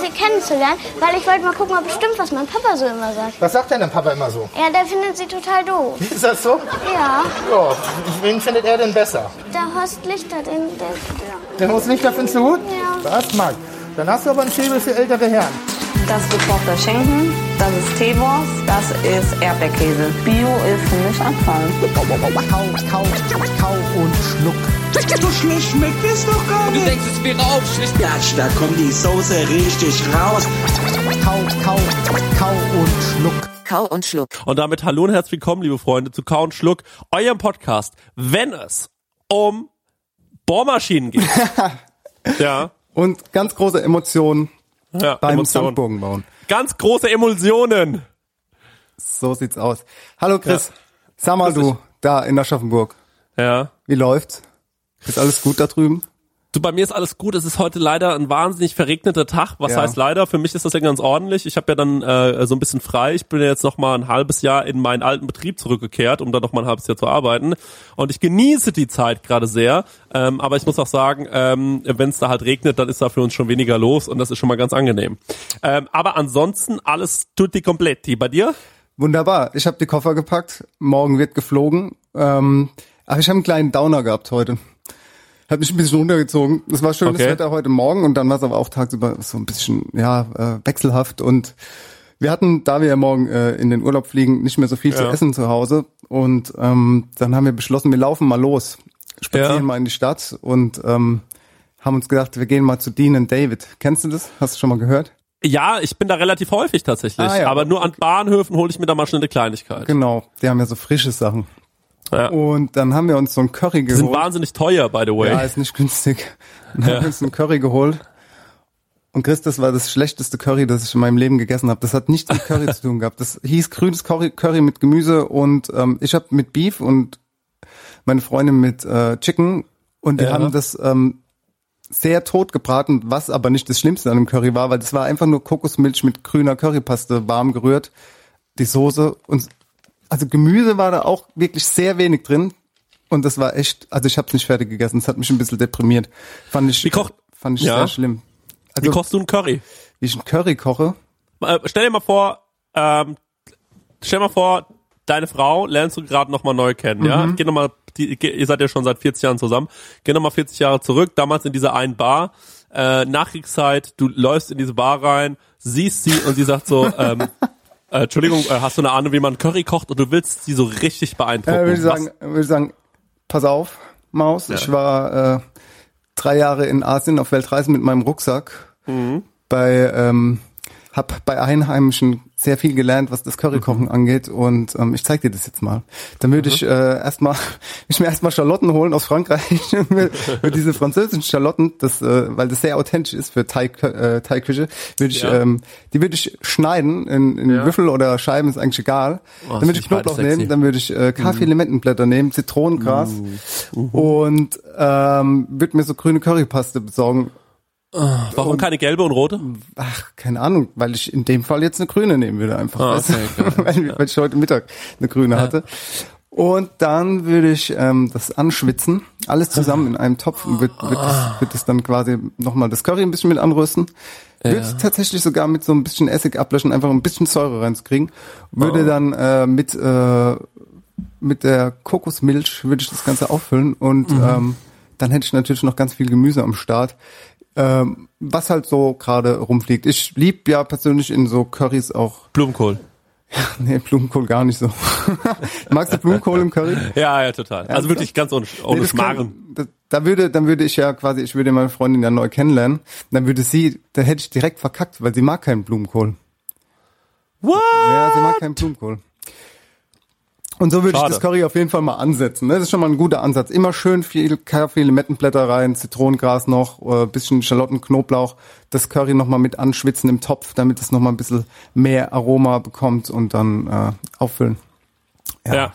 Sie kennenzulernen, weil ich wollte mal gucken, ob bestimmt, was mein Papa so immer sagt. Was sagt denn dein Papa immer so? Ja, der findet Sie total doof. Ist das so? Ja, Ja, wen findet er denn besser? der Horst Lichter, den, der, Den Horst Lichter findest du gut? Ja. Das mag. Dann hast du aber einen Faible für ältere Herren. Das ist gekochter Schinken, das ist Teewurst, das ist Erdbeerkäse. Bio ist für mich Abfall. Kau, kau, kau und schluck. So schlecht schmeckt es doch gar nicht. Du denkst, es wäre aufschlicht. Ja, da kommt die Soße richtig raus. Kau, kau, kau und schluck. Kau und schluck. Und damit hallo und herzlich willkommen, liebe Freunde, zu Kau und Schluck, eurem Podcast, wenn es um Bohrmaschinen geht. ja, Und ganz große Emotionen ja beim Emotionen. Sandbogen bauen. Ganz große Emulsionen. So sieht's aus. Hallo Chris, Ja. sag mal Grüß du, da in Aschaffenburg. Ja. Wie läuft's? Ist alles gut da drüben? Du, bei mir ist alles gut. Es ist heute leider ein wahnsinnig verregneter Tag. Was Ja. heißt leider? Für mich ist das ja ganz ordentlich. Ich habe ja dann äh, so ein bisschen frei. Ich bin ja jetzt noch mal ein halbes Jahr in meinen alten Betrieb zurückgekehrt, um da noch mal ein halbes Jahr zu arbeiten. Und ich genieße die Zeit gerade sehr. Ähm, aber ich muss auch sagen, ähm, wenn es da halt regnet, dann ist da für uns schon weniger los und das ist schon mal ganz angenehm. Ähm, aber ansonsten alles tutti completi. Bei dir? Wunderbar. Ich habe die Koffer gepackt. Morgen wird geflogen. Ähm, aber ich habe einen kleinen Downer gehabt heute. Hat mich ein bisschen runtergezogen. Es war schönes Okay. Wetter heute Morgen und dann war es aber auch tagsüber so ein bisschen ja äh, wechselhaft und wir hatten, da wir ja morgen äh, in den Urlaub fliegen, nicht mehr so viel zu Ja. essen zu Hause und ähm, dann haben wir beschlossen, wir laufen mal los, spazieren Ja. mal in die Stadt und ähm, haben uns gedacht, wir gehen mal zu Dean und David. Kennst du das? Hast du schon mal gehört? Ja, ich bin da relativ häufig tatsächlich. Ah, ja. Aber nur an Bahnhöfen hole ich mir da mal schnell eine Kleinigkeit. Genau, die haben ja so frische Sachen. Ja. Und dann haben wir uns so ein Curry Die sind geholt. wahnsinnig teuer, by the way. Ja, ist nicht günstig. Dann haben wir uns ein Curry geholt. Und Chris, das war das schlechteste Curry, das ich in meinem Leben gegessen habe. Das hat nichts mit Curry zu tun gehabt. Das hieß grünes Curry, Curry mit Gemüse und ähm, ich habe mit Beef und meine Freundin mit äh, Chicken und die Ja. haben das ähm, sehr tot gebraten, was aber nicht das Schlimmste an dem Curry war, weil das war einfach nur Kokosmilch mit grüner Currypaste warm gerührt, die Soße und also Gemüse war da auch wirklich sehr wenig drin und das war echt, also ich habe es nicht fertig gegessen, das hat mich ein bisschen deprimiert. Fand ich Wie kocht- fand ich Ja. sehr schlimm. Wie Also kochst du einen Curry? wie ich einen Curry koche, Äh, stell dir mal vor, ähm, stell dir mal vor, deine Frau lernst du gerade noch mal neu kennen, ja? Mhm. Geh noch mal, die, geh, ihr seid ja schon seit 40 Jahren zusammen. Geh noch mal 40 Jahre zurück, damals in dieser einen Bar, äh, Nachkriegszeit, du läufst in diese Bar rein, siehst sie und sie sagt so, ähm, äh, Entschuldigung, äh, hast du eine Ahnung, wie man Curry kocht und du willst sie so richtig beeindrucken? äh, würde ich sagen, würde ich sagen, pass auf, Maus, Ja. ich war äh, drei Jahre in Asien auf Weltreisen mit meinem Rucksack. Mhm. Bei ähm, hab bei Einheimischen sehr viel gelernt, was das Currykochen Mhm. angeht und ähm, ich zeig dir das jetzt mal. Dann würde ich äh, erstmal ich mir erstmal Schalotten holen aus Frankreich mit, mit diese französischen Schalotten, das äh, weil das sehr authentisch ist für Thai äh, Thai Küche, würde ich Ja. ähm, die würde ich schneiden in, in Ja. Würfel oder Scheiben ist eigentlich egal. Oh, dann würde ich Knoblauch nehmen, dann würde ich äh, Kaffee-Limettenblätter nehmen, Zitronengras Uh. und ähm, würde mir so grüne Currypaste besorgen. Warum keine gelbe und rote? Ach, keine Ahnung, weil ich in dem Fall jetzt eine grüne nehmen würde einfach, Ah, weißt okay, weil, weil ich heute Mittag eine grüne hatte. Und dann würde ich ähm, das anschwitzen, alles zusammen in einem Topf und würde würd das, würd das dann quasi nochmal das Curry ein bisschen mit anrösten. Würde es tatsächlich sogar mit so ein bisschen Essig ablöschen, einfach ein bisschen Säure reinzukriegen. Würde dann äh, mit äh, mit der Kokosmilch würde ich das Ganze auffüllen und ähm, dann hätte ich natürlich noch ganz viel Gemüse am Start. Ähm, was halt so gerade rumfliegt. Ich lieb ja persönlich in so Currys auch, Blumenkohl. nee, Blumenkohl gar nicht so. Magst du Blumenkohl im Curry? Ja, ja, total. Also wirklich ganz ohne, ohne Nee, Schmarren. kann- da, da würde, dann würde ich ja quasi, ich würde meine Freundin ja neu kennenlernen. Dann würde sie, da hätte ich direkt verkackt, weil sie mag keinen Blumenkohl. What? Ja, sie mag keinen Blumenkohl. Und so würde ich Schade. das Curry auf jeden Fall mal ansetzen. ne? Das ist schon mal ein guter Ansatz. Immer schön viel Kaffee, Limettenblätter rein, Zitronengras noch, äh, bisschen Schalotten, Knoblauch, das Curry nochmal mit anschwitzen im Topf, damit es nochmal ein bisschen mehr Aroma bekommt und dann äh, auffüllen. Ja.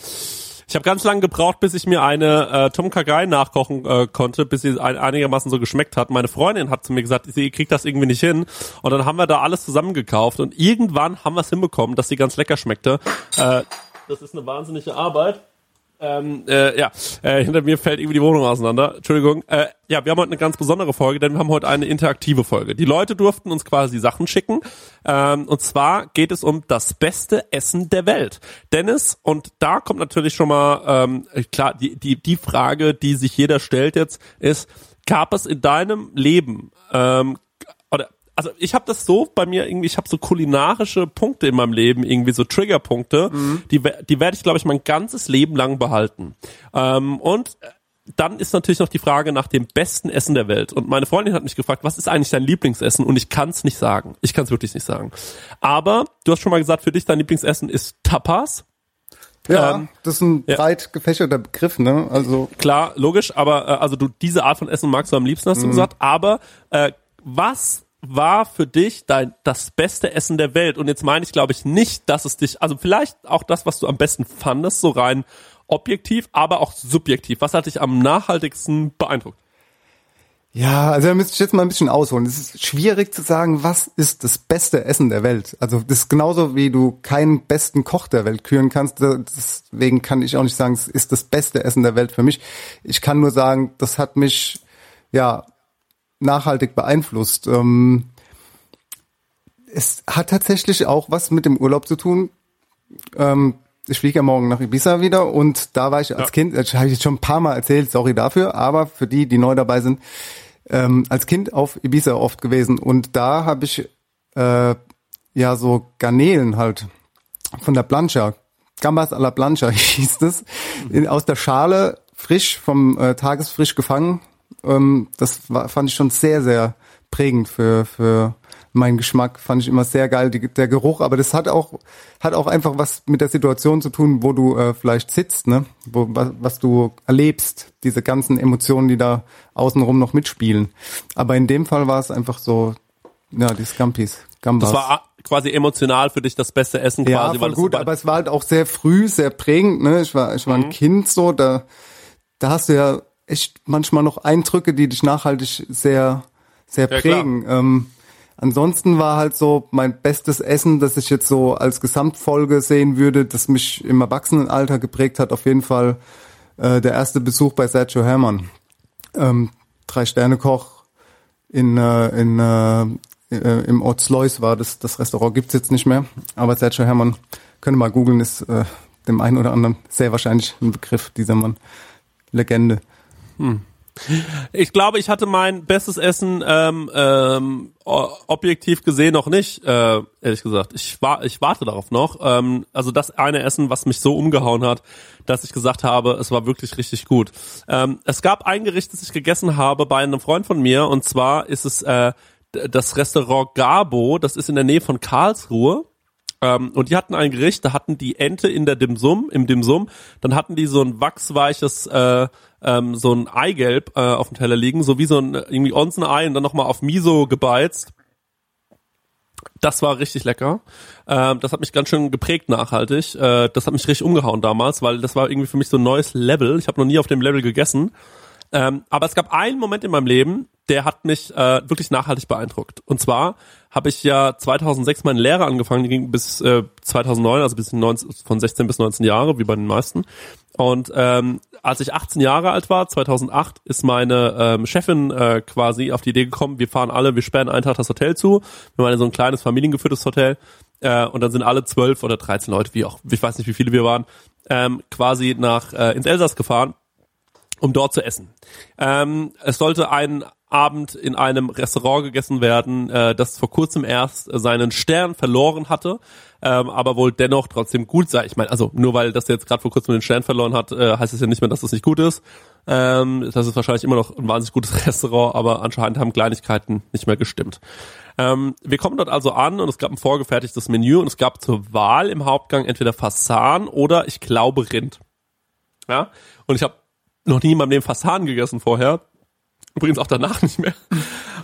Ich habe ganz lange gebraucht, bis ich mir eine äh, Tom Kha nachkochen äh, konnte, bis sie ein, einigermaßen so geschmeckt hat. Meine Freundin hat zu mir gesagt, sie kriegt das irgendwie nicht hin. Und dann haben wir da alles zusammengekauft und irgendwann haben wir es hinbekommen, dass sie ganz lecker schmeckte. Äh, das ist eine wahnsinnige Arbeit. Ähm, äh, ja, äh, hinter mir fällt irgendwie die Wohnung auseinander. Entschuldigung. Äh, ja, wir haben heute eine ganz besondere Folge, denn wir haben heute eine interaktive Folge. Die Leute durften uns quasi Sachen schicken. Ähm, und zwar geht es um das beste Essen der Welt. Dennis, und da kommt natürlich schon mal, ähm, klar, die, die, die Frage, die sich jeder stellt jetzt, ist, gab es in deinem Leben ähm, oder also ich habe das so bei mir irgendwie, ich habe so kulinarische Punkte in meinem Leben, irgendwie so Triggerpunkte, die, we- die werde ich, glaube ich, mein ganzes Leben lang behalten. Ähm, und dann ist natürlich noch die Frage nach dem besten Essen der Welt. Und meine Freundin hat mich gefragt, was ist eigentlich dein Lieblingsessen? Und ich kann es nicht sagen. Ich kann es wirklich nicht sagen. Aber du hast schon mal gesagt, für dich dein Lieblingsessen ist Tapas. Ja, Ähm, das ist ein ja. breit gefächerter Begriff, ne? Also Klar, logisch, aber äh, also du diese Art von Essen magst du am liebsten, hast du gesagt. Aber äh, was war für dich dein das beste Essen der Welt? Und jetzt meine ich, glaube ich, nicht, dass es dich, also vielleicht auch das, was du am besten fandest, so rein objektiv, aber auch subjektiv. Was hat dich am nachhaltigsten beeindruckt? Ja, also da müsste ich jetzt mal ein bisschen ausholen. Es ist schwierig zu sagen, was ist das beste Essen der Welt. Also das ist genauso wie du keinen besten Koch der Welt küren kannst. Deswegen kann ich auch nicht sagen, es ist das beste Essen der Welt für mich. Ich kann nur sagen, das hat mich ja nachhaltig beeinflusst. Ähm, es hat tatsächlich auch was mit dem Urlaub zu tun. Ähm, ich fliege ja morgen nach Ibiza wieder und da war ich als Ja. Kind, das habe ich jetzt schon ein paar Mal erzählt, sorry dafür, aber für die, die neu dabei sind, ähm, als Kind auf Ibiza oft gewesen und da habe ich äh, ja so Garnelen halt von der Plancha, Gambas à la Plancha hieß es, aus der Schale frisch vom äh, Tagesfrisch gefangen. Ähm, das war, fand ich schon sehr, sehr prägend für für meinen Geschmack. Fand ich immer sehr geil, die, der Geruch. Aber das hat auch hat auch einfach was mit der Situation zu tun, wo du äh, vielleicht sitzt, ne, wo was, was du erlebst, diese ganzen Emotionen, die da außenrum noch mitspielen. Aber in dem Fall war es einfach so, ja, die Scampis, Gambas. Das war quasi emotional für dich das beste Essen Ja, quasi. voll es gut, so aber es war halt auch sehr früh, sehr prägend. Ne? Ich war, ich war ein Kind so, da, da hast du ja echt manchmal noch Eindrücke, die dich nachhaltig sehr, sehr Ja, prägen. Ähm, ansonsten war halt so mein bestes Essen, das ich jetzt so als Gesamtfolge sehen würde, das mich im Erwachsenenalter geprägt hat, auf jeden Fall äh, der erste Besuch bei Sergio Herrmann. Ähm, Drei-Sterne-Koch in, äh, in, äh, äh, im Ortslois war das, das Restaurant gibt's jetzt nicht mehr, aber Sergio Herrmann, könnt ihr mal googeln, ist äh, dem einen oder anderen sehr wahrscheinlich ein Begriff, dieser Mann. Legende. Ich glaube, ich hatte mein bestes Essen ähm, ähm, objektiv gesehen noch nicht, äh, ehrlich gesagt. Ich, war, ich warte darauf noch. Ähm, also das eine Essen, was mich so umgehauen hat, dass ich gesagt habe, es war wirklich richtig gut. Ähm, es gab ein Gericht, das ich gegessen habe bei einem Freund von mir, und zwar ist es äh, das Restaurant Gabo, das ist in der Nähe von Karlsruhe. Ähm, und die hatten ein Gericht, da hatten die Ente in der Dimsum, im Dimsum, dann hatten die so ein wachsweiches, äh, ähm, so ein Eigelb äh, auf dem Teller liegen, so wie so ein irgendwie Onsen-Ei und dann nochmal auf Miso gebeizt. Das war richtig lecker. Ähm, das hat mich ganz schön geprägt nachhaltig. Äh, das hat mich richtig umgehauen damals, weil das war irgendwie für mich so ein neues Level. Ich habe noch nie auf dem Level gegessen. Ähm, aber es gab einen Moment in meinem Leben, der hat mich äh, wirklich nachhaltig beeindruckt. Und zwar habe ich ja 2006 meine Lehre angefangen, die ging bis äh, 2009, also bis 19, von 16 bis 19 Jahre, wie bei den meisten. Und ähm, als ich 18 Jahre alt war, 2008, ist meine ähm, Chefin äh, quasi auf die Idee gekommen, wir fahren alle, wir sperren einen Tag das Hotel zu. Wir waren so ein kleines familiengeführtes Hotel. Äh, und dann sind alle zwölf oder 13 Leute, wie auch, ich weiß nicht, wie viele wir waren, ähm, quasi nach äh, ins Elsass gefahren um dort zu essen. Ähm, es sollte ein Abend in einem Restaurant gegessen werden, äh, das vor kurzem erst seinen Stern verloren hatte, ähm, aber wohl dennoch trotzdem gut sei. Ich meine, also nur weil das jetzt gerade vor kurzem den Stern verloren hat, äh, heißt es ja nicht mehr, dass es nicht gut ist. Ähm, das ist wahrscheinlich immer noch ein wahnsinnig gutes Restaurant, aber anscheinend haben Kleinigkeiten nicht mehr gestimmt. Ähm, wir kommen dort also an und es gab ein vorgefertigtes Menü und es gab zur Wahl im Hauptgang entweder Fasan oder ich glaube Rind. Ja, und ich habe noch nie in meinem Leben Fasan gegessen vorher. Übrigens auch danach nicht mehr.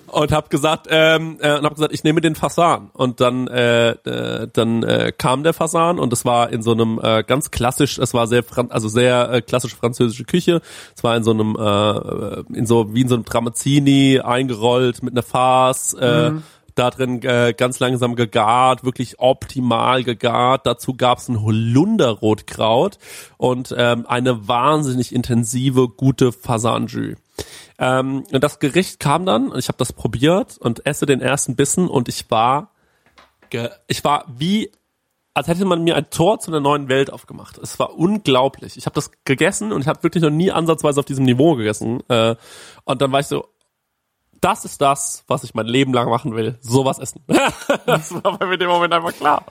Und habe gesagt, ähm, äh, und hab gesagt, ich nehme den Fasan. Und dann, äh, äh, dann äh, kam der Fasan und es war in so einem äh, ganz klassisch, es war sehr, also sehr äh, klassische französische Küche. Es war in so einem, äh, in so wie in so einem Tramezzini eingerollt mit einer Farce. Äh, mhm da drin äh, ganz langsam gegart, wirklich optimal gegart. Dazu gab's ein Holunderrotkraut und ähm, eine wahnsinnig intensive, gute Fasanjus. Ähm, und das Gericht kam dann, und ich habe das probiert und esse den ersten Bissen und ich war, ich war wie als hätte man mir ein Tor zu einer neuen Welt aufgemacht. Es war unglaublich. Ich habe das gegessen und ich habe wirklich noch nie ansatzweise auf diesem Niveau gegessen. Äh, und dann war ich so, das ist das, was ich mein Leben lang machen will. Sowas essen. das war bei mir in dem Moment einfach klar.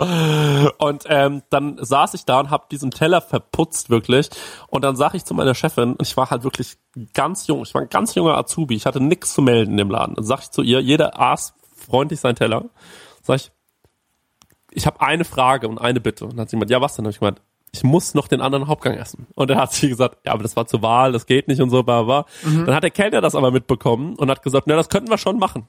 Und ähm, dann saß ich da und habe diesen Teller verputzt wirklich. Und dann sag ich zu meiner Chefin, ich war halt wirklich ganz jung, ich war ein ganz junger Azubi, ich hatte nichts zu melden in dem Laden. Dann sag ich zu ihr, jeder aß freundlich seinen Teller. Sag ich, ich habe eine Frage und eine Bitte. Und dann hat sie gemeint, ja was denn? Dann hab ich gemeint, ich muss noch den anderen Hauptgang essen. Und dann hat sie gesagt, ja, aber das war zur Wahl, das geht nicht und so, bla, bla. Mhm. Dann hat der Kellner das aber mitbekommen und hat gesagt, na, das könnten wir schon machen.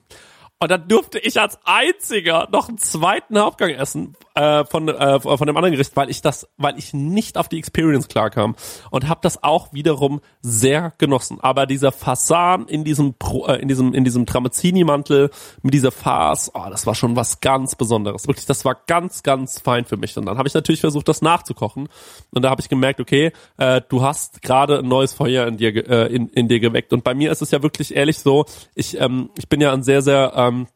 Und dann durfte ich als einziger noch einen zweiten Hauptgang essen äh, von äh, von dem anderen Gericht, weil ich das, weil ich nicht auf die Experience klarkam und habe das auch wiederum sehr genossen. Aber dieser Fasan in diesem Pro, äh, in diesem in diesem Tramezzini-Mantel mit dieser Farce, oh, das war schon was ganz Besonderes. Wirklich, das war ganz ganz fein für mich. Und dann habe ich natürlich versucht, das nachzukochen. Und da habe ich gemerkt, okay, äh, du hast gerade ein neues Feuer in dir äh, in, in dir geweckt. Und bei mir ist es ja wirklich ehrlich so, ich ähm, ich bin ja ein sehr sehr ähm,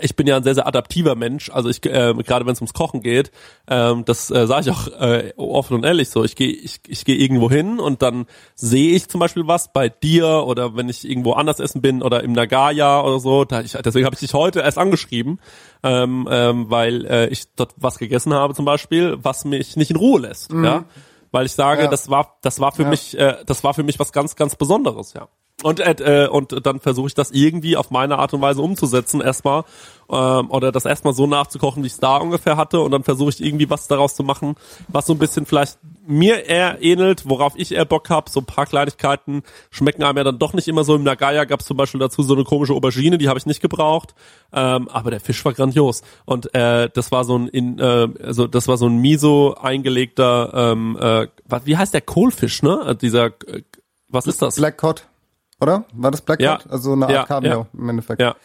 ich bin ja ein sehr, sehr adaptiver Mensch. Also ich, äh, gerade wenn es ums Kochen geht, ähm, das äh, sage ich auch äh, offen und ehrlich so. Ich gehe ich, ich geh irgendwo hin und dann sehe ich zum Beispiel was bei dir oder wenn ich irgendwo anders essen bin oder im Nagaya oder so. Da ich, deswegen habe ich dich heute erst angeschrieben, ähm, ähm, weil äh, ich dort was gegessen habe zum Beispiel, was mich nicht in Ruhe lässt. Mhm. Ja, weil ich sage, ja. das war das war für ja. mich äh, das war für mich was ganz ganz Besonderes. Ja. Und, äh, und dann versuche ich das irgendwie auf meine Art und Weise umzusetzen erstmal ähm, oder das erstmal so nachzukochen, wie ich es da ungefähr hatte und dann versuche ich irgendwie was daraus zu machen, was so ein bisschen vielleicht mir eher ähnelt, worauf ich eher Bock habe. So ein paar Kleinigkeiten schmecken einem ja dann doch nicht immer so. Im Nagaya gab es zum Beispiel dazu so eine komische Aubergine, die habe ich nicht gebraucht, ähm, aber der Fisch war grandios und äh, das war so ein in, äh, also das war so ein miso eingelegter ähm, äh, wie heißt der Kohlfisch, ne? Dieser äh, was ist das? Black Cod oder? War das Black ja. Also eine Art ja, Cameo ja. im Endeffekt. Ja.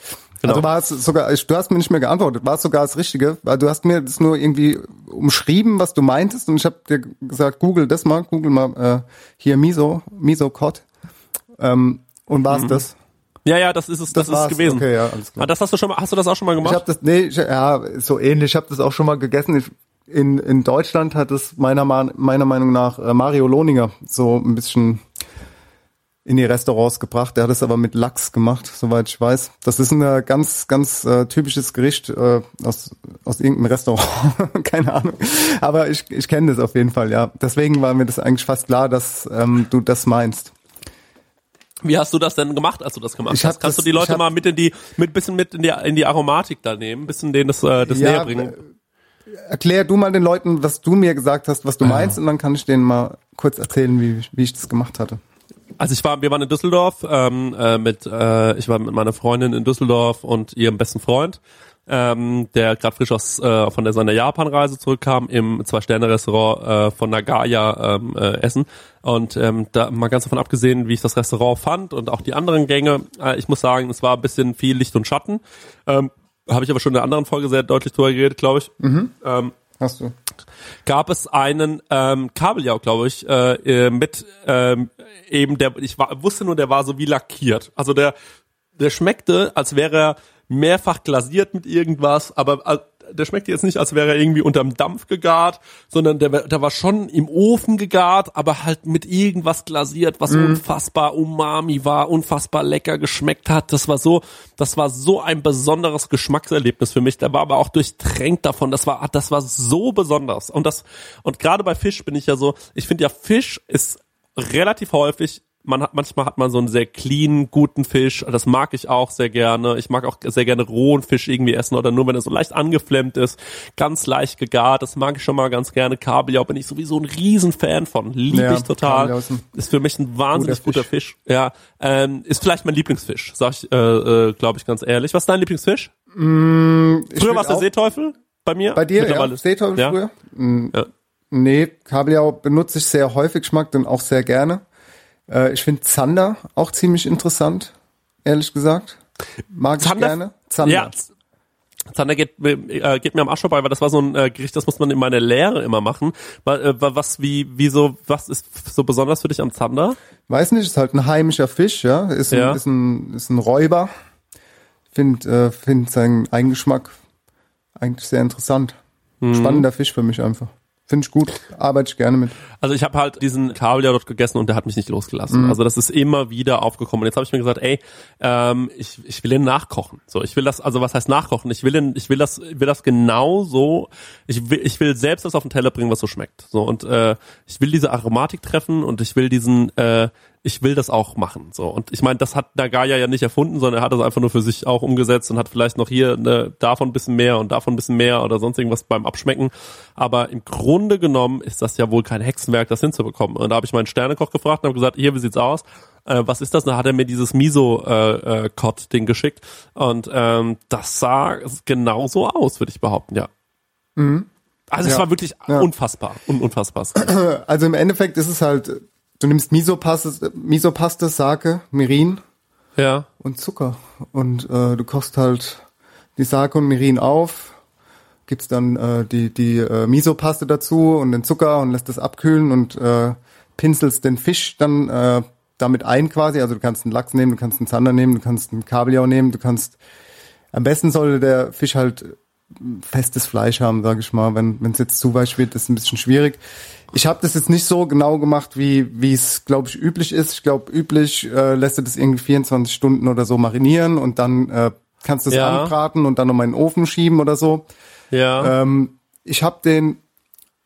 Genau. Also war es sogar, du hast mir nicht mehr geantwortet, war es sogar das Richtige, weil du hast mir das nur irgendwie umschrieben, was du meintest und ich habe dir gesagt, google das mal, google mal äh, hier Miso, Miso Cod ähm, und war es mhm. das? Ja, ja, das ist es, das, das ist es gewesen. Okay, ja, alles klar. Ah, das hast du schon mal, hast du das auch schon mal gemacht? Ich habe das, nee, ich, ja, so ähnlich. Ich habe das auch schon mal gegessen. Ich, in, in Deutschland hat es meiner, meiner Meinung nach äh, Mario Lohninger so ein bisschen in die Restaurants gebracht. Der hat es aber mit Lachs gemacht, soweit ich weiß. Das ist ein äh, ganz, ganz äh, typisches Gericht äh, aus, aus irgendeinem Restaurant. Keine Ahnung. Aber ich, ich kenne das auf jeden Fall, ja. Deswegen war mir das eigentlich fast klar, dass ähm, du das meinst. Wie hast du das denn gemacht, als du das gemacht hast? Kannst das, du die Leute mal mit in die, mit bisschen mit in die, in die Aromatik da nehmen, bisschen denen das, äh, das ja, näher bringen? Erklär du mal den Leuten, was du mir gesagt hast, was du meinst, und dann kann ich denen mal kurz erzählen, wie, wie ich das gemacht hatte. Also ich war, wir waren in Düsseldorf ähm, äh, mit, äh, ich war mit meiner Freundin in Düsseldorf und ihrem besten Freund, ähm, der gerade frisch aus äh, von der seiner Japan-Reise zurückkam, im Zwei-Sterne-Restaurant äh, von Nagaya ähm, äh, essen. Und ähm, da mal ganz davon abgesehen, wie ich das Restaurant fand und auch die anderen Gänge, äh, ich muss sagen, es war ein bisschen viel Licht und Schatten. Ähm, Habe ich aber schon in der anderen Folge sehr deutlich drüber geredet, glaube ich. Mhm. Ähm, Hast du? Gab es einen ähm, Kabeljau, glaube ich, äh, äh, mit ähm, eben der, ich war, wusste nur, der war so wie lackiert. Also der, der schmeckte, als wäre er mehrfach glasiert mit irgendwas, aber äh, der schmeckte jetzt nicht, als wäre er irgendwie unterm Dampf gegart, sondern der, der war schon im Ofen gegart, aber halt mit irgendwas glasiert, was mm. unfassbar umami war, unfassbar lecker geschmeckt hat. Das war so, das war so ein besonderes Geschmackserlebnis für mich. Der war aber auch durchtränkt davon. Das war, das war so besonders. Und das, und gerade bei Fisch bin ich ja so, ich finde ja Fisch ist relativ häufig man hat, manchmal hat man so einen sehr clean, guten Fisch. Das mag ich auch sehr gerne. Ich mag auch sehr gerne rohen Fisch irgendwie essen oder nur wenn er so leicht angeflemmt ist, ganz leicht gegart. Das mag ich schon mal ganz gerne. Kabeljau bin ich sowieso ein Riesenfan von. Liebe Ja, ich total. Ist für mich ein wahnsinnig guter guter Fisch. Ja, ähm, ist vielleicht mein Lieblingsfisch, sag ich, äh, äh, glaube ich ganz ehrlich. Was ist dein Lieblingsfisch? Ich Früher war es der Seeteufel bei mir. Bei dir, ja, Seeteufel ja? früher? Mm, Ja. Nee, Kabeljau benutze ich sehr häufig, mag den auch sehr gerne. Äh, ich finde Zander auch ziemlich interessant, ehrlich gesagt. Mag ich Zander- gerne. Zander. Ja, Zander geht, mir- äh, geht mir am Arsch vorbei, weil das war so ein äh, Gericht, das muss man in meiner Lehre immer machen. Äh, wa- Was, wie, wie so, was ist so besonders für dich am Zander? Weiß nicht, ist halt ein heimischer Fisch, ja. Ist ein, Ja. ist ein, ist ein Räuber. Find, äh, find seinen Eigengeschmack eigentlich sehr interessant. Mhm. Spannender Fisch für mich einfach. Finde ich gut, arbeite ich gerne mit. Also ich habe halt diesen Kabeljau dort gegessen und der hat mich nicht losgelassen. Also das ist immer wieder aufgekommen. Und jetzt habe ich mir gesagt, ey, ähm, ich, ich will den nachkochen. So, ich will das, also was heißt nachkochen? Ich will den, ich will das, will das genau so. Ich will, ich will selbst das auf den Teller bringen, was so schmeckt. So und äh, ich will diese Aromatik treffen und ich will diesen, äh, ich will das auch machen. So und ich meine, das hat Nagaya ja nicht erfunden, sondern er hat das einfach nur für sich auch umgesetzt und hat vielleicht noch hier ne, davon ein bisschen mehr und davon ein bisschen mehr oder sonst irgendwas beim Abschmecken. Aber im Grunde genommen ist das ja wohl kein Hexenwerk, das hinzubekommen. Und da habe ich meinen Sternekoch gefragt und habe gesagt, hier, wie sieht's aus? Äh, was ist das? Da hat er mir dieses Miso-Cod-Ding geschickt. Und ähm, das sah genauso aus, würde ich behaupten, ja. Also es Ja. war wirklich Ja. unfassbar. Un unfassbar. Also im Endeffekt ist es halt, du nimmst Misopaste, Misopaste, Sake, Mirin ja. und Zucker. Und äh, du kochst halt die Sake und Mirin auf, gibst dann äh, die, die äh, Misopaste dazu und den Zucker und lässt das abkühlen und äh, pinselst den Fisch dann äh, damit ein quasi. Also du kannst einen Lachs nehmen, du kannst einen Zander nehmen, du kannst einen Kabeljau nehmen, du kannst am besten sollte der Fisch halt festes Fleisch haben, sage ich mal. Wenn wenn es jetzt zu weich wird, ist es ein bisschen schwierig. Ich habe das jetzt nicht so genau gemacht, wie wie es, glaube ich, üblich ist. Ich glaube, üblich äh, lässt du das irgendwie 24 Stunden oder so marinieren und dann äh, kannst du es Ja. anbraten und dann nochmal in den Ofen schieben oder so. Ja. Ähm, ich habe den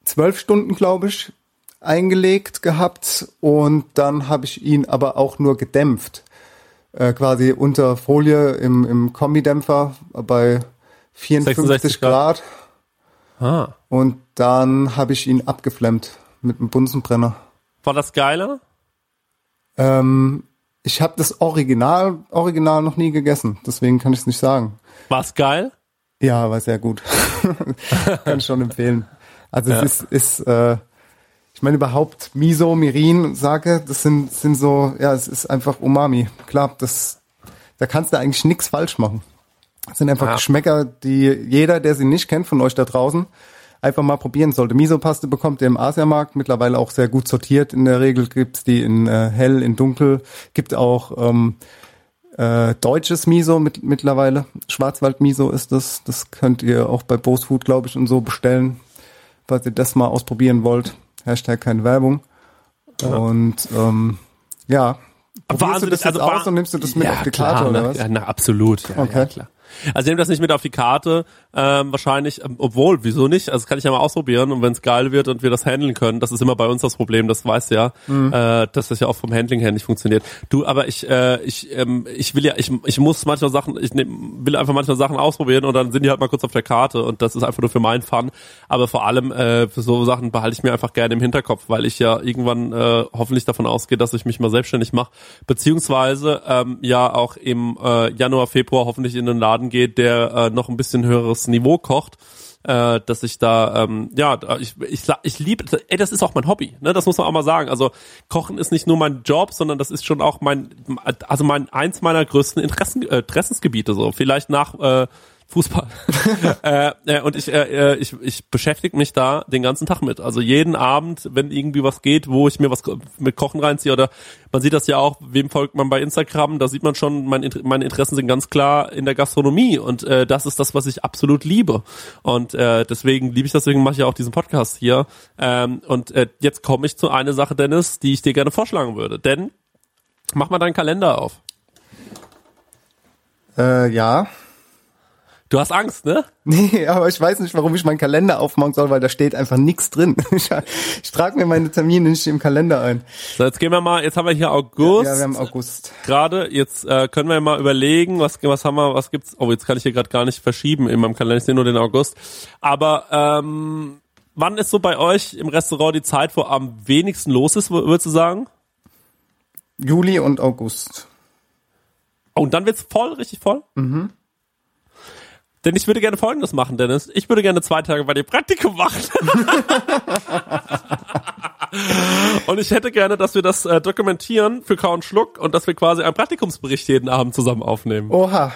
zwölf Stunden, glaube ich, eingelegt gehabt und dann habe ich ihn aber auch nur gedämpft. Äh, quasi unter Folie im, im Kombidämpfer bei 54 66 Grad. ah. Und dann habe ich ihn abgeflemmt mit einem Bunsenbrenner. War das geiler? Ähm, ich habe das Original, Original noch nie gegessen, deswegen kann ich es nicht sagen. War's geil? Ja, war sehr gut. Kann ich schon empfehlen. Also Ja. es ist, ist äh, ich meine überhaupt Miso, Mirin, Sake, das sind, sind so, ja, es ist einfach Umami. Klar, das, da kannst du eigentlich nichts falsch machen. Das sind einfach Ja. Geschmäcker, die jeder, der sie nicht kennt, von euch da draußen, einfach mal probieren sollte. Miso-Paste bekommt ihr im Asiamarkt, mittlerweile auch sehr gut sortiert. In der Regel gibt's die in äh, hell, in dunkel. Gibt auch ähm, äh, deutsches Miso mit, mittlerweile. Schwarzwald-Miso ist das. Das könnt ihr auch bei Bose Food, glaube ich, und so bestellen, falls ihr das mal ausprobieren wollt. Hashtag keine Werbung. Und ähm, ja. Probierst du das jetzt wa- aus und nimmst du das mit ja, auf die klar, Karte oder was? Ja, na, absolut. Ja, Okay. ja, klar. Also nehme das nicht mit auf die Karte, ähm, wahrscheinlich, ähm, obwohl, wieso nicht? Also das kann ich ja mal ausprobieren und wenn es geil wird und wir das handeln können, das ist immer bei uns das Problem, das weißt du ja, Mhm. äh, dass das ja auch vom Handling her nicht funktioniert. Du, aber ich, äh, ich, ähm, ich will ja, ich, ich muss manchmal Sachen, ich nehm, will einfach manchmal Sachen ausprobieren und dann sind die halt mal kurz auf der Karte und das ist einfach nur für meinen Fun. Aber vor allem äh, für so Sachen behalte ich mir einfach gerne im Hinterkopf, weil ich ja irgendwann äh, hoffentlich davon ausgehe, dass ich mich mal selbstständig mache, beziehungsweise ähm, ja auch im äh, Januar, Februar hoffentlich in den Laden geht, der äh, noch ein bisschen höheres Niveau kocht äh, dass ich da ähm, ja ich ich ich liebe ey das ist auch mein Hobby ne? Das muss man auch mal sagen. Also Kochen ist nicht nur mein Job sondern das ist schon auch mein also mein eins meiner größten Interessen äh, Interessensgebiete so. Vielleicht nach äh, Fußball. äh, äh, und ich, äh, äh, ich, ich beschäftige mich da den ganzen Tag mit. Also jeden Abend, wenn irgendwie was geht, wo ich mir was mit Kochen reinziehe oder man sieht das ja auch, wem folgt man bei Instagram, da sieht man schon, mein, meine Interessen sind ganz klar in der Gastronomie und äh, das ist das, was ich absolut liebe. Und äh, deswegen liebe ich das, deswegen mache ich ja auch diesen Podcast hier. Ähm, und äh, jetzt komme ich zu einer Sache, Dennis, die ich dir gerne vorschlagen würde. Denn mach mal deinen Kalender auf. Äh, ja. Du hast Angst, ne? Nee, aber ich weiß nicht, warum ich meinen Kalender aufmachen soll, weil da steht einfach nichts drin. Ich, ich trage mir meine Termine nicht im Kalender ein. So, jetzt gehen wir mal, jetzt haben wir hier August. Ja, wir haben August. Gerade, jetzt äh, können wir mal überlegen, was, was haben wir, was gibt's. Oh, jetzt kann ich hier gerade gar nicht verschieben in meinem Kalender, ich sehe nur den August. Aber ähm, wann ist so bei euch im Restaurant die Zeit, wo am wenigsten los ist, wür- würdest du sagen? Juli und August. Oh, und dann wird's voll, richtig voll? Mhm. Denn ich würde gerne Folgendes machen, Dennis. Ich würde gerne zwei Tage bei dir Praktikum machen. und ich hätte gerne, dass wir das äh, dokumentieren für Kau und Schluck und dass wir quasi einen Praktikumsbericht jeden Abend zusammen aufnehmen. Oha.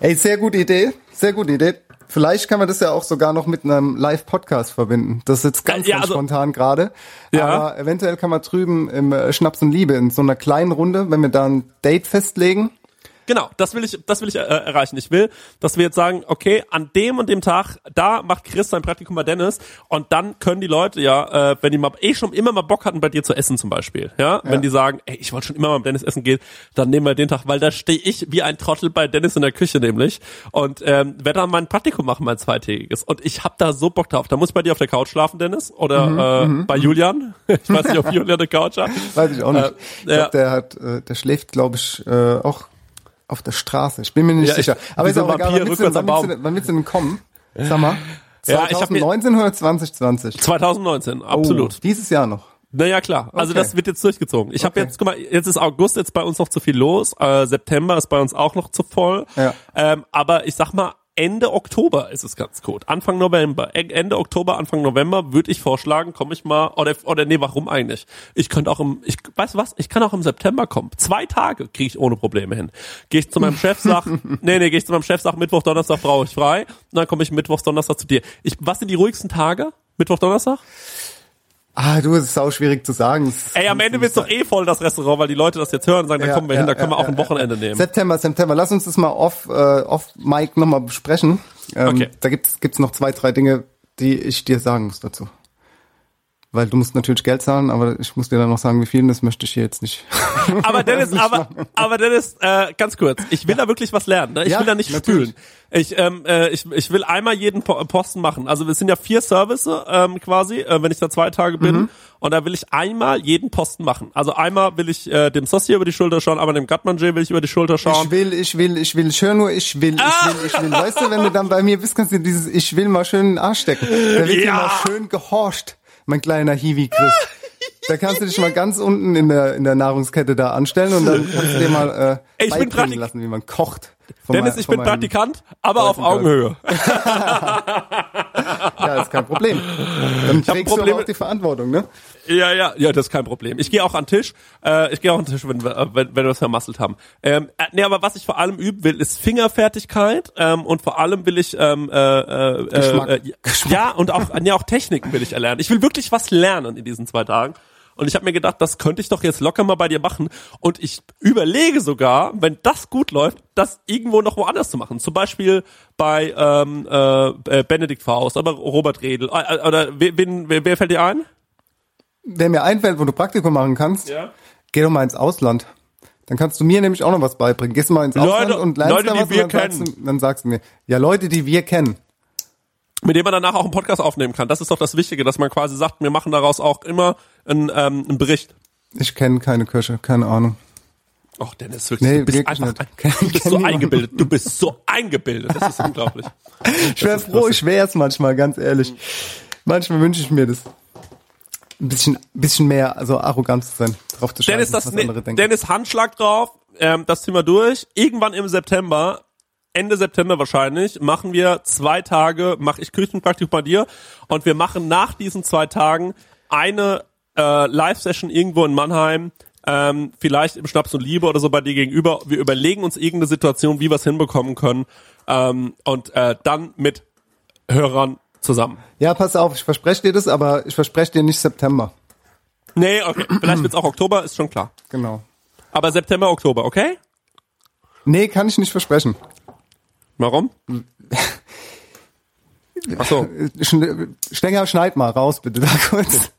Ey, sehr gute Idee. Sehr gute Idee. Vielleicht kann man das ja auch sogar noch mit einem Live-Podcast verbinden. Das ist jetzt ganz, Ja, ganz also- spontan gerade. Ja. Aber eventuell kann man drüben im äh, Schnaps und Liebe in so einer kleinen Runde, wenn wir da ein Date festlegen. Genau, das will ich, das will ich äh, erreichen. Ich will, dass wir jetzt sagen, okay, an dem und dem Tag, da macht Chris sein Praktikum bei Dennis und dann können die Leute ja, äh, wenn die mal eh schon immer mal Bock hatten, bei dir zu essen zum Beispiel, ja, wenn die sagen, ey, ich wollte schon immer mal mit Dennis essen gehen, dann nehmen wir den Tag, weil da stehe ich wie ein Trottel bei Dennis in der Küche nämlich und ähm, werde dann mein Praktikum machen, mein zweitägiges und ich habe da so Bock drauf. Da muss ich bei dir auf der Couch schlafen, Dennis, oder äh, bei Julian. Ich weiß nicht, ob Julian eine Couch hat. Weiß ich auch nicht. Äh, ich ja. glaube, der hat, äh, der schläft, glaube ich, äh, auch auf der Straße. Ich bin mir nicht Ja, ich- sicher. Aber ist auch egal. Vampir Wann willst, du, wann, willst du, wann willst du denn kommen? Sag mal. Ja, ich hab mir- 2019 oder 2020? 2019, absolut. Oh, dieses Jahr noch. Naja, klar. Also Okay. das wird jetzt durchgezogen. Ich habe Okay. jetzt, guck mal, jetzt ist August, jetzt bei uns noch zu viel los. Äh, September ist bei uns auch noch zu voll. Ja. Ähm, aber ich sag mal, Ende Oktober ist es ganz gut. Anfang November, Ende Oktober, Anfang November würde ich vorschlagen, komme ich mal, oder, oder nee, warum eigentlich? Ich könnte auch im, ich, weißt du was? Ich kann auch im September kommen. Zwei Tage kriege ich ohne Probleme hin. Gehe ich zu meinem Chef, sag, nee, nee, gehe ich zu meinem Chef, sag, Mittwoch, Donnerstag brauche ich frei. Und dann komme ich Mittwoch, Donnerstag zu dir. Ich, was sind die ruhigsten Tage? Mittwoch, Donnerstag? Ah, du, es ist sau schwierig zu sagen. Es- Ey, am Ende wird's doch eh voll, das Restaurant, weil die Leute das jetzt hören und sagen, da Ja, kommen wir hin, ja, da können wir ja, auch ein Wochenende nehmen. September, September. Lass uns das mal off, äh, off Mike nochmal besprechen. Ähm, Okay. Da gibt's gibt's noch zwei, drei Dinge, die ich dir sagen muss dazu. Weil du musst natürlich Geld zahlen, aber ich muss dir dann noch sagen, wie viel, das möchte ich hier jetzt nicht. Aber Dennis, aber, aber Dennis, äh, ganz kurz, ich will da wirklich was lernen. Ne? Ich Ja, will da nicht natürlich. spülen. Ich, ähm, äh, ich, ich will einmal jeden Po- Posten machen. Also es sind ja vier Service ähm, quasi, äh, wenn ich da zwei Tage bin. Mhm. Und da will ich einmal jeden Posten machen. Also einmal will ich äh, dem Saucier über die Schulter schauen, aber dem Gatmanger will ich über die Schulter schauen. Ich will, ich will, ich will, ich höre nur, ich will, ich will, ich will. Weißt du, wenn du dann bei mir bist, kannst du dieses Ich will mal schön in den Arsch stecken. Da wird Ja. dir mal schön gehorcht, mein kleiner Hiwi Chris. Da kannst du dich mal ganz unten in der, in der Nahrungskette da anstellen und dann kannst du dir mal äh, ich beibringen Praktik- lassen, wie man kocht. Dennis, mein- ich bin Praktikant, aber auf Augenhöhe. Ist kein Problem. Dann trägst du aber auch die Verantwortung, ne? Ja, ja, ja, das ist kein Problem. Ich gehe auch an den Tisch. Äh, ich gehe auch an den Tisch, wenn wir, äh, wenn, wenn wir das vermasselt haben. Ähm, äh, nee, aber was ich vor allem üben will, ist Fingerfertigkeit ähm, und vor allem will ich ähm, äh, äh, Geschmack. Äh, ja und auch ja auch Techniken will ich erlernen. Ich will wirklich was lernen in diesen zwei Tagen. Und ich habe mir gedacht, das könnte ich doch jetzt locker mal bei dir machen. Und ich überlege sogar, wenn das gut läuft, das irgendwo noch woanders zu machen. Zum Beispiel bei ähm, äh, äh, Benedikt Faust, aber Robert Redl. Äh, äh, oder wen, wer, wer fällt dir ein? Wer mir einfällt, wo du Praktikum machen kannst, Ja. geh doch mal ins Ausland. Dann kannst du mir nämlich auch noch was beibringen. Gehst du mal ins Leute- Ausland und lernst Leute, da die was wir und dann sagst, kennen. du, dann sagst du mir, ja, Leute, die wir kennen. mit dem man danach auch einen Podcast aufnehmen kann. Das ist doch das Wichtige, dass man quasi sagt, wir machen daraus auch immer einen, ähm, einen Bericht. Ich kenne keine Köche, keine Ahnung. Ach, Dennis, wirklich, Nee, du bist einfach, nicht. du bist so eingebildet. Du bist so eingebildet. Das ist unglaublich. Ich wäre froh, ich wäre es manchmal, ganz ehrlich. Manchmal wünsche ich mir das. Ein bisschen, bisschen mehr, also arrogant zu sein, drauf zu schauen, Dennis, das, was ne, andere denken. Dennis Handschlag drauf. Ähm, das ziehen wir durch. Irgendwann im September, Ende September wahrscheinlich, machen wir zwei Tage, mache ich Küchenpraktik bei dir und wir machen nach diesen zwei Tagen eine äh, Live-Session irgendwo in Mannheim, ähm, vielleicht im Schnaps und Liebe oder so bei dir gegenüber. Wir überlegen uns irgendeine Situation, wie wir es hinbekommen können ähm, und äh, dann mit Hörern zusammen. Ja, pass auf, ich verspreche dir das, aber ich verspreche dir nicht September. Nee, okay, vielleicht wird's auch Oktober, ist schon klar. Genau. Aber September, Oktober, okay? Nee, kann ich nicht versprechen. Warum? Ach so. Stenger, schneid mal raus, bitte, da kurz.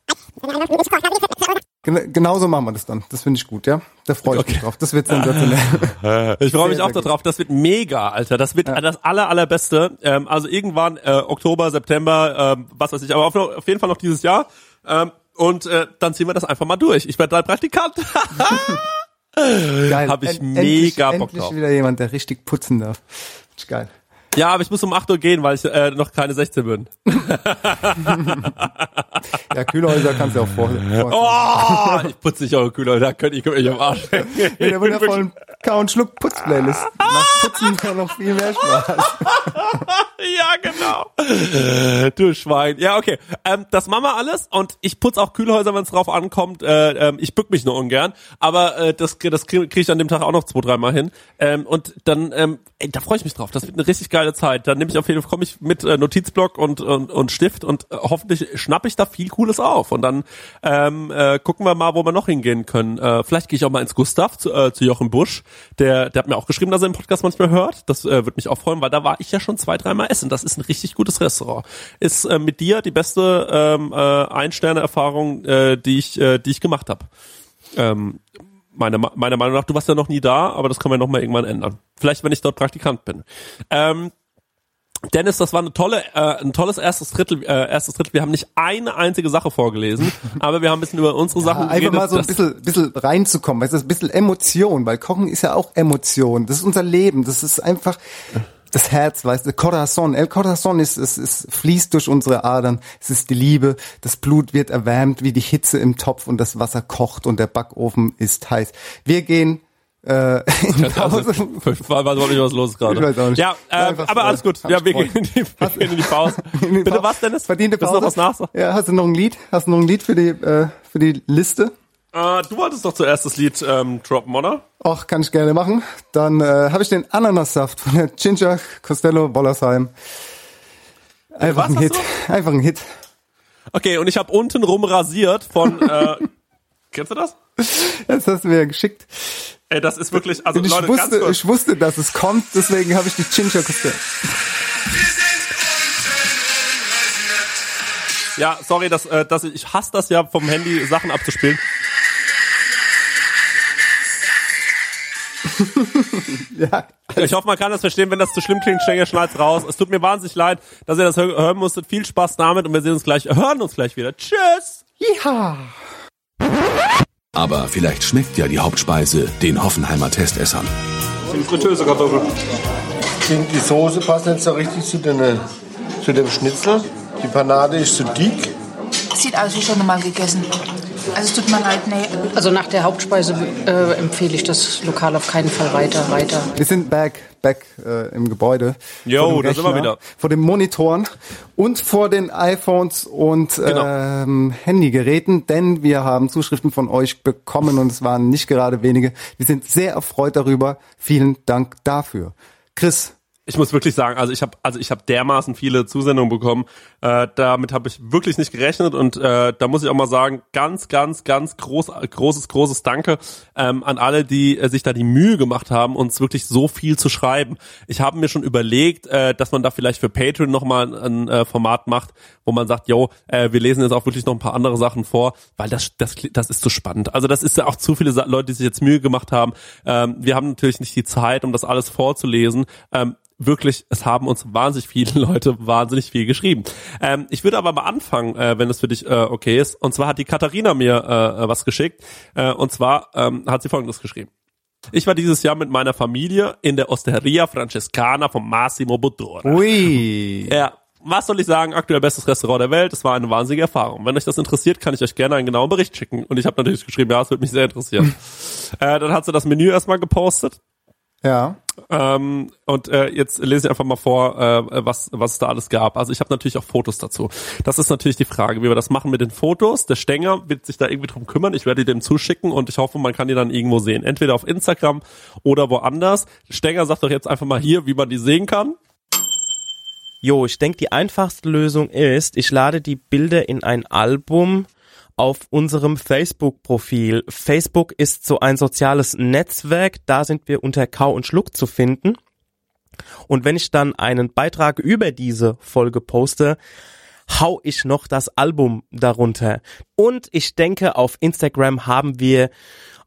Gen genauso machen wir das dann. Das finde ich gut, ja. Da freue ich mich drauf. Das wird sensationell. Ich freue mich auch darauf. Das wird mega, Alter. Das wird das aller, allerbeste. Ähm, also irgendwann äh, Oktober, September, ähm, was weiß ich, aber auf, auf jeden Fall noch dieses Jahr. Ähm, und äh, dann ziehen wir das einfach mal durch. Ich werde dein Praktikant. Geil. Hab ich En- mega endlich, Bock endlich drauf. wieder jemand, der richtig putzen darf. Geil. Ja, aber ich muss um 8 Uhr gehen, weil ich äh, noch keine 16 bin. Ja, Kühlhäuser kannst du auch vor. vor Oh, ich putze nicht eure Kühler, da könnt ihr könnt mich am Arsch hängen. Mit der wundervollen Kau- und Schluck-Putz-Playlist. Macht Putzen ja noch viel mehr Spaß. ja, genau. Du Schwein. Ja, okay. Ähm, das machen wir alles und ich putze auch Kühlhäuser, wenn es drauf ankommt. Äh, ähm, ich bück mich nur ungern, aber äh, das, das kriege krieg ich an dem Tag auch noch zwei, dreimal hin. Ähm, und dann, ähm, ey, da freue ich mich drauf. Das wird eine richtig geile Zeit. Dann nehme ich auf jeden Fall, komme ich mit äh, Notizblock und, und, und Stift und äh, hoffentlich schnapp ich da viel Cooles auf. Und dann ähm, äh, gucken wir mal, wo wir noch hingehen können. Äh, vielleicht gehe ich auch mal ins Gustav zu, äh, zu Jochen Busch. Der, der hat mir auch geschrieben, dass er den Podcast manchmal hört. Das äh, würde mich auch freuen, weil da war ich ja schon zwei, dreimal essen. Das ist ein richtig gutes Restaurant. Ist äh, mit dir die beste ähm, äh, Ein-Sterne-Erfahrung, äh, die ich, äh, die ich gemacht habe. Ähm, meiner, meiner Meinung nach, du warst ja noch nie da, aber das können wir noch mal irgendwann ändern. Vielleicht, wenn ich dort Praktikant bin. Ähm, Dennis, das war eine tolle, äh, ein tolles erstes Drittel, äh, erstes Drittel. Wir haben nicht eine einzige Sache vorgelesen, aber wir haben ein bisschen über unsere Sachen Ja, einfach geredet. mal so ein bisschen, bisschen reinzukommen. Weißt du, ein bisschen Emotion, weil Kochen ist ja auch Emotion. Das ist unser Leben. Das ist einfach das Herz, weißt du, Corazon. El Corazon ist, es, es fließt durch unsere Adern. Es ist die Liebe. Das Blut wird erwärmt wie die Hitze im Topf und das Wasser kocht und der Backofen ist heiß. Wir gehen äh, in Pause. ich weiß auch nicht, was los gerade. Ich weiß auch nicht. Ja, äh, Einfach, aber alles gut. Ja, wir gehen, in die, wir gehen in die Pause. In die Bitte was, Dennis? Verdiente Willst Pause. du noch was nachsagen? Ja, hast du noch ein Lied? Hast du noch ein Lied für die, äh, für die Liste? Äh, du wolltest doch zuerst das Lied ähm, droppen, oder? Och, kann ich gerne machen. Dann äh, habe ich den Ananassaft von der Ginger Costello Bollersheim. Einfach Was ein Hit. Einfach ein Hit. Okay, und ich habe unten rum rasiert von. Äh, kennst du das? Das hast du mir geschickt. Ey, das ist wirklich. Also ich Leute, wusste, ich wusste, dass es kommt, deswegen habe ich die Ginger Costello. Ja, sorry, dass, äh, dass ich, ich hasse das ja vom Handy Sachen abzuspielen. Ja. Ich hoffe, man kann das verstehen. Wenn das zu schlimm klingt, Stenger schneid's raus. Es tut mir wahnsinnig leid, dass ihr das hö- hören musstet. Viel Spaß damit und wir sehen uns gleich, hören uns gleich wieder. Tschüss! Ja. Aber vielleicht schmeckt ja die Hauptspeise den Hoffenheimer Testessern. Sind fritteuse Kartoffeln. Die Soße passt nicht so richtig zu, den, zu dem Schnitzel. Die Panade ist zu dick. Sieht aus wie schon einmal gegessen. Also es tut mir leid, nee. Also nach der Hauptspeise äh, empfehle ich das Lokal auf keinen Fall weiter, weiter. Wir sind back, back äh, im Gebäude. Jo, da sind wir wieder. Vor den Monitoren und vor den iPhones und Genau. ähm, Handygeräten, denn wir haben Zuschriften von euch bekommen und es waren nicht gerade wenige. Wir sind sehr erfreut darüber. Vielen Dank dafür. Chris, Ich muss wirklich sagen, also ich habe also ich habe dermaßen viele Zusendungen bekommen. Äh, damit habe ich wirklich nicht gerechnet und äh, da muss ich auch mal sagen, ganz, ganz, ganz groß, großes, großes Danke ähm, an alle, die äh, sich da die Mühe gemacht haben, uns wirklich so viel zu schreiben. Ich habe mir schon überlegt, äh, dass man da vielleicht für Patreon nochmal ein äh, Format macht, wo man sagt, yo, äh, wir lesen jetzt auch wirklich noch ein paar andere Sachen vor, weil das, das, das ist zu spannend. Also das ist ja auch zu viele Leute, die sich jetzt Mühe gemacht haben. Ähm, wir haben natürlich nicht die Zeit, um das alles vorzulesen. Ähm, wirklich, es haben uns wahnsinnig viele Leute wahnsinnig viel geschrieben. Ähm, ich würde aber mal anfangen, äh, wenn es für dich äh, okay ist. Und zwar hat die Katharina mir äh, äh, was geschickt. Äh, und zwar ähm, hat sie folgendes geschrieben. Ich war dieses Jahr mit meiner Familie in der Osteria Francescana von Massimo Bottura. ui. Ja, was soll ich sagen? Aktuell bestes Restaurant der Welt. Es war eine wahnsinnige Erfahrung. Wenn euch das interessiert, kann ich euch gerne einen genauen Bericht schicken. Und ich habe natürlich geschrieben, ja, es würde mich sehr interessieren. äh, dann hat sie das Menü erstmal gepostet. Ja. Ähm, und äh, jetzt lese ich einfach mal vor, äh, was, was es da alles gab. Also ich habe natürlich auch Fotos dazu. Das ist natürlich die Frage, wie wir das machen mit den Fotos. Der Stenger wird sich da irgendwie drum kümmern. Ich werde die dem zuschicken und ich hoffe, man kann die dann irgendwo sehen. Entweder auf Instagram oder woanders. Stenger sagt doch jetzt einfach mal hier, wie man die sehen kann. Jo, ich denke, die einfachste Lösung ist, ich lade die Bilder in ein Album auf unserem Facebook-Profil. Facebook ist so ein soziales Netzwerk, da sind wir unter Kau und Schluck zu finden. Und wenn ich dann einen Beitrag über diese Folge poste, hau ich noch das Album darunter. Und ich denke, auf Instagram haben wir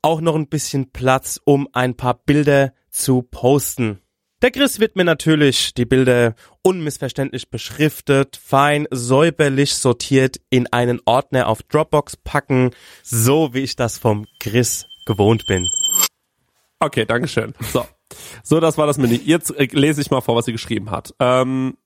auch noch ein bisschen Platz, um ein paar Bilder zu posten. Der Chris wird mir natürlich die Bilder unmissverständlich beschriftet, fein säuberlich sortiert in einen Ordner auf Dropbox packen, so wie ich das vom Chris gewohnt bin. Okay, Dankeschön. So. So, das war das Mini. Jetzt äh, lese ich mal vor, was sie geschrieben hat. Ähm,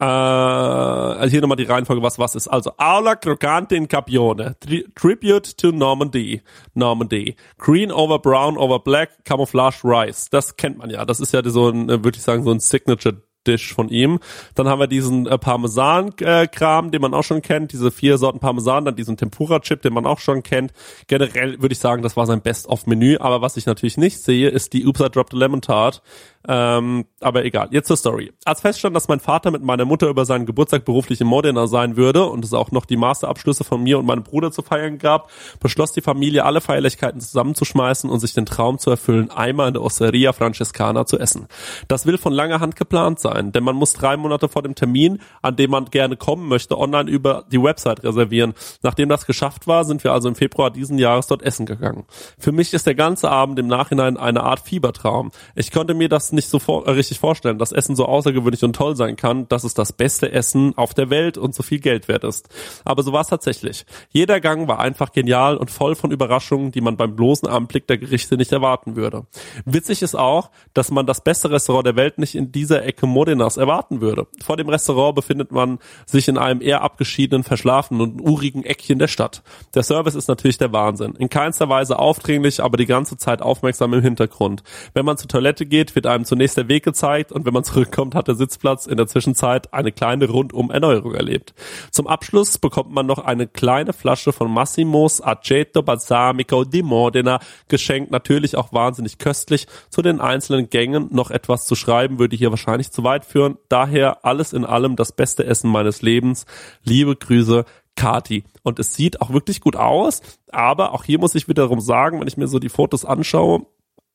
äh, also hier nochmal die Reihenfolge, was was ist. Also Aula Crocante in Capione, Tri Tribute to Normandy, Normandy, Green over Brown over Black, Camouflage Rice. Das kennt man ja. Das ist ja so ein, äh, würde ich sagen, so ein Signature Dish von ihm. Dann haben wir diesen äh, Parmesan-Kram, äh, den man auch schon kennt, diese vier Sorten Parmesan, dann diesen Tempura-Chip, den man auch schon kennt. Generell würde ich sagen, das war sein Best-of-Menü, aber was ich natürlich nicht sehe, ist die Oops, I Dropped a Lemon Tart. Ähm, aber egal, jetzt zur Story. Als feststand, dass mein Vater mit meiner Mutter über seinen Geburtstag beruflich im Modena sein würde und es auch noch die Masterabschlüsse von mir und meinem Bruder zu feiern gab, beschloss die Familie, alle Feierlichkeiten zusammenzuschmeißen und sich den Traum zu erfüllen, einmal in der Osteria Francescana zu essen. Das will von langer Hand geplant sein, denn man muss drei Monate vor dem Termin, an dem man gerne kommen möchte, online über die Website reservieren. Nachdem das geschafft war, sind wir also im Februar diesen Jahres dort essen gegangen. Für mich ist der ganze Abend im Nachhinein eine Art Fiebertraum. Ich konnte mir das nicht so vor, äh, richtig vorstellen, dass Essen so außergewöhnlich und toll sein kann, dass es das beste Essen auf der Welt und so viel Geld wert ist. Aber so war es tatsächlich. Jeder Gang war einfach genial und voll von Überraschungen, die man beim bloßen Anblick der Gerichte nicht erwarten würde. Witzig ist auch, dass man das beste Restaurant der Welt nicht in dieser Ecke Modenas erwarten würde. Vor dem Restaurant befindet man sich in einem eher abgeschiedenen, verschlafenen und urigen Eckchen der Stadt. Der Service ist natürlich der Wahnsinn. In keinster Weise aufdringlich, aber die ganze Zeit aufmerksam im Hintergrund. Wenn man zur Toilette geht, wird einem zunächst der Weg gezeigt und wenn man zurückkommt, hat der Sitzplatz in der Zwischenzeit eine kleine rundum Erneuerung erlebt. Zum Abschluss bekommt man noch eine kleine Flasche von Massimos Aceto Balsamico di Modena geschenkt, natürlich auch wahnsinnig köstlich. Zu den einzelnen Gängen noch etwas zu schreiben, würde hier wahrscheinlich zu weit führen. Daher alles in allem das beste Essen meines Lebens. Liebe Grüße, Kati. Und es sieht auch wirklich gut aus, aber auch hier muss ich wiederum sagen, wenn ich mir so die Fotos anschaue,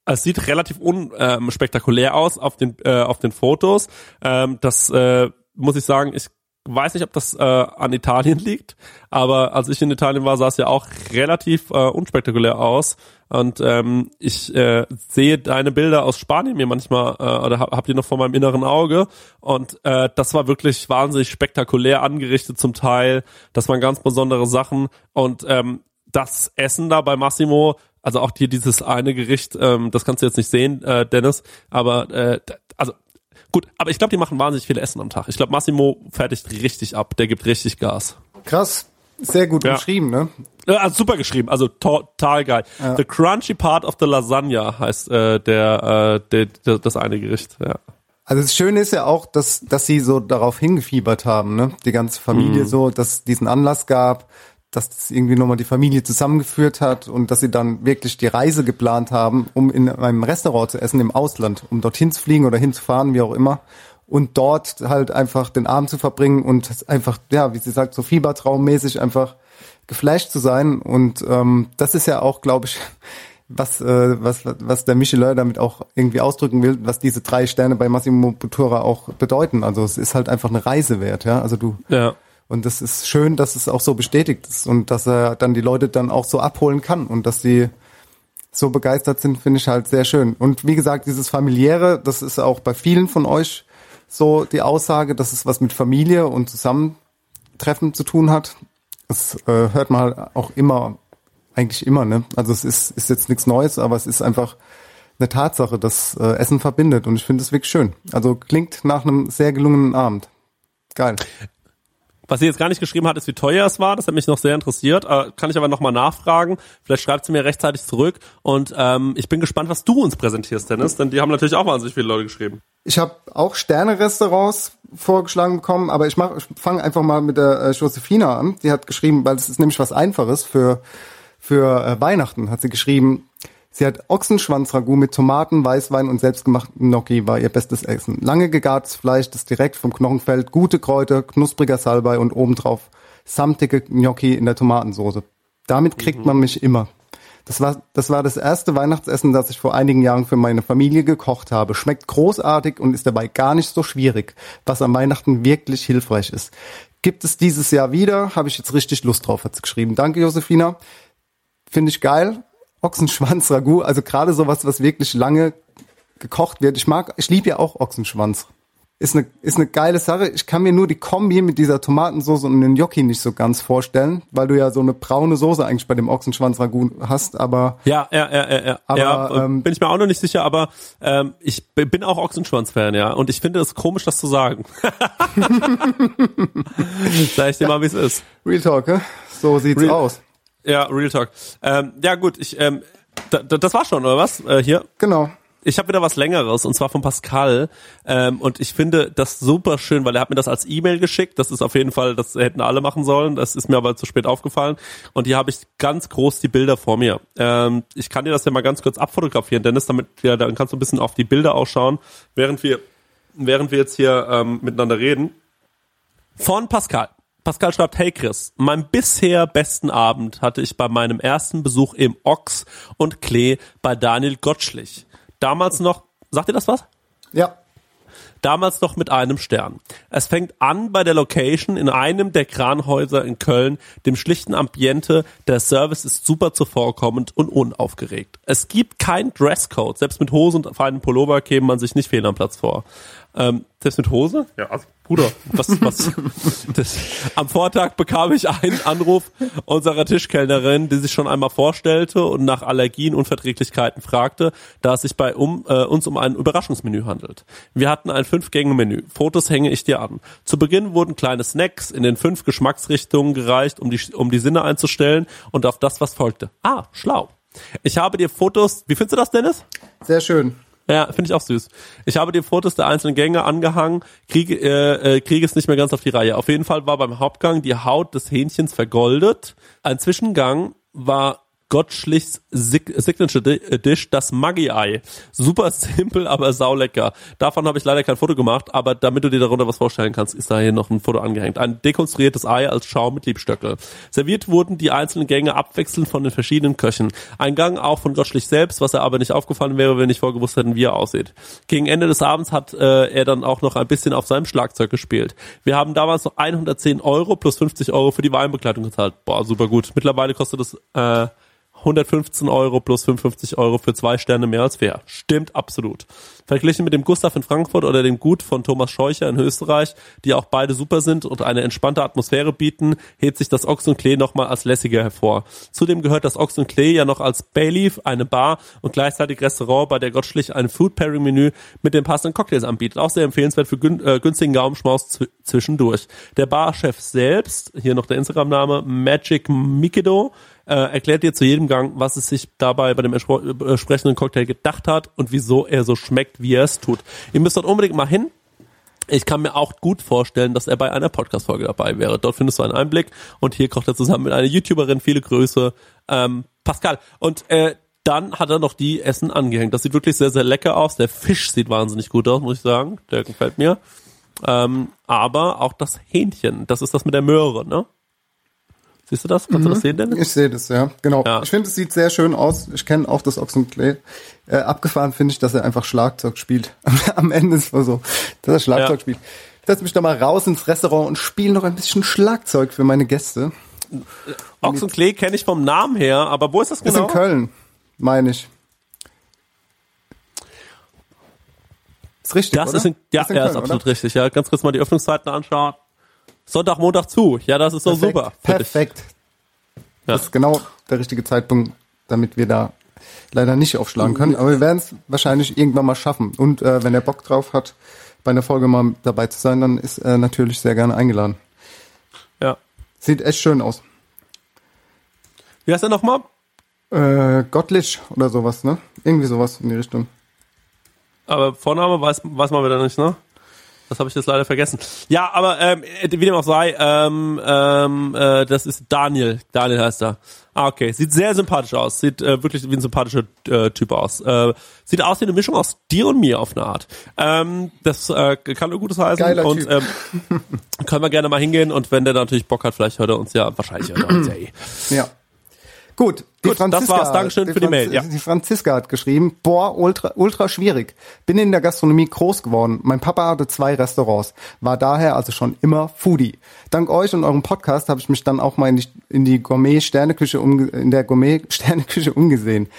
es sieht relativ unspektakulär ähm, aus auf den äh, auf den Fotos. Ähm, das äh, muss ich sagen, ich weiß nicht, ob das äh, an Italien liegt, aber als ich in Italien war, sah es ja auch relativ äh, unspektakulär aus. Und ähm, ich äh, sehe deine Bilder aus Spanien mir manchmal äh, oder hab, hab die noch vor meinem inneren Auge. Und äh, das war wirklich wahnsinnig spektakulär angerichtet zum Teil. Das waren ganz besondere Sachen. Und ähm, das Essen da bei Massimo also auch hier dieses eine Gericht, ähm, das kannst du jetzt nicht sehen, äh, Dennis, aber äh, also gut, aber ich glaube, die machen wahnsinnig viel Essen am Tag. Ich glaube, Massimo fertigt richtig ab, der gibt richtig Gas. Krass, sehr gut ja. geschrieben, ne? Ja, also super geschrieben, also total geil. Ja. The crunchy part of the lasagna heißt äh, der, äh, der, der das eine Gericht, ja. Also das Schöne ist ja auch, dass dass sie so darauf hingefiebert haben, ne? Die ganze Familie mm. so, dass diesen Anlass gab dass das irgendwie nochmal die Familie zusammengeführt hat und dass sie dann wirklich die Reise geplant haben, um in einem Restaurant zu essen im Ausland, um dorthin zu fliegen oder hinzufahren, wie auch immer. Und dort halt einfach den Abend zu verbringen und einfach, ja, wie sie sagt, so fiebertraummäßig einfach geflasht zu sein. Und ähm, das ist ja auch, glaube ich, was, äh, was, was der Michelin damit auch irgendwie ausdrücken will, was diese drei Sterne bei Massimo Bottura auch bedeuten. Also es ist halt einfach eine Reise wert, ja. Also du ja und das ist schön, dass es auch so bestätigt ist und dass er dann die Leute dann auch so abholen kann und dass sie so begeistert sind, finde ich halt sehr schön. Und wie gesagt, dieses familiäre, das ist auch bei vielen von euch so die Aussage, dass es was mit Familie und Zusammentreffen zu tun hat. Das äh, hört man halt auch immer, eigentlich immer, ne? Also es ist, ist jetzt nichts Neues, aber es ist einfach eine Tatsache, dass äh, Essen verbindet und ich finde es wirklich schön. Also klingt nach einem sehr gelungenen Abend. Geil. Was sie jetzt gar nicht geschrieben hat, ist, wie teuer es war. Das hat mich noch sehr interessiert. Äh, kann ich aber nochmal nachfragen. Vielleicht schreibt sie mir rechtzeitig zurück. Und ähm, ich bin gespannt, was du uns präsentierst, Dennis. Denn die haben natürlich auch wahnsinnig viele Leute geschrieben. Ich habe auch Sterne-Restaurants vorgeschlagen bekommen, aber ich, mach, ich fange einfach mal mit der äh, Josephina an. Die hat geschrieben, weil es ist nämlich was Einfaches für, für äh, Weihnachten, hat sie geschrieben, Sie hat Ochsenschwanzragout mit Tomaten, Weißwein und selbstgemachten Gnocchi war ihr bestes Essen. Lange gegartes Fleisch, das direkt vom Knochen fällt, gute Kräuter, knuspriger Salbei und obendrauf samtige Gnocchi in der Tomatensoße. Damit kriegt mhm. man mich immer. Das war, das war das erste Weihnachtsessen, das ich vor einigen Jahren für meine Familie gekocht habe. Schmeckt großartig und ist dabei gar nicht so schwierig, was am Weihnachten wirklich hilfreich ist. Gibt es dieses Jahr wieder, habe ich jetzt richtig Lust drauf, hat sie geschrieben. Danke, Josefina. Finde ich geil. Ochsenschwanz-Ragout, also gerade sowas, was wirklich lange gekocht wird. Ich mag, ich liebe ja auch Ochsenschwanz. Ist eine, ist eine geile Sache. Ich kann mir nur die Kombi mit dieser Tomatensauce und den Gnocchi nicht so ganz vorstellen, weil du ja so eine braune Soße eigentlich bei dem Ochsenschwanz-Ragout hast, aber. Ja, ja, ja, ja, ja. Aber, ja, ähm, bin ich mir auch noch nicht sicher, aber ähm, ich bin auch Ochsenschwanz-Fan, ja. Und ich finde es komisch, das zu sagen. Sag ich dir mal, wie es ist. Real Talk, hä? So sieht's Real- aus. Ja, Real Talk. Ähm, ja gut, ich ähm, da, da, das war schon, oder was? Äh, hier. Genau. Ich habe wieder was längeres und zwar von Pascal ähm, und ich finde das super schön, weil er hat mir das als E-Mail geschickt. Das ist auf jeden Fall, das hätten alle machen sollen. Das ist mir aber zu spät aufgefallen und hier habe ich ganz groß die Bilder vor mir. Ähm, ich kann dir das ja mal ganz kurz abfotografieren, Dennis, damit ja dann kannst du ein bisschen auf die Bilder ausschauen, während wir während wir jetzt hier ähm, miteinander reden. Von Pascal. Pascal schreibt, hey Chris, mein bisher besten Abend hatte ich bei meinem ersten Besuch im Ochs und Klee bei Daniel Gottschlich. Damals noch, sagt ihr das was? Ja. Damals noch mit einem Stern. Es fängt an bei der Location in einem der Kranhäuser in Köln, dem schlichten Ambiente. Der Service ist super zuvorkommend und unaufgeregt. Es gibt kein Dresscode. Selbst mit Hose und feinem Pullover käme man sich nicht fehl am Platz vor. Ähm, selbst mit Hose? Ja, also, Bruder, was, was? Das, am Vortag bekam ich einen Anruf unserer Tischkellnerin, die sich schon einmal vorstellte und nach Allergien und Verträglichkeiten fragte, da es sich bei um, äh, uns um ein Überraschungsmenü handelt. Wir hatten ein Fünf-Gänge-Menü. Fotos hänge ich dir an. Zu Beginn wurden kleine Snacks in den fünf Geschmacksrichtungen gereicht, um die, um die Sinne einzustellen und auf das, was folgte. Ah, schlau. Ich habe dir Fotos, wie findest du das, Dennis? Sehr schön. Ja, finde ich auch süß. Ich habe dir Fotos der einzelnen Gänge angehangen, kriege äh, äh, kriege es nicht mehr ganz auf die Reihe. Auf jeden Fall war beim Hauptgang die Haut des Hähnchens vergoldet. Ein Zwischengang war Gottschlichs Sig Signature Di- Dish, das Maggi-Ei. Super simpel, aber saulecker. Davon habe ich leider kein Foto gemacht, aber damit du dir darunter was vorstellen kannst, ist da hier noch ein Foto angehängt. Ein dekonstruiertes Ei als Schaum mit Liebstöckel. Serviert wurden die einzelnen Gänge abwechselnd von den verschiedenen Köchen. Ein Gang auch von Gottschlich selbst, was er aber nicht aufgefallen wäre, wenn nicht vorgewusst hätten, wie er aussieht. Gegen Ende des Abends hat äh, er dann auch noch ein bisschen auf seinem Schlagzeug gespielt. Wir haben damals noch 110 Euro plus 50 Euro für die Weinbegleitung gezahlt. Boah, super gut. Mittlerweile kostet es äh, 115 Euro plus 55 Euro für zwei Sterne mehr als fair. Stimmt absolut. Verglichen mit dem Gustav in Frankfurt oder dem Gut von Thomas Scheucher in Österreich, die auch beide super sind und eine entspannte Atmosphäre bieten, hebt sich das Ochs und Klee nochmal als lässiger hervor. Zudem gehört das Ochs und Klee ja noch als Bayleaf, eine Bar und gleichzeitig Restaurant, bei der Gottschlich ein Food Pairing Menü mit den passenden Cocktails anbietet. Auch sehr empfehlenswert für gün äh, günstigen Gaumenschmaus zw zwischendurch. Der Barchef selbst, hier noch der Instagram-Name, Magic Mikido, äh, erklärt dir zu jedem Gang, was es sich dabei bei dem entspro- äh, entsprechenden Cocktail gedacht hat und wieso er so schmeckt, wie er es tut. Ihr müsst dort unbedingt mal hin. Ich kann mir auch gut vorstellen, dass er bei einer Podcast-Folge dabei wäre. Dort findest du einen Einblick und hier kocht er zusammen mit einer YouTuberin. Viele Grüße, ähm, Pascal. Und äh, dann hat er noch die Essen angehängt. Das sieht wirklich sehr, sehr lecker aus. Der Fisch sieht wahnsinnig gut aus, muss ich sagen. Der gefällt mir. Ähm, aber auch das Hähnchen, das ist das mit der Möhre, ne? Siehst du das? Kannst du das sehen, Dennis? Ich sehe das, ja. Genau. Ich finde, es sieht sehr schön aus. Ich kenne auch das Ochsenklee. Äh, abgefahren finde ich, dass er einfach Schlagzeug spielt. Am Ende ist es so, dass er Schlagzeug Ja. spielt. Ich setze mich da mal raus ins Restaurant und spiele noch ein bisschen Schlagzeug für meine Gäste. Ochs und Klee kenne ich vom Namen her, aber wo ist das Ist genau? in Köln, meine ich. Ist richtig, Das oder? ist, in, ja, Ist in ja, ist Köln, absolut oder? richtig. Ja, ganz kurz mal die Öffnungszeiten anschauen. Sonntag, Montag zu. Ja, das ist so Perfekt, super. Perfekt. Das ist genau der richtige Zeitpunkt, damit wir da leider nicht aufschlagen können. Aber wir werden es wahrscheinlich irgendwann mal schaffen. Und äh, wenn er Bock drauf hat, bei einer Folge mal dabei zu sein, dann ist er natürlich sehr gerne eingeladen. Ja. Sieht echt schön aus. Wie heißt er nochmal? Äh, Gottlich oder sowas, ne? Irgendwie sowas in die Richtung. Aber Vorname weiß, weiß man wieder nicht, ne? Das habe ich jetzt leider vergessen. Ja, aber ähm, wie dem auch sei, ähm, ähm, äh, das ist Daniel. Daniel heißt er. Ah, okay. Sieht sehr sympathisch aus. Sieht äh, wirklich wie ein sympathischer äh, Typ aus. Äh, sieht aus wie eine Mischung aus dir und mir auf eine Art. Ähm, das äh, kann nur Gutes heißen. Geiler und Typ. ähm, können wir gerne mal hingehen. Und wenn der natürlich Bock hat, vielleicht hört er uns ja, wahrscheinlich hört er uns ja eh. Ja. Gut, die Gut, das Franziska, war's. Dankeschön für die Mail, ja. Die Franziska hat geschrieben, boah, ultra, ultra schwierig. Bin in der Gastronomie groß geworden. Mein Papa hatte zwei Restaurants, war daher also schon immer Foodie. Dank euch und eurem Podcast habe ich mich dann auch mal in die, in die Gourmet-Sterneküche umge in der Gourmet-Sterneküche umgesehen.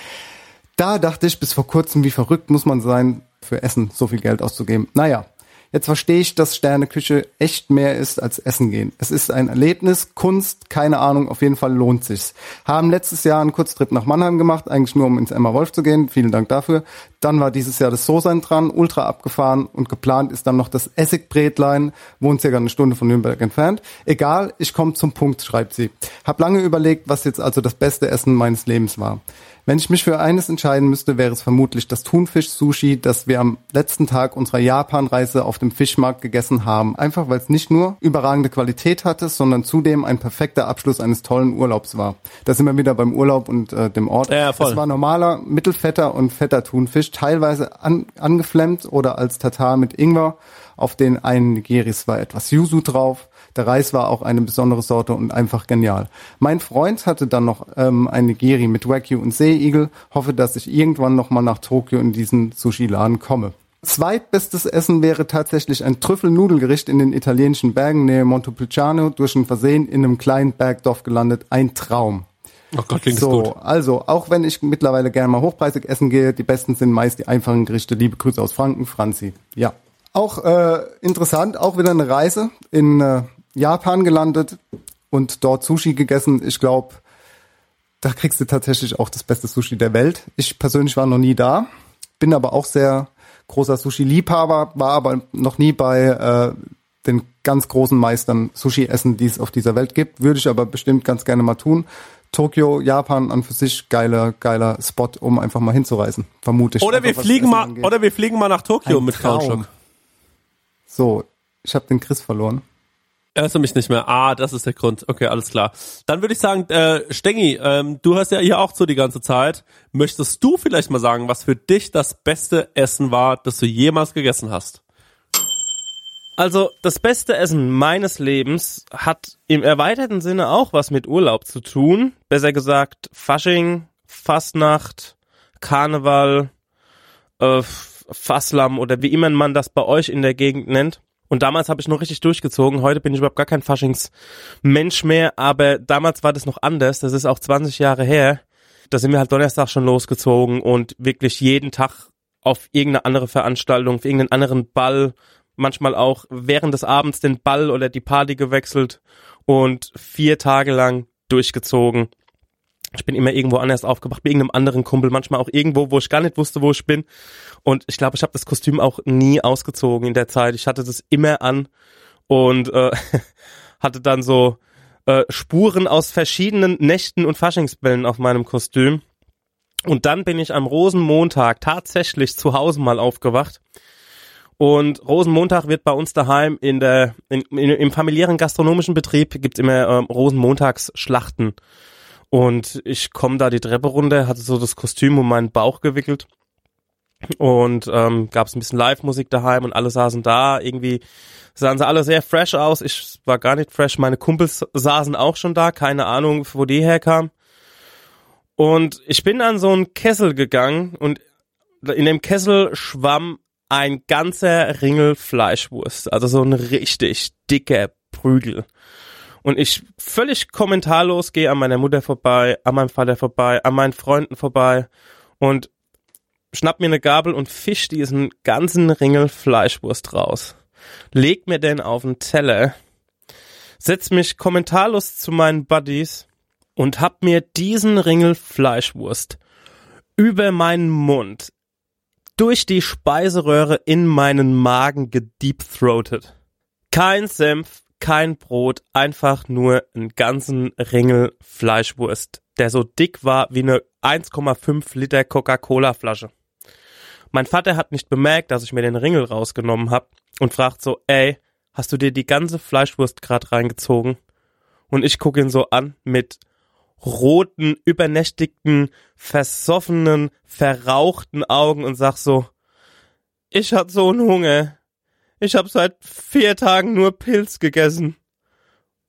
Da dachte ich bis vor kurzem, wie verrückt muss man sein, für Essen so viel Geld auszugeben. Naja, Jetzt verstehe ich, dass Sterneküche echt mehr ist als Essen gehen. Es ist ein Erlebnis, Kunst, keine Ahnung, auf jeden Fall lohnt sich's. Haben letztes Jahr einen Kurztrip nach Mannheim gemacht, eigentlich nur um ins Emma Wolf zu gehen. Vielen Dank dafür. Dann war dieses Jahr das So-Sein dran, ultra abgefahren und geplant ist dann noch das Essigbrätlein, wohnt circa eine Stunde von Nürnberg entfernt. Egal, ich komme zum Punkt, schreibt sie. Hab lange überlegt, was jetzt also das beste Essen meines Lebens war. Wenn ich mich für eines entscheiden müsste, wäre es vermutlich das Thunfisch-Sushi, das wir am letzten Tag unserer Japan-Reise auf dem Fischmarkt gegessen haben. Einfach weil es nicht nur überragende Qualität hatte, sondern zudem ein perfekter Abschluss eines tollen Urlaubs war. Da sind wir wieder beim Urlaub und äh, dem Ort. Ja, voll. Es war normaler, mittelfetter und fetter Thunfisch, teilweise an, angeflemmt oder als Tatar mit Ingwer. Auf den einen Nigiris war etwas Yuzu drauf. Der Reis war auch eine besondere Sorte und einfach genial. Mein Freund hatte dann noch ähm, ein Nigiri mit Wagyu und Seeigel. Hoffe, dass ich irgendwann noch mal nach Tokio in diesen Sushi-Laden komme. Zweitbestes Essen wäre tatsächlich ein Trüffelnudelgericht in den italienischen Bergen nähe Montepulciano durch ein Versehen in einem kleinen Bergdorf gelandet. Ein Traum. Oh Gott, klingt so, gut. also, auch wenn ich mittlerweile gerne mal hochpreisig essen gehe, die besten sind meist die einfachen Gerichte. Liebe Grüße aus Franken, Franzi. Ja. Auch äh, interessant, auch wieder eine Reise in äh, Japan gelandet und dort Sushi gegessen. Ich glaube, da kriegst du tatsächlich auch das beste Sushi der Welt. Ich persönlich war noch nie da, bin aber auch sehr großer Sushi-Liebhaber, war aber noch nie bei äh, den ganz großen Meistern Sushi essen, die es auf dieser Welt gibt. Würde ich aber bestimmt ganz gerne mal tun. Tokio, Japan an für sich geiler, geiler Spot, um einfach mal hinzureisen, vermute ich. Oder wir Einfach, was fliegen mal, angeht. oder wir fliegen mal nach Tokio Ein mit. Kautschuk. So, ich habe den Chris verloren. Hörst du mich nicht mehr? Ah, das ist der Grund. Okay, alles klar. Dann würde ich sagen, äh, Stengi, ähm, du hast ja hier auch so die ganze Zeit. Möchtest du vielleicht mal sagen, was für dich das beste Essen war, das du jemals gegessen hast? Also das beste Essen meines Lebens hat im erweiterten Sinne auch was mit Urlaub zu tun. Besser gesagt Fasching, Fastnacht, Karneval, äh, Fasslam oder wie immer man das bei euch in der Gegend nennt. Und damals habe ich noch richtig durchgezogen. Heute bin ich überhaupt gar kein Faschingsmensch mehr, aber damals war das noch anders. Das ist auch 20 Jahre her. Da sind wir halt Donnerstag schon losgezogen und wirklich jeden Tag auf irgendeine andere Veranstaltung, auf irgendeinen anderen Ball, manchmal auch während des Abends den Ball oder die Party gewechselt und vier Tage lang durchgezogen. Ich bin immer irgendwo anders aufgewacht, bei irgendeinem anderen Kumpel, manchmal auch irgendwo, wo ich gar nicht wusste, wo ich bin. Und ich glaube, ich habe das Kostüm auch nie ausgezogen in der Zeit. Ich hatte das immer an und äh, hatte dann so äh, Spuren aus verschiedenen Nächten und Faschingsbällen auf meinem Kostüm. Und dann bin ich am Rosenmontag tatsächlich zu Hause mal aufgewacht. Und Rosenmontag wird bei uns daheim in der in, in, im familiären gastronomischen Betrieb gibt's immer ähm, Rosenmontagsschlachten. Und ich komme da die Treppe runter, hatte so das Kostüm um meinen Bauch gewickelt und ähm, gab es ein bisschen Live-Musik daheim und alle saßen da. Irgendwie sahen sie alle sehr fresh aus. Ich war gar nicht fresh. Meine Kumpels saßen auch schon da. Keine Ahnung, wo die herkamen. Und ich bin an so einen Kessel gegangen und in dem Kessel schwamm ein ganzer Ringel Fleischwurst. Also so ein richtig dicker Prügel. Und ich völlig kommentarlos gehe an meiner Mutter vorbei, an meinem Vater vorbei, an meinen Freunden vorbei und schnapp mir eine Gabel und fisch diesen ganzen Ringel Fleischwurst raus. Leg mir den auf den Teller, setz mich kommentarlos zu meinen Buddies und hab mir diesen Ringel Fleischwurst über meinen Mund durch die Speiseröhre in meinen Magen gedeepthroated. Kein Senf, kein Brot, einfach nur einen ganzen Ringel Fleischwurst, der so dick war wie eine 1,5 Liter Coca-Cola Flasche. Mein Vater hat nicht bemerkt, dass ich mir den Ringel rausgenommen hab und fragt so, ey, hast du dir die ganze Fleischwurst grad reingezogen? Und ich gucke ihn so an mit roten, übernächtigten, versoffenen, verrauchten Augen und sag so, ich hab so einen Hunger. Ich hab seit vier Tagen nur Pilz gegessen.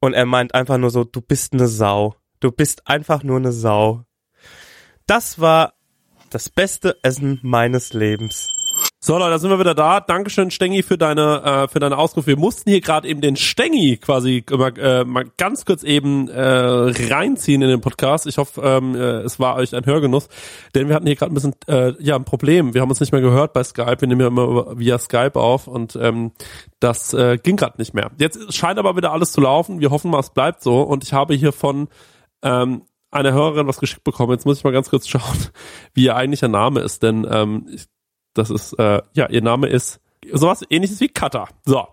Und er meint einfach nur so, du bist ne Sau. Du bist einfach nur eine Sau. Das war das beste Essen meines Lebens. So Leute, da sind wir wieder da. Dankeschön Stengi für deine äh, für deine Auskunft. Wir mussten hier gerade eben den Stengi quasi äh, mal ganz kurz eben äh, reinziehen in den Podcast. Ich hoffe, ähm, äh, es war euch ein Hörgenuss, denn wir hatten hier gerade ein bisschen äh, ja ein Problem. Wir haben uns nicht mehr gehört bei Skype. Wir nehmen ja immer via Skype auf und ähm, das äh, ging gerade nicht mehr. Jetzt scheint aber wieder alles zu laufen. Wir hoffen mal, es bleibt so. Und ich habe hier von ähm, einer Hörerin was geschickt bekommen. Jetzt muss ich mal ganz kurz schauen, wie ihr eigentlicher Name ist, denn ähm, ich, das ist, äh, ja, ihr Name ist sowas ähnliches wie Kata. So.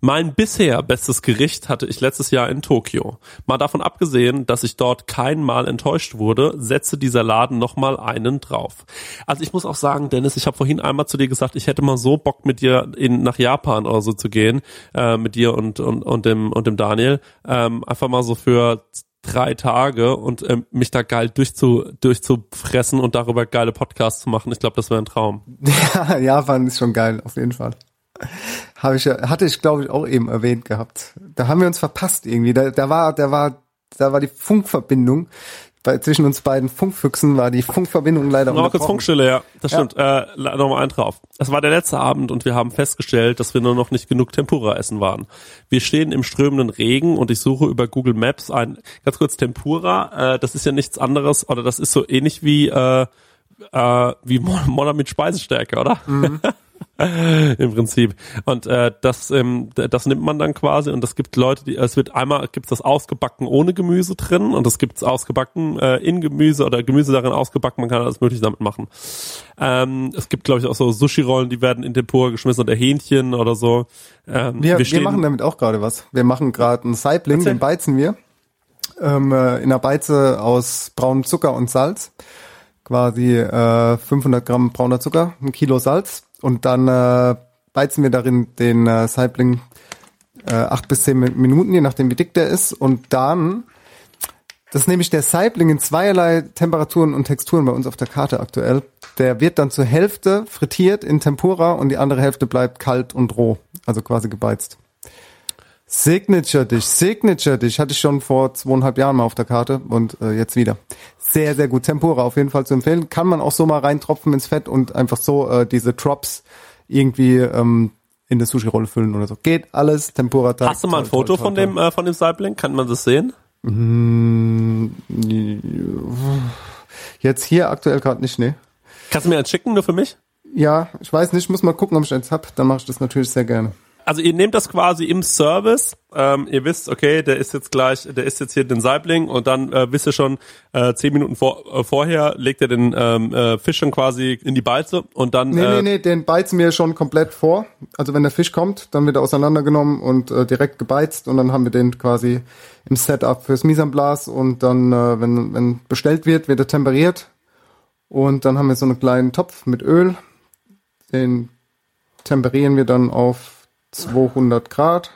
Mein bisher bestes Gericht hatte ich letztes Jahr in Tokio. Mal davon abgesehen, dass ich dort kein Mal enttäuscht wurde, setze dieser Laden nochmal einen drauf. Also ich muss auch sagen, Dennis, ich habe vorhin einmal zu dir gesagt, ich hätte mal so Bock mit dir in, nach Japan oder so zu gehen, äh, mit dir und, und, und, dem, und dem Daniel. Ähm, einfach mal so für drei Tage und ähm, mich da geil durchzu, durchzufressen und darüber geile Podcasts zu machen. Ich glaube, das wäre ein Traum. Ja, Japan ist schon geil, auf jeden Fall. Habe ich, hatte ich, glaube ich, auch eben erwähnt gehabt. Da haben wir uns verpasst irgendwie. Da, da war, da war, da war die Funkverbindung. Bei, zwischen uns beiden Funkfüchsen war die Funkverbindung leider Noch kurz. Funkstille, ja. Das Ja. stimmt. Äh, la- noch mal ein drauf. Es war der letzte Abend und wir haben festgestellt, dass wir nur noch nicht genug Tempura essen waren. Wir stehen im strömenden Regen und ich suche über Google Maps ein, ganz kurz Tempura, äh, das ist ja nichts anderes, oder das ist so ähnlich wie, äh, äh, wie Monat mit Speisestärke, oder? Im Prinzip. Und äh, das, ähm, das nimmt man dann quasi und es gibt Leute, die, es wird einmal gibt's das ausgebacken ohne Gemüse drin und es gibt's ausgebacken äh, in Gemüse oder Gemüse darin ausgebacken, man kann alles mögliche damit machen. Ähm, es gibt, glaube ich, auch so Sushi-Rollen, die werden in Tempura geschmissen oder Hähnchen oder so. Ähm, Wir, wir, stehen- machen damit auch gerade was. Wir machen gerade einen Saibling, den beizen wir. Ähm, äh, in einer Beize aus braunem Zucker und Salz. Quasi äh, 500 Gramm brauner Zucker, ein Kilo Salz. Und dann äh, beizen wir darin den äh, Saibling äh, acht bis zehn Min- Minuten, je nachdem wie dick der ist. Und dann, das ist nämlich der Saibling in zweierlei Temperaturen und Texturen bei uns auf der Karte aktuell. Der wird dann zur Hälfte frittiert in Tempura und die andere Hälfte bleibt kalt und roh, also quasi gebeizt. Signature Dish, Signature Dish hatte ich schon vor zweieinhalb Jahren mal auf der Karte und äh, jetzt wieder. Sehr, sehr gut. Tempura auf jeden Fall zu empfehlen. Kann man auch so mal reintropfen ins Fett und einfach so äh, diese Drops irgendwie ähm, in eine Sushi-Rolle füllen oder so. Geht alles. Tempura -Teig. Hast du mal ein Foto von dem äh, von dem Saibling? Kann man das sehen? Mm, Jetzt hier aktuell gerade nicht, ne? Kannst du mir eins schicken, nur für mich? Ja, ich weiß nicht, muss mal gucken, ob ich eins hab. Dann mache ich das natürlich sehr gerne. Also ihr nehmt das quasi im Service. Ähm, ihr wisst, okay, der ist jetzt gleich, der ist jetzt hier den Saibling und dann äh, wisst ihr schon, äh, zehn Minuten vor, äh, vorher legt er den ähm, äh, Fisch dann quasi in die Balze und dann Nee, äh, nee, nee, den beizen wir schon komplett vor. Also wenn der Fisch kommt, dann wird er auseinandergenommen und äh, direkt gebeizt und dann haben wir den quasi im Setup fürs Mise en place und dann, äh, wenn, wenn bestellt wird, wird er temperiert und dann haben wir so einen kleinen Topf mit Öl. Den temperieren wir dann auf 200 Grad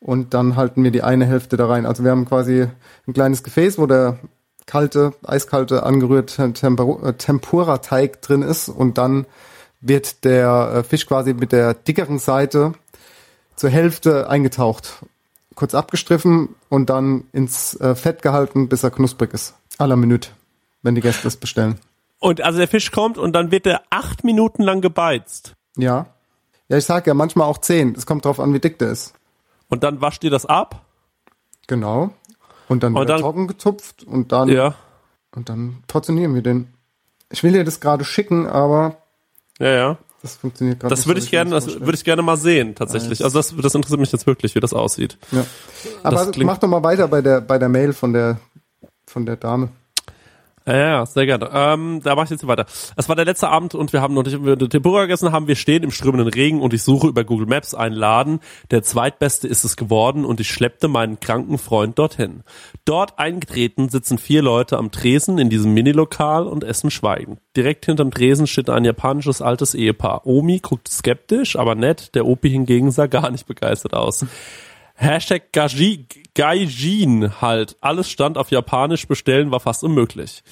und dann halten wir die eine Hälfte da rein. Also wir haben quasi ein kleines Gefäß, wo der kalte, eiskalte, angerührte Temper äh, Tempura-Teig drin ist und dann wird der äh, Fisch quasi mit der dickeren Seite zur Hälfte eingetaucht, kurz abgestriffen und dann ins äh, Fett gehalten, bis er knusprig ist. À la Minute, wenn die Gäste es bestellen. und also der Fisch kommt und dann wird er acht Minuten lang gebeizt. Ja. Ja, ich sag ja manchmal auch zehn. Es kommt drauf an, wie dick der ist. Und dann wascht ihr das ab? Genau. Und dann Und wird er dann- trocken gezupft und dann Ja. und dann portionieren wir den. Ich will dir das gerade schicken, aber Ja, ja. das funktioniert gerade Das würde so, ich gerne, das würde ich gerne mal sehen, tatsächlich. Also das, das interessiert mich jetzt wirklich, wie das aussieht. Ja. Aber mach doch mal weiter bei der bei der Mail von der von der Dame. Ja, ja, sehr gerne. Ähm, da mache ich jetzt weiter. Es war der letzte Abend und wir haben noch nicht wir Tempura gegessen, haben wir stehen im strömenden Regen und ich suche über Google Maps einen Laden. Der zweitbeste ist es geworden und ich schleppte meinen kranken Freund dorthin. Dort eingetreten sitzen vier Leute am Tresen in diesem Minilokal und essen schweigend. Direkt hinterm Tresen steht ein japanisches altes Ehepaar. Omi guckt skeptisch, aber nett. Der Opi hingegen sah gar nicht begeistert aus. Hashtag Gaji, Gaijin halt. Alles stand auf Japanisch, bestellen war fast unmöglich.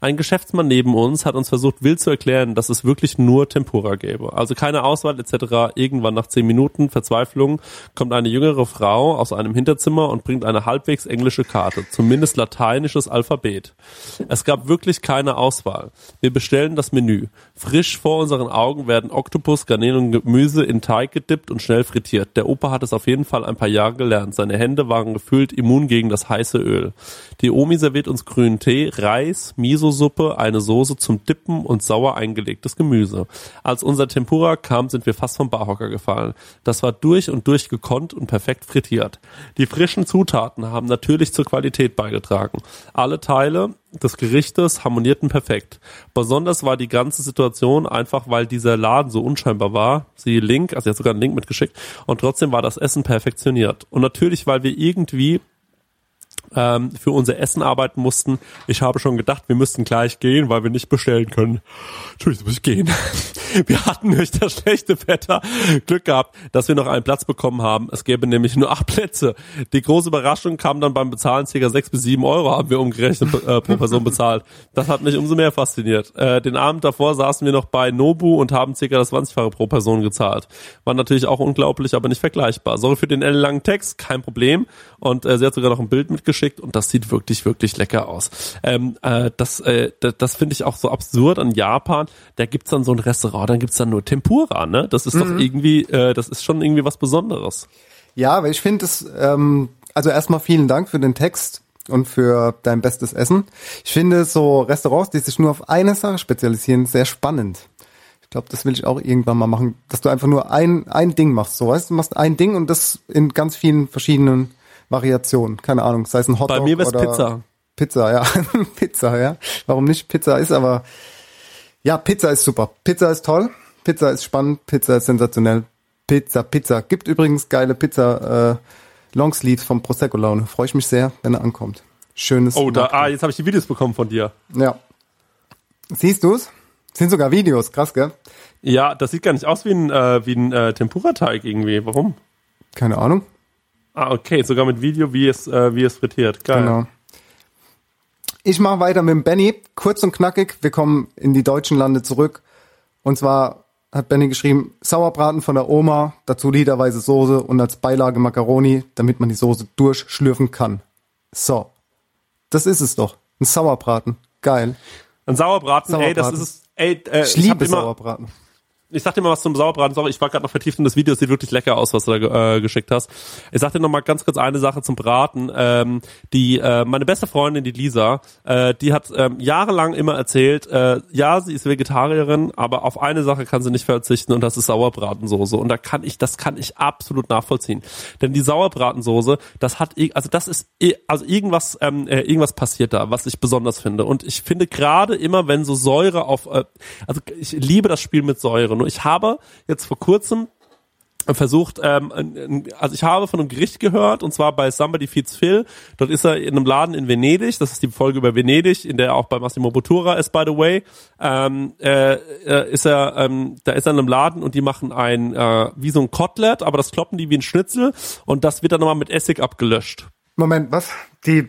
Ein Geschäftsmann neben uns hat uns versucht wild zu erklären, dass es wirklich nur Tempura gäbe. Also keine Auswahl etc. Irgendwann nach zehn Minuten Verzweiflung kommt eine jüngere Frau aus einem Hinterzimmer und bringt eine halbwegs englische Karte, zumindest lateinisches Alphabet. Es gab wirklich keine Auswahl. Wir bestellen das Menü. Frisch vor unseren Augen werden Oktopus, Garnelen und Gemüse in Teig gedippt und schnell frittiert. Der Opa hat es auf jeden Fall ein paar Jahre gelernt. Seine Hände waren gefühlt immun gegen das heiße Öl. Die Omi serviert uns grünen Tee, Reis, Miso-Suppe, eine Soße zum Dippen und sauer eingelegtes Gemüse. Als unser Tempura kam, sind wir fast vom Barhocker gefallen. Das war durch und durch gekonnt und perfekt frittiert. Die frischen Zutaten haben natürlich zur Qualität beigetragen. Alle Teile des Gerichtes harmonierten perfekt. Besonders war die ganze Situation einfach, weil dieser Laden so unscheinbar war. Sie Link, also er hat sogar einen Link mitgeschickt und trotzdem war das Essen perfektioniert. Und natürlich, weil wir irgendwie ähm, für unser Essen arbeiten mussten. Ich habe schon gedacht, wir müssten gleich gehen, weil wir nicht bestellen können. Entschuldigung, muss ich gehen. Wir hatten durch das schlechte Wetter Glück gehabt, dass wir noch einen Platz bekommen haben. Es gäbe nämlich nur acht Plätze. Die große Überraschung kam dann beim Bezahlen ca. sechs bis sieben Euro haben wir umgerechnet äh, pro Person bezahlt. Das hat mich umso mehr fasziniert. Äh, den Abend davor saßen wir noch bei Nobu und haben ca. das 20-fache pro Person gezahlt. War natürlich auch unglaublich, aber nicht vergleichbar. Sorry für den ellenlangen Text, kein Problem. Und äh, sie hat sogar noch ein Bild mitgeschickt und das sieht wirklich, wirklich lecker aus. Ähm, äh, das äh, das, finde ich auch so absurd an Japan. Da gibt's dann so ein Restaurant, dann gibt's dann nur Tempura, ne? Das ist Mhm. doch irgendwie, äh, das ist schon irgendwie was Besonderes. Ja, aber ich finde es, ähm, also erstmal vielen Dank für den Text und für dein bestes Essen. Ich finde so Restaurants, die sich nur auf eine Sache spezialisieren, sehr spannend. Ich glaube, das will ich auch irgendwann mal machen, dass du einfach nur ein, ein Ding machst. So, weißt du machst ein Ding und das in ganz vielen verschiedenen Variationen. Keine Ahnung, sei es ein Hotdog Bei mir wär's oder Pizza. Pizza, ja. Pizza, ja. Warum nicht? Pizza ist aber, ja, Pizza ist super. Pizza ist toll. Pizza ist spannend. Pizza ist sensationell. Pizza, Pizza. Gibt übrigens geile Pizza, äh, Longsleeves vom Prosecco Laune. Freue ich mich sehr, wenn er ankommt. Schönes. Oh, da, ah, jetzt habe ich die Videos bekommen von dir. Ja. Siehst du's? Sind sogar Videos, krass, gell? Ja, das sieht gar nicht aus wie ein, äh, wie ein äh, Tempura-Teig irgendwie. Warum? Keine Ahnung. Ah, okay, sogar mit Video, wie es, äh, wie es frittiert. Geil. Genau. Ich mache weiter mit dem Benny. Kurz und knackig. Wir kommen in die deutschen Lande zurück. Und zwar hat Benny geschrieben, Sauerbraten von der Oma, dazu literweise Soße und als Beilage Macaroni, damit man die Soße durchschlürfen kann. So. Das ist es doch. Ein Sauerbraten. Geil. Ein Sauerbraten, ey, das Sauerbraten. ist es. Ey, äh, Ich liebe immer, Sauerbraten. Ich sag dir mal was zum Sauerbraten. Sorry, ich war gerade noch vertieft in das Video. Es sieht wirklich lecker aus, was du da äh, geschickt hast. Ich sag dir noch mal ganz kurz eine Sache zum Braten. Ähm, die äh, meine beste Freundin, die Lisa, äh, die hat ähm, jahrelang immer erzählt, äh, ja, sie ist Vegetarierin, aber auf eine Sache kann sie nicht verzichten und das ist Sauerbratensoße. Und da kann ich, das kann ich absolut nachvollziehen. Denn die Sauerbratensoße, das hat, also das ist, also irgendwas, ähm, äh, irgendwas passiert da, was ich besonders finde. Und ich finde gerade immer, wenn so Säure auf, äh, also ich liebe das Spiel mit Säure. Nur ich habe jetzt vor kurzem versucht, ähm, also ich habe von einem Gericht gehört, und zwar bei Somebody Feeds Phil. Dort ist er in einem Laden in Venedig, das ist die Folge über Venedig, in der er auch bei Massimo Bottura ist, by the way. Ähm, äh, äh, ist er, ähm, da ist er in einem Laden und die machen ein, äh, wie so ein Kotelett, aber das kloppen die wie ein Schnitzel und das wird dann nochmal mit Essig abgelöscht. Moment, was? Die,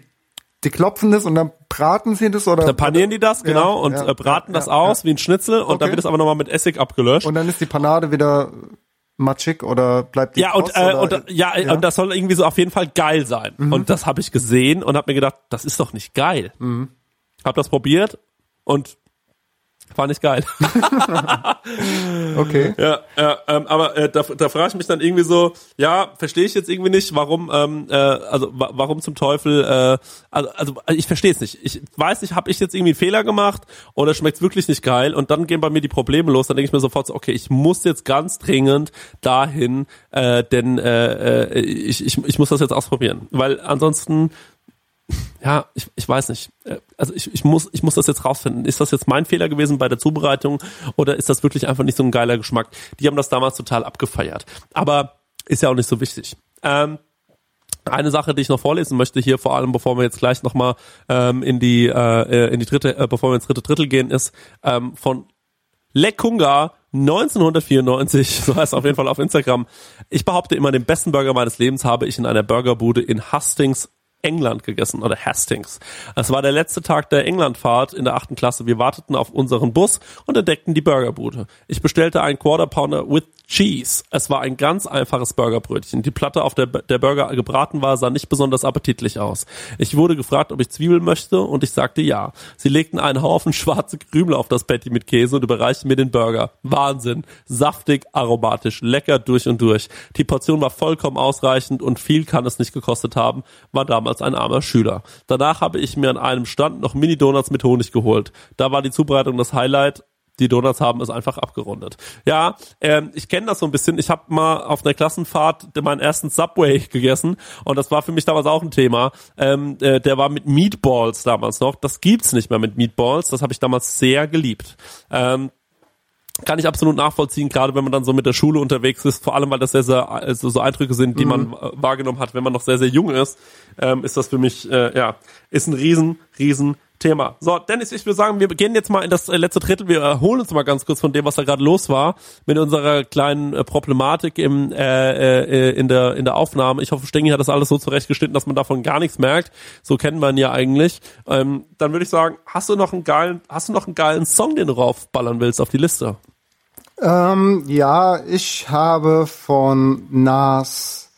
die klopfen das und dann braten sie das oder? Dann panieren die das, genau, Ja, und ja, äh, braten ja, das ja, aus ja. wie ein Schnitzel und dann Okay. wird es aber nochmal mit Essig abgelöscht. Und dann ist die Panade wieder matschig oder bleibt die Ja, und, äh, und ja, und das soll irgendwie so auf jeden Fall geil sein. Mhm. Und das habe ich gesehen und habe mir gedacht, das ist doch nicht geil. Hab das probiert und war nicht geil. Okay. Ja, ja ähm, aber äh, da, da frage ich mich dann irgendwie so, ja, verstehe ich jetzt irgendwie nicht, warum, ähm, äh, also wa warum zum Teufel, äh, also, also ich verstehe es nicht. Ich weiß nicht, habe ich jetzt irgendwie einen Fehler gemacht oder schmeckt's wirklich nicht geil und dann gehen bei mir die Probleme los. Dann denke ich mir sofort so, okay, ich muss jetzt ganz dringend dahin, äh, denn äh, äh, ich, ich, ich muss das jetzt ausprobieren, weil ansonsten ja, ich, ich weiß nicht. Äh, Also ich, ich, muss, ich muss das jetzt rausfinden. Ist das jetzt mein Fehler gewesen bei der Zubereitung oder ist das wirklich einfach nicht so ein geiler Geschmack? Die haben das damals total abgefeiert. Aber ist ja auch nicht so wichtig. Ähm, eine Sache, die ich noch vorlesen möchte hier, vor allem bevor wir jetzt gleich nochmal ähm, in die äh, in die dritte, äh, bevor wir ins dritte Drittel gehen, ist ähm, von Lekunga 1994, so heißt es auf jeden Fall auf Instagram. Ich behaupte immer, den besten Burger meines Lebens habe ich in einer Burgerbude in Hastings England gegessen oder Hastings. Es war der letzte Tag der Englandfahrt in der achten Klasse. Wir warteten auf unseren Bus und entdeckten die Burgerbude. Ich bestellte einen Quarter Pounder with Cheese. Es war ein ganz einfaches Burgerbrötchen. Die Platte, auf der der Burger gebraten war, sah nicht besonders appetitlich aus. Ich wurde gefragt, ob ich Zwiebeln möchte und ich sagte ja. Sie legten einen Haufen schwarze Krümel auf das Patty mit Käse und überreichten mir den Burger. Wahnsinn. Saftig, aromatisch, lecker durch und durch. Die Portion war vollkommen ausreichend und viel kann es nicht gekostet haben, war damals ein armer Schüler. Danach habe ich mir an einem Stand noch Mini-Donuts mit Honig geholt. Da war die Zubereitung das Highlight die Donuts haben es einfach abgerundet. Ja, ähm, ich kenne das so ein bisschen. Ich habe mal auf einer Klassenfahrt meinen ersten Subway gegessen und das war für mich damals auch ein Thema. Ähm, äh, der war mit Meatballs damals noch. Das gibt's nicht mehr mit Meatballs. Das habe ich damals sehr geliebt. Ähm, kann ich absolut nachvollziehen, gerade wenn man dann so mit der Schule unterwegs ist, vor allem weil das sehr, sehr also so Eindrücke sind, die Mhm. man äh, wahrgenommen hat, wenn man noch sehr, sehr jung ist, ähm, ist das für mich, äh, ja, ist ein riesen, riesen Thema. So, Dennis, ich würde sagen, wir gehen jetzt mal in das äh, letzte Drittel. Wir erholen uns mal ganz kurz von dem, was da gerade los war, mit unserer kleinen äh, Problematik im, äh, äh, in, der, in der Aufnahme. Ich hoffe, Stengi hat das alles so zurechtgeschnitten, dass man davon gar nichts merkt. So kennt man ja eigentlich. Ähm, dann würde ich sagen, hast du noch einen geilen, hast du noch einen geilen Song, den du raufballern willst auf die Liste? Ähm, ja, ich habe von Nas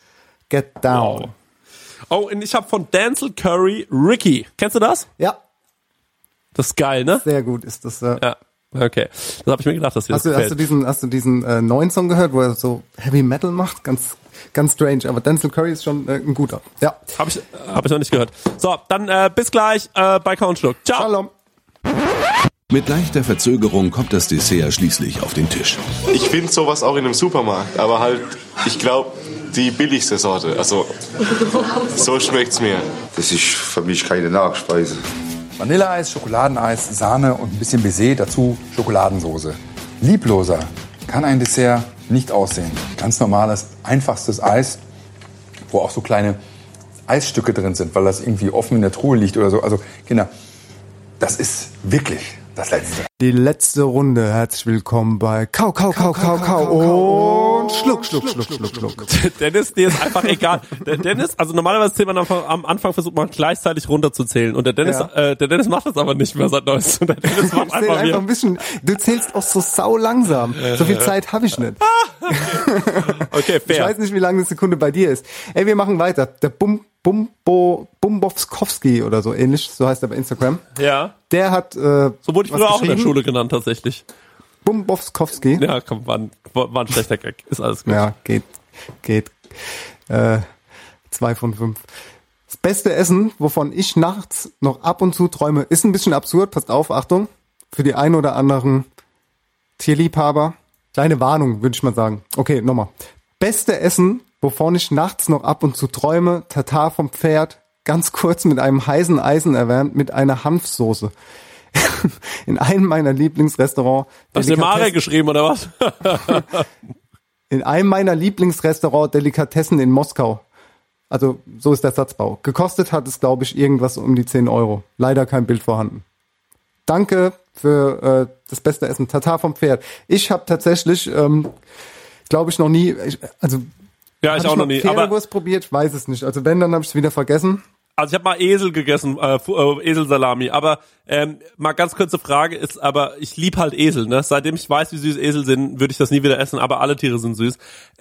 Get Down. Oh, und ich habe von Denzel Curry Ricky. Kennst du das? Ja. Das ist geil, ne? Sehr gut ist das. Ja. Ja. Okay. Das habe ich mir gedacht, dass dir das Hast du, hast gefällt. du diesen, hast du diesen äh, neuen Song gehört, wo er so Heavy Metal macht? Ganz, ganz strange. Aber Denzel Curry ist schon äh, ein guter. Ja. Habe ich, hab ich noch nicht gehört. So, dann äh, bis gleich äh, bei Countschluck. Ciao. Shalom. Mit leichter Verzögerung kommt das Dessert schließlich auf den Tisch. Ich finde sowas auch in einem Supermarkt, aber halt, ich glaube, die billigste Sorte. Also, so schmeckt's mir. Das ist für mich keine Nachspeise. Vanilleeis, Schokoladeneis, Sahne und ein bisschen Baiser, dazu Schokoladensoße. Liebloser kann ein Dessert nicht aussehen. Ganz normales, einfachstes Eis, wo auch so kleine Eisstücke drin sind, weil das irgendwie offen in der Truhe liegt oder so. Also, Kinder, das ist wirklich das Letzte. Die letzte Runde. Herzlich willkommen bei Kau, Kau, Kau, Kau, Kau und Schluck, Schluck, Schluck, Schluck, Schluck. Dennis, dir ist einfach egal. Der Dennis, also normalerweise zählt man am Anfang, am Anfang versucht man gleichzeitig runterzuzählen und der Dennis, Ja. äh, der Dennis macht das aber nicht mehr seit neuestem. Der Dennis macht Ich einfach, einfach ein bisschen. Du zählst auch so sau langsam. So viel Zeit habe ich nicht. Okay, Ich fair. weiß nicht, wie lange eine Sekunde bei dir ist. Ey, wir machen weiter. Der Bum, Bumbo, Bumbowskowski oder so ähnlich, so heißt er bei Instagram. Ja. Der hat, äh, So wurde ich früher auch in der. Schule genannt, tatsächlich. Bumbowskowski. Ja, komm, war ein, war ein schlechter Gag. Ist alles gut. Ja, geht, geht. Äh, zwei von fünf. Das beste Essen, wovon ich nachts noch ab und zu träume, ist ein bisschen absurd. Passt auf, Achtung. Für die ein oder anderen Tierliebhaber. Kleine Warnung, würde ich mal sagen. Okay, nochmal. Beste Essen, wovon ich nachts noch ab und zu träume, Tatar vom Pferd, ganz kurz mit einem heißen Eisen erwärmt, mit einer Hanfsoße. In einem meiner Lieblingsrestaurants. Hast du Delikatessen- geschrieben oder was? in einem meiner Lieblingsrestaurant Delikatessen in Moskau. Also so ist der Satzbau. Gekostet hat es, glaube ich, irgendwas um die 10 Euro. Leider kein Bild vorhanden. Danke für äh, das beste Essen. Tatar vom Pferd. Ich habe tatsächlich, ähm, glaube ich, noch nie, ich, also Ja, ich auch noch nie. Aber Pferdewurst probiert, ich weiß es nicht. Also wenn, dann habe ich es wieder vergessen. Also ich habe mal Esel gegessen, äh, äh, Eselsalami. Aber ähm, mal ganz kurze Frage ist, aber ich lieb halt Esel. Ne? Seitdem ich weiß, wie süß Esel sind, würde ich das nie wieder essen. Aber alle Tiere sind süß.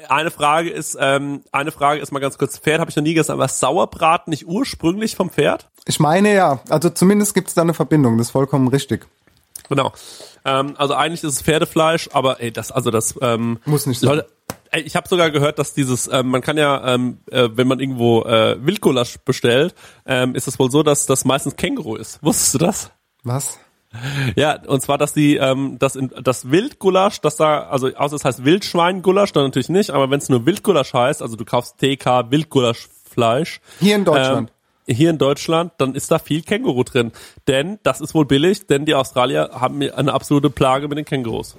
Eine Frage ist, ähm, eine Frage ist mal ganz kurz. Pferd habe ich noch nie gegessen, aber Sauerbraten nicht ursprünglich vom Pferd? Ich meine ja, also zumindest gibt es da eine Verbindung, das ist vollkommen richtig. Genau. Ähm, also eigentlich ist es Pferdefleisch, aber ey, das also das ähm, muss nicht sein. Leute, ich habe sogar gehört, dass dieses, ähm, man kann ja, ähm, äh, wenn man irgendwo äh, Wildgulasch bestellt, ähm, ist es wohl so, dass das meistens Känguru ist. Wusstest du das? Was? Ja, und zwar, dass die, ähm, das, in, das Wildgulasch, das da, also außer es heißt Wildschweingulasch, dann natürlich nicht, aber wenn es nur Wildgulasch heißt, also du kaufst TK Wildgulaschfleisch. Hier in Deutschland. Ähm, hier in Deutschland, dann ist da viel Känguru drin. Denn das ist wohl billig, denn die Australier haben eine absolute Plage mit den Kängurus.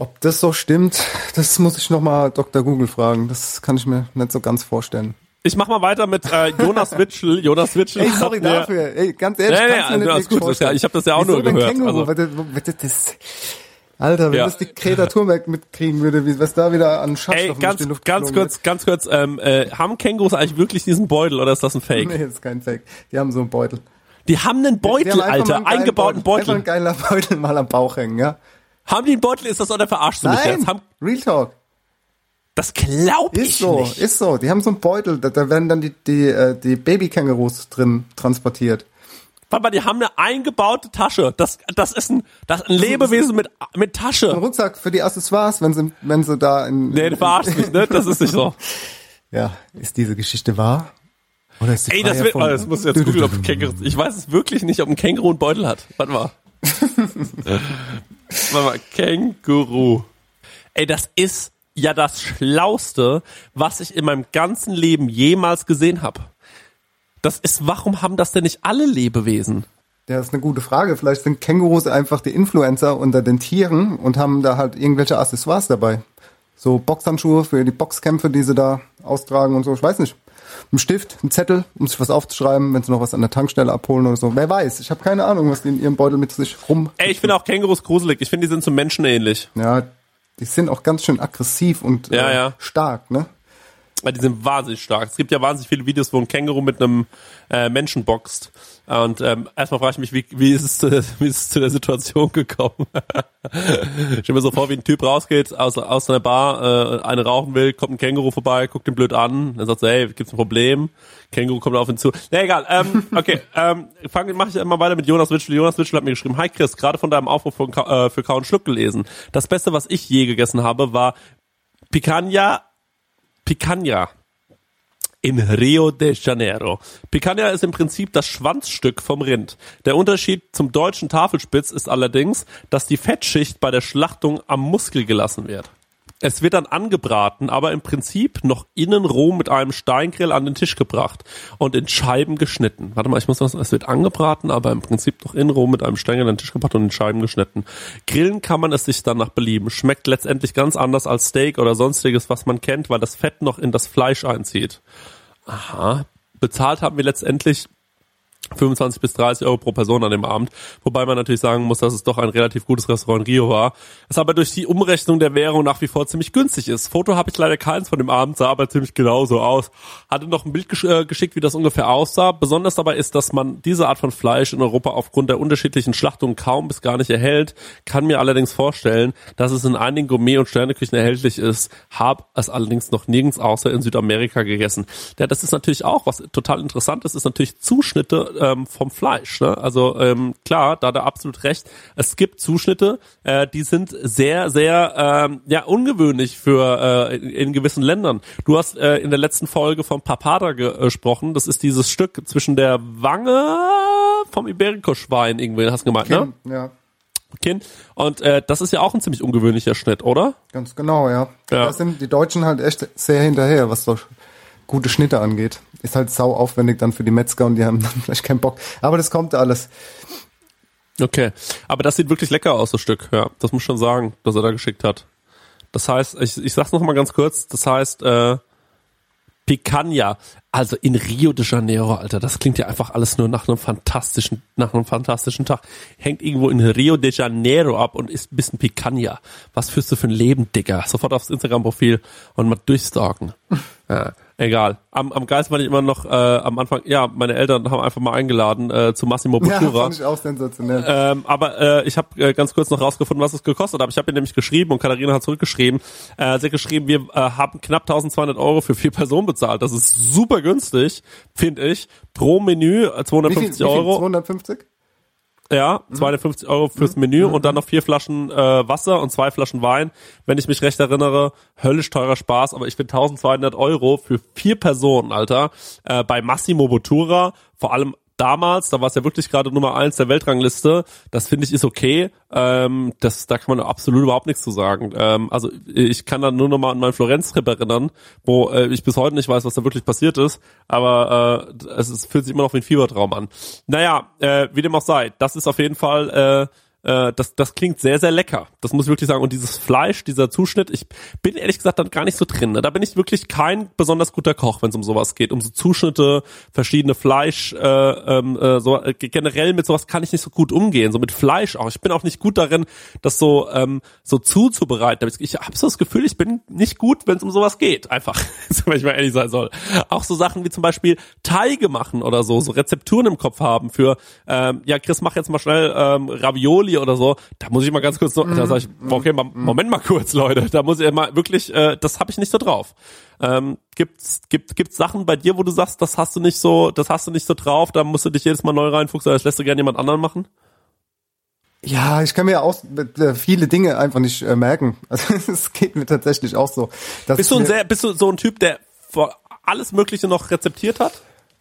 Ob das so stimmt, das muss ich nochmal Dr. Google fragen. Das kann ich mir nicht so ganz vorstellen. Ich mach mal weiter mit äh, Jonas Witschel. Jonas Witschel. Ey, sorry dafür. Ey, ganz ehrlich, Nee, nee, gut, das ja- vorstellen. ich hab das ja auch Wieso nur gehört, Känguru? also- das, das, Alter, wenn Ja. das die Greta Thunberg mitkriegen würde, wie, was da wieder an Ey, Schadstoffen ganz, durch die Luft ganz kurz, ganz kurz, ähm, äh, haben Kängurus eigentlich wirklich diesen Beutel oder ist das ein Fake? Nee, das ist kein Fake. Die haben so einen Beutel. Die haben einen Beutel, Die haben einfach mal Alter, einen eingebauten Beutel. Einfach Beutel. ein geiler Beutel mal am Bauch hängen, ja? Haben die einen Beutel? Ist das oder verarschst du mich Nein, jetzt? Haben, Real Talk. das glaub ich Ist so, nicht. ist so. Die haben so einen Beutel, da, da werden dann die, die, äh, die Babykängurus drin transportiert. Warte mal, die haben eine eingebaute Tasche. Das, das ist ein, das ein Lebewesen mit, mit Ein Tasche. Rucksack für die Accessoires, wenn sie, wenn sie da in. Nee, du verarschst mich, ne? Das ist nicht so. Ja, ist diese Geschichte wahr? Oder ist die Ey, das wird, oh, erfunden? das muss ich jetzt googeln, ob ein Känguru, ich weiß es wirklich nicht, ob ein Känguru einen Beutel hat. Warte mal. Warte mal, Känguru. Ey, das ist ja das Schlauste, was ich in meinem ganzen Leben jemals gesehen habe. Das ist, warum haben das denn nicht alle Lebewesen? Ja, das ist eine gute Frage. Vielleicht sind Kängurus einfach die Influencer unter den Tieren und haben da halt irgendwelche Accessoires dabei. So Boxhandschuhe für die Boxkämpfe, die sie da austragen und so. Ich weiß nicht. Ein Stift, ein Zettel, um sich was aufzuschreiben, wenn sie noch was an der Tankstelle abholen oder so. Wer weiß. Ich habe keine Ahnung, was die in ihrem Beutel mit sich rum. Ey, ich finde auch Kängurus gruselig. Ich finde, die sind zum Menschen ähnlich. Ja, die sind auch ganz schön aggressiv und Ja, äh, ja. stark, ne? Weil die sind wahnsinnig stark. Es gibt ja wahnsinnig viele Videos, wo ein Känguru mit einem äh, Menschen boxt. Und ähm, erstmal frage ich mich, wie, wie, ist es zu, der- wie ist es zu der Situation gekommen? ich stell mir so vor, wie ein Typ rausgeht aus, aus einer Bar, äh, eine rauchen will, kommt ein Känguru vorbei, guckt ihn blöd an, dann sagt so, hey, gibt's ein Problem? Känguru kommt auf ihn zu. Na egal, ähm, okay, ähm, fange mache ich immer weiter mit Jonas Witschel. Jonas Witschel hat mir geschrieben, hi Chris, gerade von deinem Aufruf von, äh, für Kau und Schluck gelesen. Das Beste, was ich je gegessen habe, war Picanha Picanha in Rio de Janeiro. Picanha ist im Prinzip das Schwanzstück vom Rind. Der Unterschied zum deutschen Tafelspitz ist allerdings, dass die Fettschicht bei der Schlachtung am Muskel gelassen wird. Es wird dann angebraten, aber im Prinzip noch innen roh mit einem Steingrill an den Tisch gebracht und in Scheiben geschnitten. Warte mal, ich muss das, es wird angebraten, aber im Prinzip noch innen roh mit einem Steingrill an den Tisch gebracht und in Scheiben geschnitten. Grillen kann man es sich dann nach Belieben. Schmeckt letztendlich ganz anders als Steak oder sonstiges, was man kennt, weil das Fett noch in das Fleisch einzieht. Aha. Bezahlt haben wir letztendlich 25 bis 30 Euro pro Person an dem Abend, wobei man natürlich sagen muss, dass es doch ein relativ gutes Restaurant in Rio war, es aber durch die Umrechnung der Währung nach wie vor ziemlich günstig ist. Foto habe ich leider keins von dem Abend, sah aber ziemlich genauso aus. Hatte noch ein Bild gesch äh, geschickt, wie das ungefähr aussah. Besonders dabei ist, dass man diese Art von Fleisch in Europa aufgrund der unterschiedlichen Schlachtungen kaum bis gar nicht erhält, kann mir allerdings vorstellen, dass es in einigen Gourmet- und Sterneküchen erhältlich ist, habe es allerdings noch nirgends außer in Südamerika gegessen. Ja, das ist natürlich auch, was total interessant ist, ist natürlich Zuschnitte ähm, vom Fleisch. Ne? Also ähm, klar, da hat er absolut recht. Es gibt Zuschnitte, äh, die sind sehr, sehr ähm, ja ungewöhnlich für äh, in, in gewissen Ländern. Du hast äh, in der letzten Folge von Papada äh, gesprochen. Das ist dieses Stück zwischen der Wange vom Iberico-Schwein irgendwie, hast du gemeint, ne? Ja, Kinn. Und äh, das ist ja auch ein ziemlich ungewöhnlicher Schnitt, oder? ganz genau, ja. Ja. Da sind die Deutschen halt echt sehr hinterher, was so gute Schnitte angeht. Ist halt sau aufwendig dann für die Metzger und die haben dann vielleicht keinen Bock. Aber das kommt alles. Okay, aber das sieht wirklich lecker aus, das Stück. Ja, das muss schon sagen, dass er da geschickt hat. Das heißt, ich, ich sag's noch mal ganz kurz, das heißt äh, Picanha, also in Rio de Janeiro, Alter, das klingt ja einfach alles nur nach einem fantastischen, nach einem fantastischen Tag. Hängt irgendwo in Rio de Janeiro ab und isst ein bisschen Picanha. Was führst du für ein Leben, Digga? Sofort aufs Instagram-Profil und mal durchstalken. Ja, egal. Am, am geilsten fand ich immer noch äh, am Anfang, ja, meine Eltern haben einfach mal eingeladen äh, zu Massimo Ja, Bottura. fand ich auch sensationell. Ähm, aber äh, ich habe äh, ganz kurz noch rausgefunden, was es gekostet hat. Ich habe ihr nämlich geschrieben und Katharina hat zurückgeschrieben. Äh, sie hat geschrieben, wir äh, haben knapp 1200 Euro für vier Personen bezahlt. Das ist super günstig, finde ich. Pro Menü äh, Wie 250 viel, wie viel? Euro. 250? Ja, Mhm. 250 Euro fürs Menü und dann noch vier Flaschen äh, Wasser und zwei Flaschen Wein. Wenn ich mich recht erinnere, höllisch teurer Spaß, aber ich finde 1200 Euro für vier Personen, Alter, äh, bei Massimo Bottura, vor allem damals, da war es ja wirklich gerade Nummer eins der Weltrangliste, das finde ich ist okay. Ähm, das, da kann man absolut überhaupt nichts zu sagen. Ähm, also ich kann da nur noch mal an meinen Florenz-Trip erinnern, wo äh, ich bis heute nicht weiß, was da wirklich passiert ist, aber äh, es ist, fühlt sich immer noch wie ein Fiebertraum an. Naja, äh, wie dem auch sei, das ist auf jeden Fall äh, das, das klingt sehr, sehr lecker. Das muss ich wirklich sagen. Und dieses Fleisch, dieser Zuschnitt, ich bin ehrlich gesagt dann gar nicht so drin. Ne? Da bin ich wirklich kein besonders guter Koch, wenn es um sowas geht. Um so Zuschnitte, verschiedene Fleisch, äh, ähm, äh, so äh, generell mit sowas kann ich nicht so gut umgehen. So mit Fleisch auch. Ich bin auch nicht gut darin, das so ähm, so zuzubereiten. Ich, ich habe so das Gefühl, ich bin nicht gut, wenn es um sowas geht. Einfach, wenn ich mal ehrlich sein soll. Auch so Sachen wie zum Beispiel Teige machen oder so, so Rezepturen im Kopf haben für, ähm, ja Chris, mach jetzt mal schnell ähm, Ravioli oder so. Da muss ich mal ganz kurz, so, da sag ich, okay, mal, Moment mal kurz, Leute. Da muss ich mal wirklich, äh, das habe ich nicht so drauf. Ähm, gibt's gibt gibt's Sachen bei dir, wo du sagst, das hast du nicht so, das hast du nicht so drauf, da musst du dich jedes Mal neu reinfuchsen, das lässt du gerne jemand anderen machen? Ja, ich kann mir auch äh, viele Dinge einfach nicht äh, merken. Also es geht mir tatsächlich auch so. Bist du ein sehr, bist du so ein Typ, der vor alles Mögliche noch rezeptiert hat?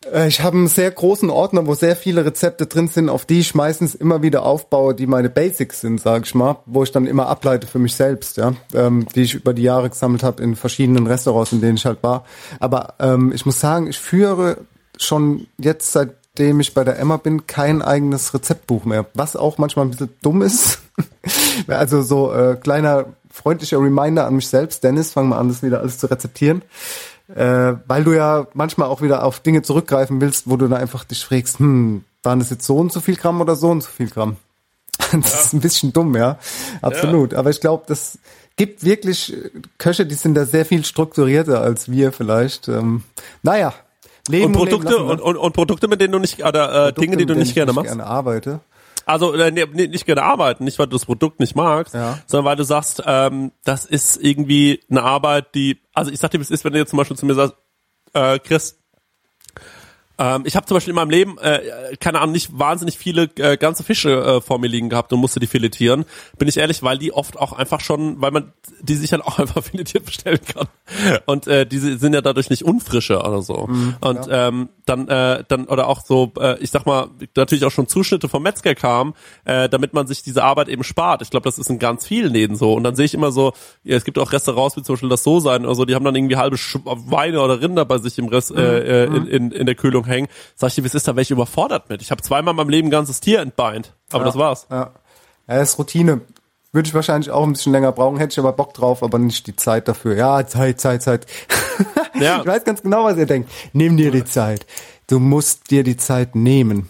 Äh, Ich habe einen sehr großen Ordner, wo sehr viele Rezepte drin sind, auf die ich meistens immer wieder aufbaue, die meine Basics sind, sag ich mal, wo ich dann immer ableite für mich selbst, ja, ähm, die ich über die Jahre gesammelt habe in verschiedenen Restaurants, in denen ich halt war. Aber ähm, ich muss sagen, ich führe schon jetzt seitdem ich bei der Emma bin kein eigenes Rezeptbuch mehr, was auch manchmal ein bisschen dumm ist. also so äh, kleiner freundlicher Reminder an mich selbst, Dennis, fang mal an, das wieder alles zu rezeptieren äh, weil du ja manchmal auch wieder auf Dinge zurückgreifen willst, wo du dann einfach dich fragst, hm, waren das jetzt so und so viel Gramm oder so und so viel Gramm? Das ist ein bisschen dumm, ja, absolut. Aber ich glaube, das gibt wirklich Köche, die sind da sehr viel strukturierter als wir vielleicht. Ähm, naja, leben und Produkte ne? und, und, und Produkte, mit denen du nicht oder äh, Dinge, die du nicht ich gerne machst. gerne arbeite. Also äh, nee, nee, nicht gerne arbeiten, nicht weil du das Produkt nicht magst, sondern weil du sagst, ähm, das ist irgendwie eine Arbeit, die, also ich sag dir, wie es ist, wenn du jetzt zum Beispiel zu mir sagst, äh, Chris, ähm, ich habe zum Beispiel in meinem Leben, äh, keine Ahnung, nicht wahnsinnig viele äh, ganze Fische äh, vor mir liegen gehabt und musste die filetieren. Bin ich ehrlich, weil die oft auch einfach schon, weil man die sich dann auch einfach filetiert bestellen kann. Und äh, diese sind ja dadurch nicht unfrische oder so. Mhm, und ähm, dann, äh, dann oder auch so, äh, ich sag mal, natürlich auch schon Zuschnitte vom Metzger kamen, äh, damit man sich diese Arbeit eben spart. Ich glaube, das ist in ganz vielen Läden so. Und dann sehe ich immer so, ja, es gibt auch Restaurants wie zum Beispiel das So sein oder so, die haben dann irgendwie halbe Sch Weine oder Rinder bei sich im Rest, äh, äh, in, in, in der Kühlung hängen. Sag ich dir, wie es ist, da wäre ich überfordert mit. Ich habe zweimal in meinem Leben ein ganzes Tier entbeint. Aber Ja, das war's. Ja. ja, ist Routine. Würde ich wahrscheinlich auch ein bisschen länger brauchen, hätte ich aber Bock drauf, aber nicht die Zeit dafür. Ja, Zeit, Zeit, Zeit. Ja. Ich weiß ganz genau, was ihr denkt. Nimm dir die Zeit. Du musst dir die Zeit nehmen.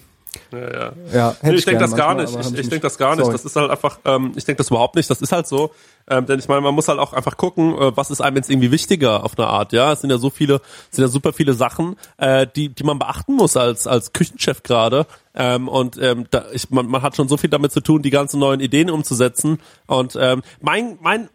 Ja, ja. Ja, Nee, ich ich denke das gar nicht. Ich, ich ich denke das gar nicht. Sorry. Das ist halt einfach, ähm, ich denke das überhaupt nicht. Das ist halt so. Ähm, denn ich meine, man muss halt auch einfach gucken, äh, was ist einem jetzt irgendwie wichtiger auf eine Art. Ja, es sind ja so viele, es sind ja super viele Sachen, äh, die, die man beachten muss als als Küchenchef gerade. Ähm, und ähm, da, ich, man, man hat schon so viel damit zu tun, die ganzen neuen Ideen umzusetzen. Und ähm, mein mein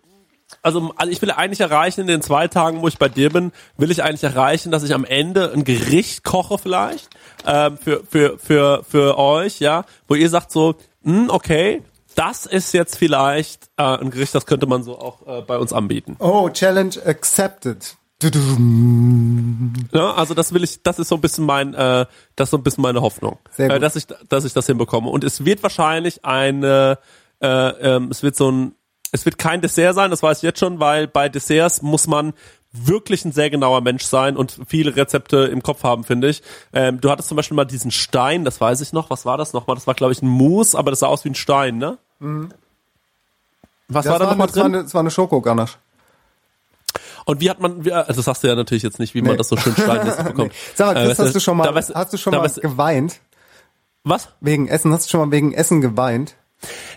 also, also ich will eigentlich erreichen in den zwei Tagen, wo ich bei dir bin, will ich eigentlich erreichen, dass ich am Ende ein Gericht koche vielleicht ähm, für für für für euch, ja, wo ihr sagt so, hm, okay, das ist jetzt vielleicht äh, ein Gericht, das könnte man so auch äh, bei uns anbieten. Oh, Challenge accepted. Ja, also das will ich, das ist so ein bisschen mein, äh, das ist so ein bisschen meine Hoffnung, Sehr gut. Äh, dass ich, dass ich das hinbekomme. Und es wird wahrscheinlich eine, äh, ähm, es wird so ein, es wird kein Dessert sein, das weiß ich jetzt schon, weil bei Desserts muss man wirklich ein sehr genauer Mensch sein und viele Rezepte im Kopf haben, finde ich. Ähm, du hattest zum Beispiel mal diesen Stein, das weiß ich noch. Was war das nochmal? Das war, glaube ich, ein Mousse, aber das sah aus wie ein Stein, ne? Mhm. Was Ja, war da das nochmal das war drin? eine- Das war eine Schokoganache. Und wie hat man, wie, also das sagst du ja natürlich jetzt nicht, wie man Nee. das so schön steinmäßig bekommt. Sag mal, Äh, Chris, weißt hast du schon mal, weißt- hast du schon mal weißt- geweint? Was? Wegen Essen? Hast du schon mal wegen Essen geweint?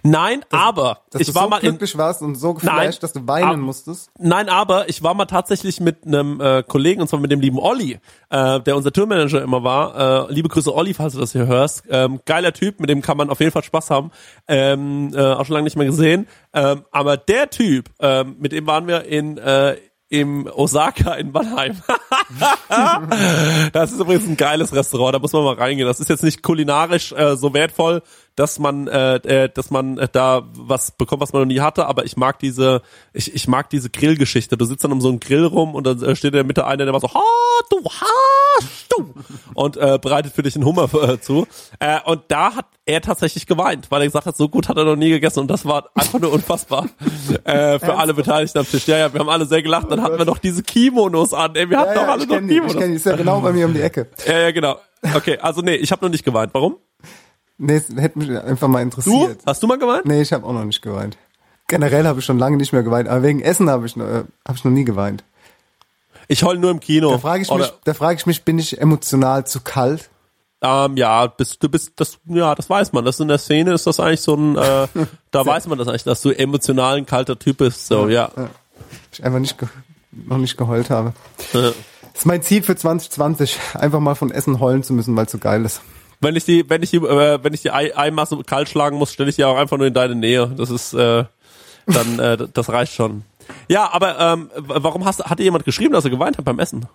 Nein, aber Dass ich war so mal in, glücklich warst und so geflasht, dass du weinen ab- musstest? Nein, aber ich war mal tatsächlich mit einem äh, Kollegen, und zwar mit dem lieben Olli, äh, der unser Tourmanager immer war. Äh, liebe Grüße Olli, falls du das hier hörst. Ähm, geiler Typ, mit dem kann man auf jeden Fall Spaß haben. Ähm, äh, auch schon lange nicht mehr gesehen. Ähm, aber der Typ, ähm, mit dem waren wir in äh, im Osaka in Mannheim. das ist übrigens ein geiles Restaurant, da muss man mal reingehen. Das ist jetzt nicht kulinarisch äh, so wertvoll, dass man, äh, äh, dass man äh, da was bekommt, was man noch nie hatte, aber ich mag diese, ich, ich mag diese Grillgeschichte. Du sitzt dann um so einen Grill rum und dann äh, steht in der Mitte einer, der macht so, ha, du, ha, du, und äh, bereitet für dich einen Hummer äh, zu. Äh, und da hat er tatsächlich geweint, weil er gesagt hat, so gut hat er noch nie gegessen und das war einfach nur unfassbar äh, für alle Beteiligten am Tisch. Ja, ja, wir haben alle sehr gelacht. Dann hatten wir noch diese Kimonos an. Ey, wir hatten doch alle ich noch die, ich Kimonos. kenn die, ist ja genau bei mir um die Ecke. Ja, ja, genau. Okay, also nee, ich habe noch nicht geweint. Warum? Nee, es hätte mich einfach mal interessiert. Du? Hast du mal geweint? Nee, ich habe auch noch nicht geweint. Generell habe ich schon lange nicht mehr geweint, aber wegen Essen habe ich, noch- äh, hab ich noch nie geweint. Ich heul nur im Kino. Da frage ich, mich, da frag ich mich, bin ich emotional zu kalt? Ähm, ja, bist, du bist, das, ja, das weiß man. Das in der Szene ist das eigentlich so ein, äh, da weiß man das eigentlich, dass du emotional ein kalter Typ bist. So, ja. Ich einfach nicht noch nicht geheult habe. Ja. Das ist mein Ziel für 2020, einfach mal von Essen heulen zu müssen, weil es so geil ist. Wenn ich die, wenn ich die, äh, wenn ich die Ei Eimasse kalt schlagen muss, stelle ich die auch einfach nur in deine Nähe. Das ist, äh, dann, äh, das reicht schon. Ja, aber ähm, warum hast, hat dir jemand geschrieben, dass er geweint hat beim Essen?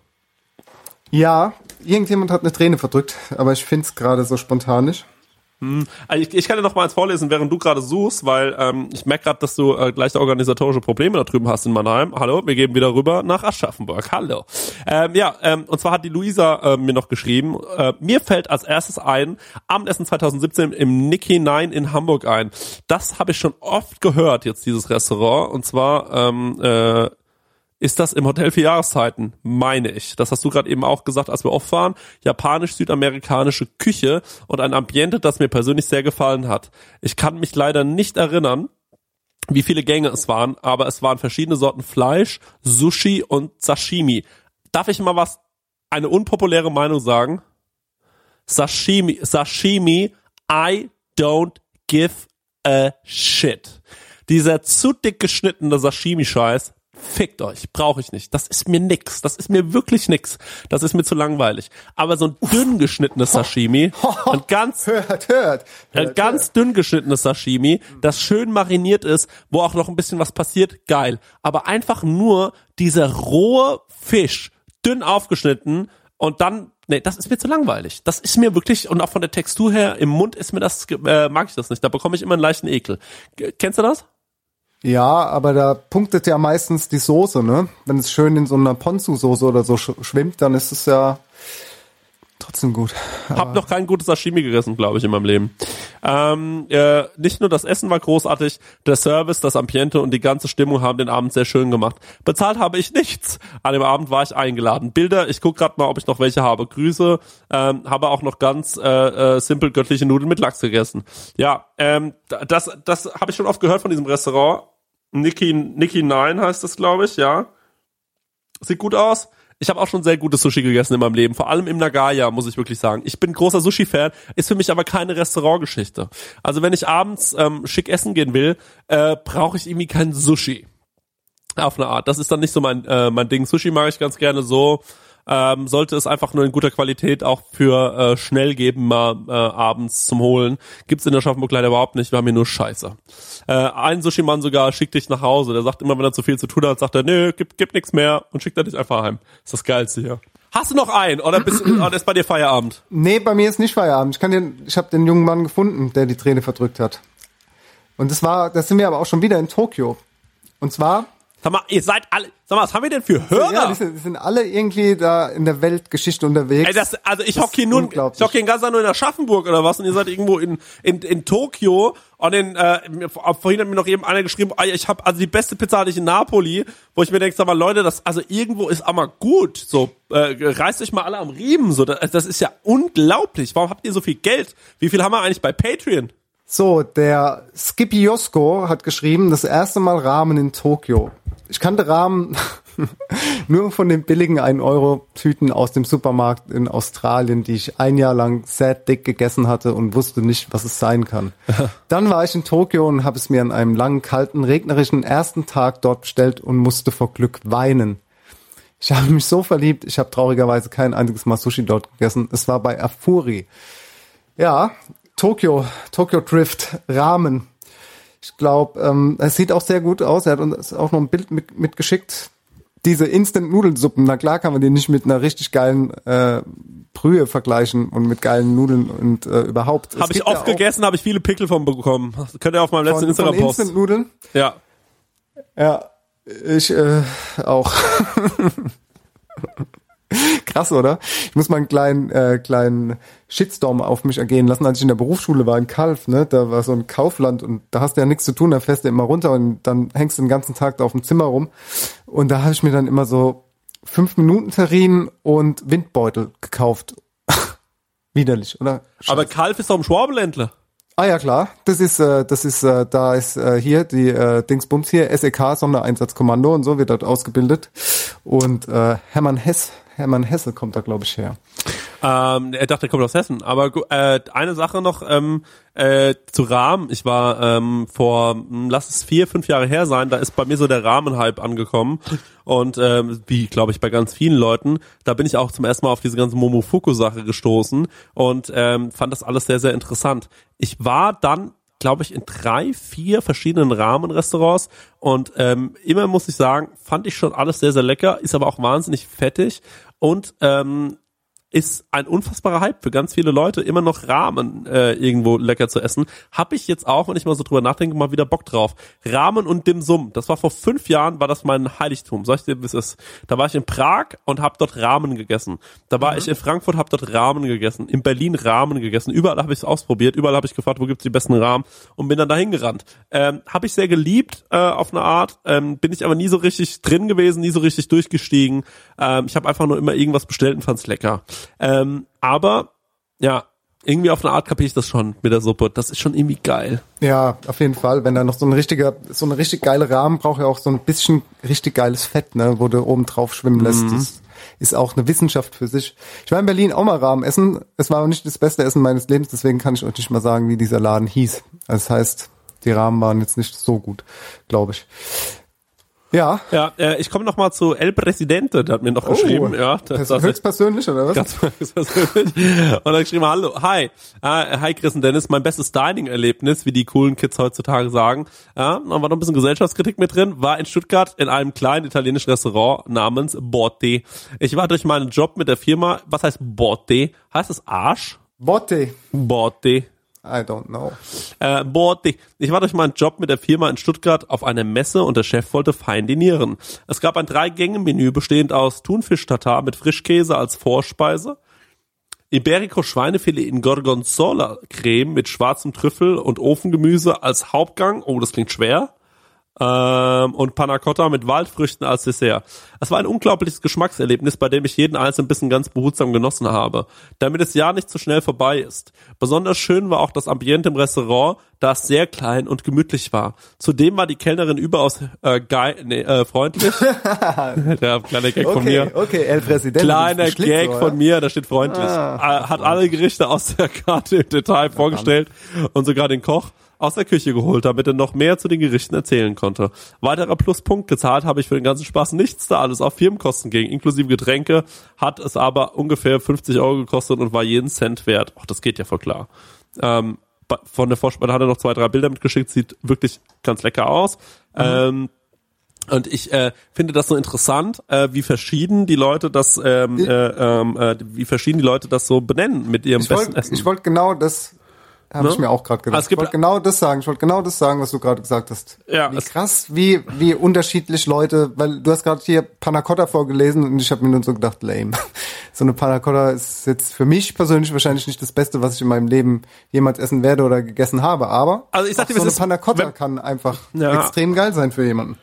Ja, irgendjemand hat eine Träne verdrückt, aber ich find's gerade so spontan nicht. Hm. Also Ich, ich kann dir noch mal eins vorlesen, während du gerade suchst, weil ähm, ich merke gerade, dass du äh, gleich organisatorische Probleme da drüben hast in Mannheim. Hallo, wir gehen wieder rüber nach Aschaffenburg. Hallo. Ähm, ja, ähm, und zwar hat die Luisa äh, mir noch geschrieben, äh, mir fällt als erstes ein, Abendessen 2017 im Nicky 9 in Hamburg ein. Das habe ich schon oft gehört, jetzt dieses Restaurant. Und zwar ähm, äh, ist das im Hotel für Jahreszeiten, meine ich. Das hast du gerade eben auch gesagt, als wir off waren. Japanisch-südamerikanische Küche und ein Ambiente, das mir persönlich sehr gefallen hat. Ich kann mich leider nicht erinnern, wie viele Gänge es waren, aber es waren verschiedene Sorten Fleisch, Sushi und Sashimi. Darf ich mal was, eine unpopuläre Meinung sagen? Sashimi, Sashimi, I don't give a shit. Dieser zu dick geschnittene Sashimi-Scheiß, fickt euch, brauche ich nicht. Das ist mir nix. Das ist mir wirklich nix. Das ist mir zu langweilig. Aber so ein dünn geschnittenes Sashimi, ein ganz, hört, hört, ein ganz dünn geschnittenes Sashimi, das schön mariniert ist, wo auch noch ein bisschen was passiert, geil. Aber einfach nur dieser rohe Fisch, dünn aufgeschnitten und dann Nee, das ist mir zu langweilig. Das ist mir wirklich, und auch von der Textur her, im Mund ist mir das, äh, mag ich das nicht. Da bekomme ich immer einen leichten Ekel. Kennst du das? Ja, aber da punktet ja meistens die Soße, ne? Wenn es schön in so einer Ponzu-Soße oder so sch schwimmt, dann ist es ja trotzdem gut. Hab noch kein gutes Sashimi gegessen, glaube ich, in meinem Leben. Ähm, äh, nicht nur das Essen war großartig, der Service, das Ambiente und die ganze Stimmung haben den Abend sehr schön gemacht. Bezahlt habe ich nichts. An dem Abend war ich eingeladen. Bilder, ich guck gerade mal, ob ich noch welche habe. Grüße, ähm, habe auch noch ganz äh, äh, simpel göttliche Nudeln mit Lachs gegessen. Ja, ähm, da- das, das habe ich schon oft gehört von diesem Restaurant. Nikki, Nikki 9 heißt das, glaube ich, ja. Sieht gut aus. Ich habe auch schon sehr gutes Sushi gegessen in meinem Leben, vor allem im Nagaya, muss ich wirklich sagen. Ich bin großer Sushi-Fan, ist für mich aber keine Restaurantgeschichte. Also wenn ich abends ähm, schick essen gehen will, äh, brauche ich irgendwie kein Sushi. Auf eine Art. Das ist dann nicht so mein, äh, mein Ding. Sushi mag ich ganz gerne so. Ähm, sollte es einfach nur in guter Qualität auch für äh, schnell geben, mal äh, abends zum Holen. Gibt's in der Schaffenburg leider überhaupt nicht. Wir haben hier nur Scheiße. Äh, ein Sushi-Mann sogar schickt dich nach Hause. Der sagt immer, wenn er zu viel zu tun hat, sagt er, nö, gibt, gibt nichts mehr und schickt er dich einfach heim. ist das Geilste hier. Hast du noch einen oder, bist, oder ist bei dir Feierabend? Nee, bei mir ist nicht Feierabend. Ich kann den, ich habe den jungen Mann gefunden, der die Träne verdrückt hat. Und das war, das sind wir aber auch schon wieder in Tokio. Und zwar. Sag mal, ihr seid alle, sag mal, was haben wir denn für Hörer? Ja, die sind, die sind alle irgendwie da in der Weltgeschichte unterwegs. Ey, das, also ich hocke hier nur, ich hocke hier in Gaza nur in Aschaffenburg oder was und ihr seid irgendwo in, in, in Tokio und in, äh, mir- vorhin hat mir noch eben einer geschrieben, ah, ich habe also die beste Pizza hatte ich in Napoli, wo ich mir denke, sag mal Leute, das, also irgendwo ist aber gut, so, äh, reißt euch mal alle am Riemen, so, das, das ist ja unglaublich, warum habt ihr so viel Geld? Wie viel haben wir eigentlich bei Patreon? So, der Skippy Josko hat geschrieben, das erste Mal Ramen in Tokio. Ich kannte Ramen nur von den billigen 1-Euro-Tüten aus dem Supermarkt in Australien, die ich ein Jahr lang sehr dick gegessen hatte und wusste nicht, was es sein kann. Dann war ich in Tokio und habe es mir an einem langen, kalten, regnerischen ersten Tag dort bestellt und musste vor Glück weinen. Ich habe mich so verliebt, ich habe traurigerweise kein einziges Mal Sushi dort gegessen. Es war bei Afuri. Ja, Tokio, Tokyo Drift, Rahmen. Ich glaube, ähm, es sieht auch sehr gut aus. Er hat uns auch noch ein Bild mit, mitgeschickt. Diese Instant-Nudelsuppen, na klar kann man die nicht mit einer richtig geilen äh, Brühe vergleichen und mit geilen Nudeln und äh, überhaupt. Habe ich ja oft auch gegessen, habe ich viele Pickel von bekommen. Könnt ihr auf meinem letzten Instagram-Post. Instant-Nudeln. Ja. Ja, ich äh, auch. Krass, oder? Ich muss mal einen kleinen, äh, kleinen Shitstorm auf mich ergehen lassen. Als ich in der Berufsschule war in Kalf, ne, da war so ein Kaufland und da hast du ja nichts zu tun, da fährst du immer runter und dann hängst du den ganzen Tag da auf dem Zimmer rum. Und da habe ich mir dann immer so fünf Minuten Terrinen und Windbeutel gekauft. Widerlich, oder? Aber Kalf ist doch ein Schwabeländler. Ah ja klar, das ist äh, das ist äh, da ist äh, hier die äh, Dingsbums hier SEK Sondereinsatzkommando und so wird dort ausgebildet und äh, Hermann Hess Hermann Hesse kommt da glaube ich her. Ähm, er dachte, er kommt aus Hessen. Aber äh, eine Sache noch ähm, äh, zu Rahmen. Ich war ähm, vor, hm, lass es vier, fünf Jahre her sein, da ist bei mir so der Rahmenhype angekommen. Und ähm, wie, glaube ich, bei ganz vielen Leuten, da bin ich auch zum ersten Mal auf diese ganze Momofuku-Sache gestoßen und ähm, fand das alles sehr, sehr interessant. Ich war dann glaube ich, in drei, vier verschiedenen Rahmenrestaurants und ähm, immer muss ich sagen, fand ich schon alles sehr, sehr lecker, ist aber auch wahnsinnig fettig und ähm, ist ein unfassbarer Hype für ganz viele Leute, immer noch Ramen äh, irgendwo lecker zu essen. Hab ich jetzt auch, wenn ich mal so drüber nachdenke, mal wieder Bock drauf. Ramen und Dim Sum, das war vor fünf Jahren, war das mein Heiligtum. Sag ich dir, wie es ist. Da war ich in Prag und hab dort Ramen gegessen. Da war ich in Frankfurt, hab dort Ramen gegessen. In Berlin Ramen gegessen. Überall habe ich es ausprobiert. Überall habe ich gefragt, wo gibt's die besten Ramen und bin dann dahin gerannt. Ähm, habe ich sehr geliebt äh, auf eine Art. Ähm, bin ich aber nie so richtig drin gewesen, nie so richtig durchgestiegen. Ähm, ich habe einfach nur immer irgendwas bestellt und fand's lecker. Ähm, aber ja, irgendwie auf eine Art kapiere ich das schon mit der Suppe. Das ist schon irgendwie geil. Ja, auf jeden Fall. Wenn da noch so ein richtiger, so eine richtig geile Rahmen braucht ja auch so ein bisschen richtig geiles Fett, ne, wo du oben drauf schwimmen lässt. Mhm. Das ist auch eine Wissenschaft für sich. Ich war in Berlin auch mal Rahmen essen. Es war aber nicht das beste Essen meines Lebens, deswegen kann ich euch nicht mal sagen, wie dieser Laden hieß. Das heißt, die Rahmen waren jetzt nicht so gut, glaube ich. Ja. Ja, äh, ich komme noch mal zu El Presidente, der hat mir noch Oh, geschrieben, ja, das ist höchstpersönlich, oder was? Ganz höchstpersönlich. Und hat geschrieben, hallo, hi, äh, hi Chris und Dennis, mein bestes Dining-Erlebnis, wie die coolen Kids heutzutage sagen. Ja, da war noch ein bisschen Gesellschaftskritik mit drin, war in Stuttgart in einem kleinen italienischen Restaurant namens Botte. Ich war durch meinen Job mit der Firma, was heißt Botte? Heißt es Arsch? Botte. Botte. I don't know. Äh, Botte. Ich war durch meinen Job mit der Firma in Stuttgart auf einer Messe und der Chef wollte fein dinieren. Es gab ein Drei-Gänge-Menü bestehend aus Thunfisch-Tatar mit Frischkäse als Vorspeise, Iberico Schweinefilet in Gorgonzola Creme mit schwarzem Trüffel und Ofengemüse als Hauptgang. Oh, das klingt schwer. Ähm, und Panna Cotta mit Waldfrüchten als Dessert. Es war ein unglaubliches Geschmackserlebnis, bei dem ich jeden einzelnen Bissen ganz behutsam genossen habe, damit es ja nicht zu schnell vorbei ist. Besonders schön war auch das Ambiente im Restaurant, da es sehr klein und gemütlich war. Zudem war die Kellnerin überaus äh, geil, nee, äh, freundlich. Der kleine Gag von Okay, mir. okay, El Presidente. Kleiner Gag ja? von mir, da steht freundlich. Ah. Äh, hat alle Gerichte aus der Karte im Detail vorgestellt und sogar den Koch aus der Küche geholt, damit er noch mehr zu den Gerichten erzählen konnte. Weiterer Pluspunkt, gezahlt habe ich für den ganzen Spaß nichts, da alles auf Firmenkosten ging, inklusive Getränke, hat es aber ungefähr 50 Euro gekostet und war jeden Cent wert. Ach, das geht ja voll klar. Ähm, von der Vorspeise hat er noch zwei, drei Bilder mitgeschickt, sieht wirklich ganz lecker aus. Ähm, und ich äh, finde das so interessant, äh, wie verschieden die Leute das, ähm, äh, ähm, äh, wie verschieden die Leute das so benennen mit ihrem Ich besten Essen. ich wollte genau das habe Ne? ich mir auch gerade gedacht. Also ich wollte genau das sagen. Ich wollte genau das sagen, was du gerade gesagt hast. Ja, wie krass, wie wie unterschiedlich Leute, weil du hast gerade hier Panna Cotta vorgelesen und ich habe mir nur so gedacht, lame. So eine Panna Cotta ist jetzt für mich persönlich wahrscheinlich nicht das Beste, was ich in meinem Leben jemals essen werde oder gegessen habe, aber Also ich sag dir, so eine es ist, Panna Cotta wenn- kann einfach Ja. extrem geil sein für jemanden.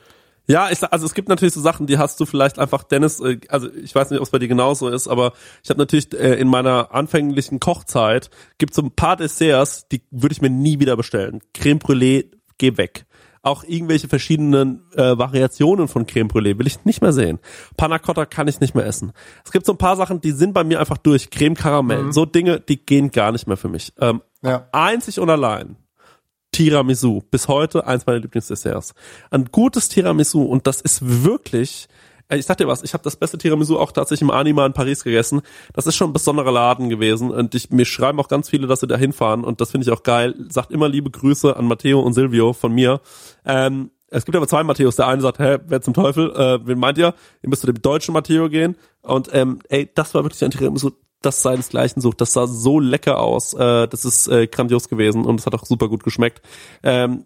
Ja, ich, also es gibt natürlich so Sachen, die hast du vielleicht einfach, Dennis, äh, also ich weiß nicht, ob es bei dir genauso ist, aber ich habe natürlich äh, in meiner anfänglichen Kochzeit, gibt so ein paar Desserts, die würde ich mir nie wieder bestellen. Creme Brûlée, geh weg. Auch irgendwelche verschiedenen äh, Variationen von Creme Brûlée will ich nicht mehr sehen. Panna Cotta kann ich nicht mehr essen. Es gibt so ein paar Sachen, die sind bei mir einfach durch. Creme Karamell, Mhm. so Dinge, die gehen gar nicht mehr für mich. Ähm, Ja. Einzig und allein Tiramisu, bis heute eins meiner Lieblingsdesserts. Ein gutes Tiramisu und das ist wirklich, äh, ich sag dir was, ich habe das beste Tiramisu auch tatsächlich im Anima in Paris gegessen. Das ist schon ein besonderer Laden gewesen und ich, mir schreiben auch ganz viele, dass sie da hinfahren und das finde ich auch geil. Sagt immer liebe Grüße an Matteo und Silvio von mir. Ähm, es gibt aber zwei Matthäus. Der eine sagt, hä, wer zum Teufel, äh, wen meint ihr? Ihr müsst zu dem deutschen Matteo gehen. Und ähm, ey, das war wirklich ein Tiramisu, das seinesgleichen sucht. Das sah so lecker aus. Äh, das ist äh, grandios gewesen und es hat auch super gut geschmeckt. Ähm,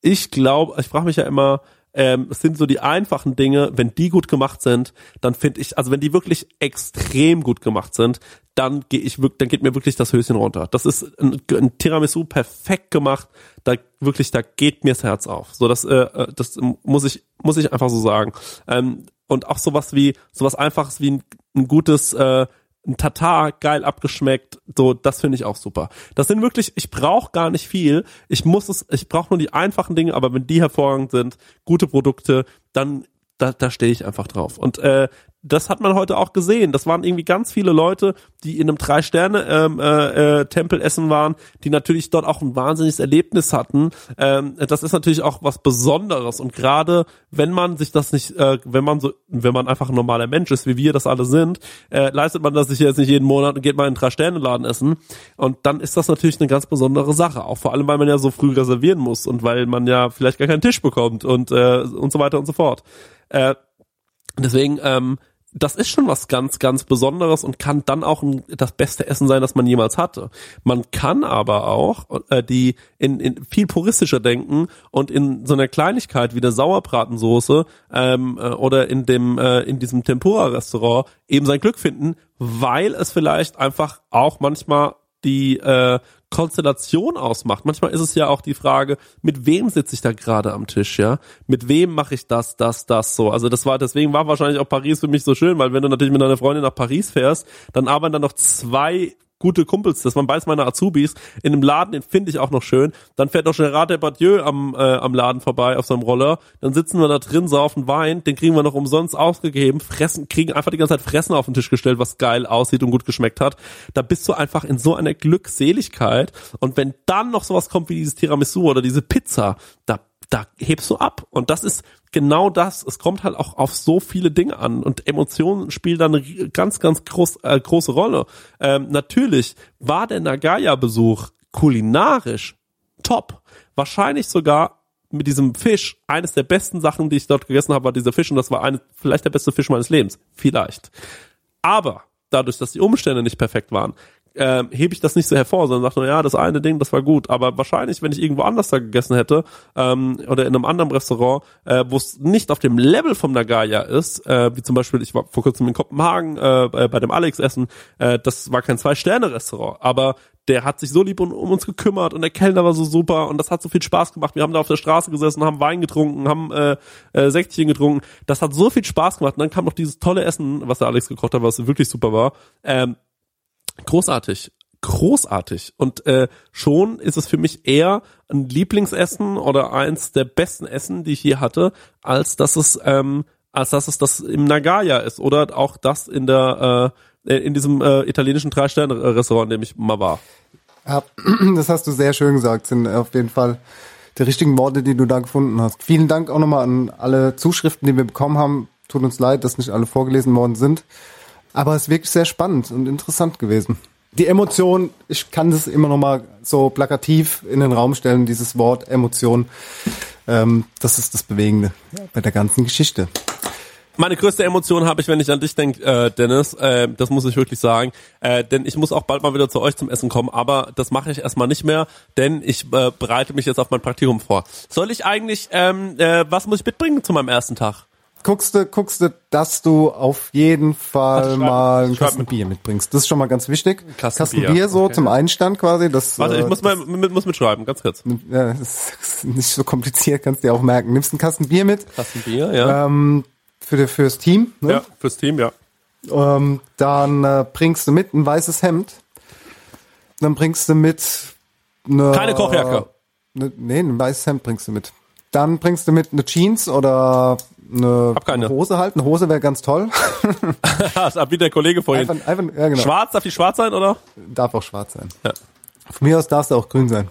ich glaube, ich frage mich ja immer, ähm, es sind so die einfachen Dinge, wenn die gut gemacht sind, dann finde ich, also wenn die wirklich extrem gut gemacht sind, dann gehe ich wirklich, dann geht mir wirklich das Höschen runter. Das ist ein, ein Tiramisu perfekt gemacht, da wirklich, da geht mir das Herz auf. So, das, äh, das muss ich, muss ich einfach so sagen. Ähm, und auch sowas wie, sowas einfaches wie ein, ein gutes, äh, ein Tatar geil abgeschmeckt, so das finde ich auch super. Das sind wirklich, ich brauche gar nicht viel. Ich muss es, ich brauche nur die einfachen Dinge, aber wenn die hervorragend sind, gute Produkte, dann da, da stehe ich einfach drauf. Und äh, das hat man heute auch gesehen. Das waren irgendwie ganz viele Leute, die in einem Drei-Sterne-Tempel ähm, äh, äh, essen waren, die natürlich dort auch ein wahnsinniges Erlebnis hatten. Ähm, das ist natürlich auch was Besonderes. Und gerade wenn man sich das nicht, äh, wenn man so, wenn man einfach ein normaler Mensch ist, wie wir das alle sind, äh, leistet man das sich jetzt nicht jeden Monat und geht mal in einen Drei-Sterne-Laden essen. Und dann ist das natürlich eine ganz besondere Sache. Auch vor allem, weil man ja so früh reservieren muss und weil man ja vielleicht gar keinen Tisch bekommt und, äh, und so weiter und so fort. Äh, deswegen, ähm, das ist schon was ganz, ganz Besonderes und kann dann auch ein, das beste Essen sein, das man jemals hatte. Man kann aber auch äh, die in, in viel puristischer denken und in so einer Kleinigkeit wie der Sauerbratensoße ähm, äh, oder in dem äh, in diesem Tempura-Restaurant eben sein Glück finden, weil es vielleicht einfach auch manchmal die äh, Konstellation ausmacht. Manchmal ist es ja auch die Frage, mit wem sitze ich da gerade am Tisch, ja? Mit wem mache ich das, das, das so? Also das war, deswegen war wahrscheinlich auch Paris für mich so schön, weil wenn du natürlich mit deiner Freundin nach Paris fährst, dann arbeiten dann noch zwei gute Kumpels, das waren beides meine Azubis, in einem Laden, den finde ich auch noch schön. Dann fährt noch Gerard Depardieu am, äh, am Laden vorbei auf seinem Roller. Dann sitzen wir da drin, saufen Wein, den kriegen wir noch umsonst ausgegeben, fressen, kriegen einfach die ganze Zeit Fressen auf den Tisch gestellt, was geil aussieht und gut geschmeckt hat. Da bist du einfach in so einer Glückseligkeit. Und wenn dann noch sowas kommt wie dieses Tiramisu oder diese Pizza, da da hebst du ab. Und das ist genau das. Es kommt halt auch auf so viele Dinge an und Emotionen spielen da eine ganz, ganz groß, äh, große Rolle. Ähm, natürlich war der Nagaya-Besuch kulinarisch top. Wahrscheinlich sogar mit diesem Fisch eines der besten Sachen, die ich dort gegessen habe, war dieser Fisch und das war eine, vielleicht der beste Fisch meines Lebens. Vielleicht. Aber dadurch, dass die Umstände nicht perfekt waren, äh, hebe ich das nicht so hervor, sondern sage nur, ja, das eine Ding, das war gut. Aber wahrscheinlich, wenn ich irgendwo anders da gegessen hätte ähm, oder in einem anderen Restaurant, äh, wo es nicht auf dem Level vom Nagaya ist, äh, wie zum Beispiel, ich war vor kurzem in Kopenhagen äh, bei dem Alex essen, äh, das war kein Zwei-Sterne-Restaurant, aber der hat sich so lieb um, um, uns gekümmert und der Kellner war so super und das hat so viel Spaß gemacht. Wir haben da auf der Straße gesessen, haben Wein getrunken, haben äh, äh, Säckchen getrunken. Das hat so viel Spaß gemacht. Und dann kam noch dieses tolle Essen, was der Alex gekocht hat, was wirklich super war. Ähm, großartig großartig und äh, schon ist es für mich eher ein Lieblingsessen oder eins der besten Essen, die ich hier hatte, als dass es ähm, als dass es das im Nagaya ist oder auch das in der äh, in diesem äh, italienischen drei Sterne Restaurant, in dem ich mal war. Ja, das hast du sehr schön gesagt, sind auf jeden Fall die richtigen Worte, die du da gefunden hast. Vielen Dank auch nochmal an alle Zuschriften, die wir bekommen haben. Tut uns leid, dass nicht alle vorgelesen worden sind. Aber es ist wirklich sehr spannend und interessant gewesen. Die Emotion, ich kann das immer noch mal so plakativ in den Raum stellen, dieses Wort Emotion. Ähm, das ist das Bewegende bei der ganzen Geschichte. Meine größte Emotion habe ich, wenn ich an dich denke, äh, Dennis. Äh, das muss ich wirklich sagen. Äh, denn ich muss auch bald mal wieder zu euch zum Essen kommen. Aber das mache ich erstmal nicht mehr, denn ich äh, bereite mich jetzt auf mein Praktikum vor. Soll ich eigentlich, ähm, äh, was muss ich mitbringen zu meinem ersten Tag? Guckst du, guckst du, dass du auf jeden Fall also mal ein Kasten Bier mitbringst. Das ist schon mal ganz wichtig. Kasten, Kasten Bier, Bier so okay. zum Einstand quasi. Das, Warte, ich äh, muss mal mit, muss mitschreiben, ganz kurz. Ja, das ist nicht so kompliziert, kannst du dir auch merken. Nimmst einen Kasten Bier mit. Kasten Bier, ja. Ähm, für fürs Team. Ne? Ja, fürs Team, ja. Ähm, dann äh, bringst du mit ein weißes Hemd. Dann bringst du mit eine, Keine Kochjacke. Ne, nee, ein weißes Hemd bringst du mit. Dann bringst du mit eine Jeans oder eine, eine Hose halt. Eine Hose wäre ganz toll. wie der Kollege vorhin. Einfach, einfach, ja, genau. Schwarz, darf die schwarz sein, oder? Darf auch schwarz sein. Ja. Von mir aus darf es auch grün sein.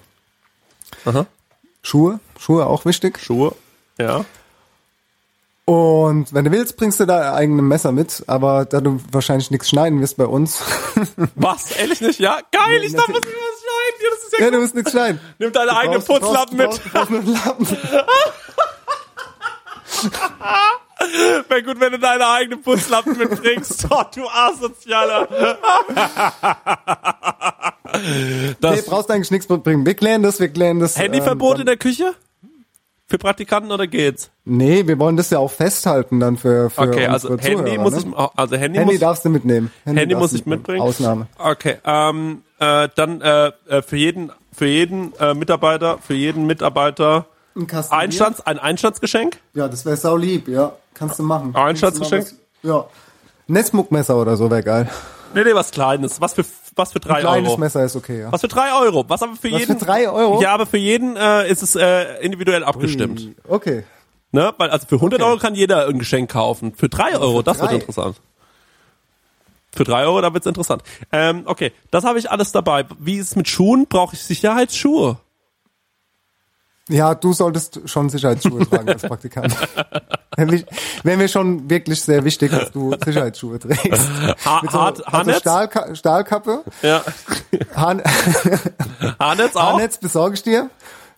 Aha. Schuhe, Schuhe auch wichtig. Schuhe, ja. Und wenn du willst, bringst du da eigene Messer mit, aber da du wahrscheinlich nichts schneiden wirst bei uns. Was? Ehrlich nicht? Ja? Geil, ich darf was schneiden. Ja, das ist ja, ja du musst nichts schneiden. Nimm deine eigenen Putzlappen mit. Du brauchst, brauchst Lappen. Wäre gut, wenn du deine eigenen Putzlappen mitbringst. Oh, du Asozialer. das nee, brauchst eigentlich nichts mitbringen. Wir klären das, wir klären das. Handyverbot ähm, in der Küche? Für Praktikanten oder geht's? Nee, wir wollen das ja auch festhalten dann für, für Okay, also Handy Zuhörer, muss ne? ich, also Handy, Handy muss, darfst du mitnehmen. Handy, Handy muss ich mitbringen. Ausnahme. Okay, ähm, äh, dann äh, äh für jeden, für jeden äh, Mitarbeiter, für jeden Mitarbeiter ein Kasten Einstands, ein Einstandsgeschenk? Ja, das wäre sau lieb, ja. Kannst du machen. Einstandsgeschenk? Ja. Netzmuckmesser oder so wäre geil. Nee, nee, was Kleines. Was für, was für drei Ein kleines Euro. Messer ist okay, ja. Was für drei Euro. Was aber für Was jeden. für drei Euro? Ja, aber für jeden äh, ist es äh, individuell abgestimmt. Okay. Ne? Weil, also für 100 Euro kann jeder ein Geschenk kaufen. Für drei Euro, das wird drei? interessant. Für drei Euro, da wird's interessant. Ähm, okay, das habe ich alles dabei. Wie ist es mit Schuhen? Brauche ich Sicherheitsschuhe? Ja, du solltest schon Sicherheitsschuhe tragen als Praktikant. Wäre mir schon wirklich sehr wichtig, dass du Sicherheitsschuhe trägst. Ha Mit so, Haar- also? Stahlka Stahlkappe. Ja. Hahn Haarnetz auch? Haarnetz besorge ich dir.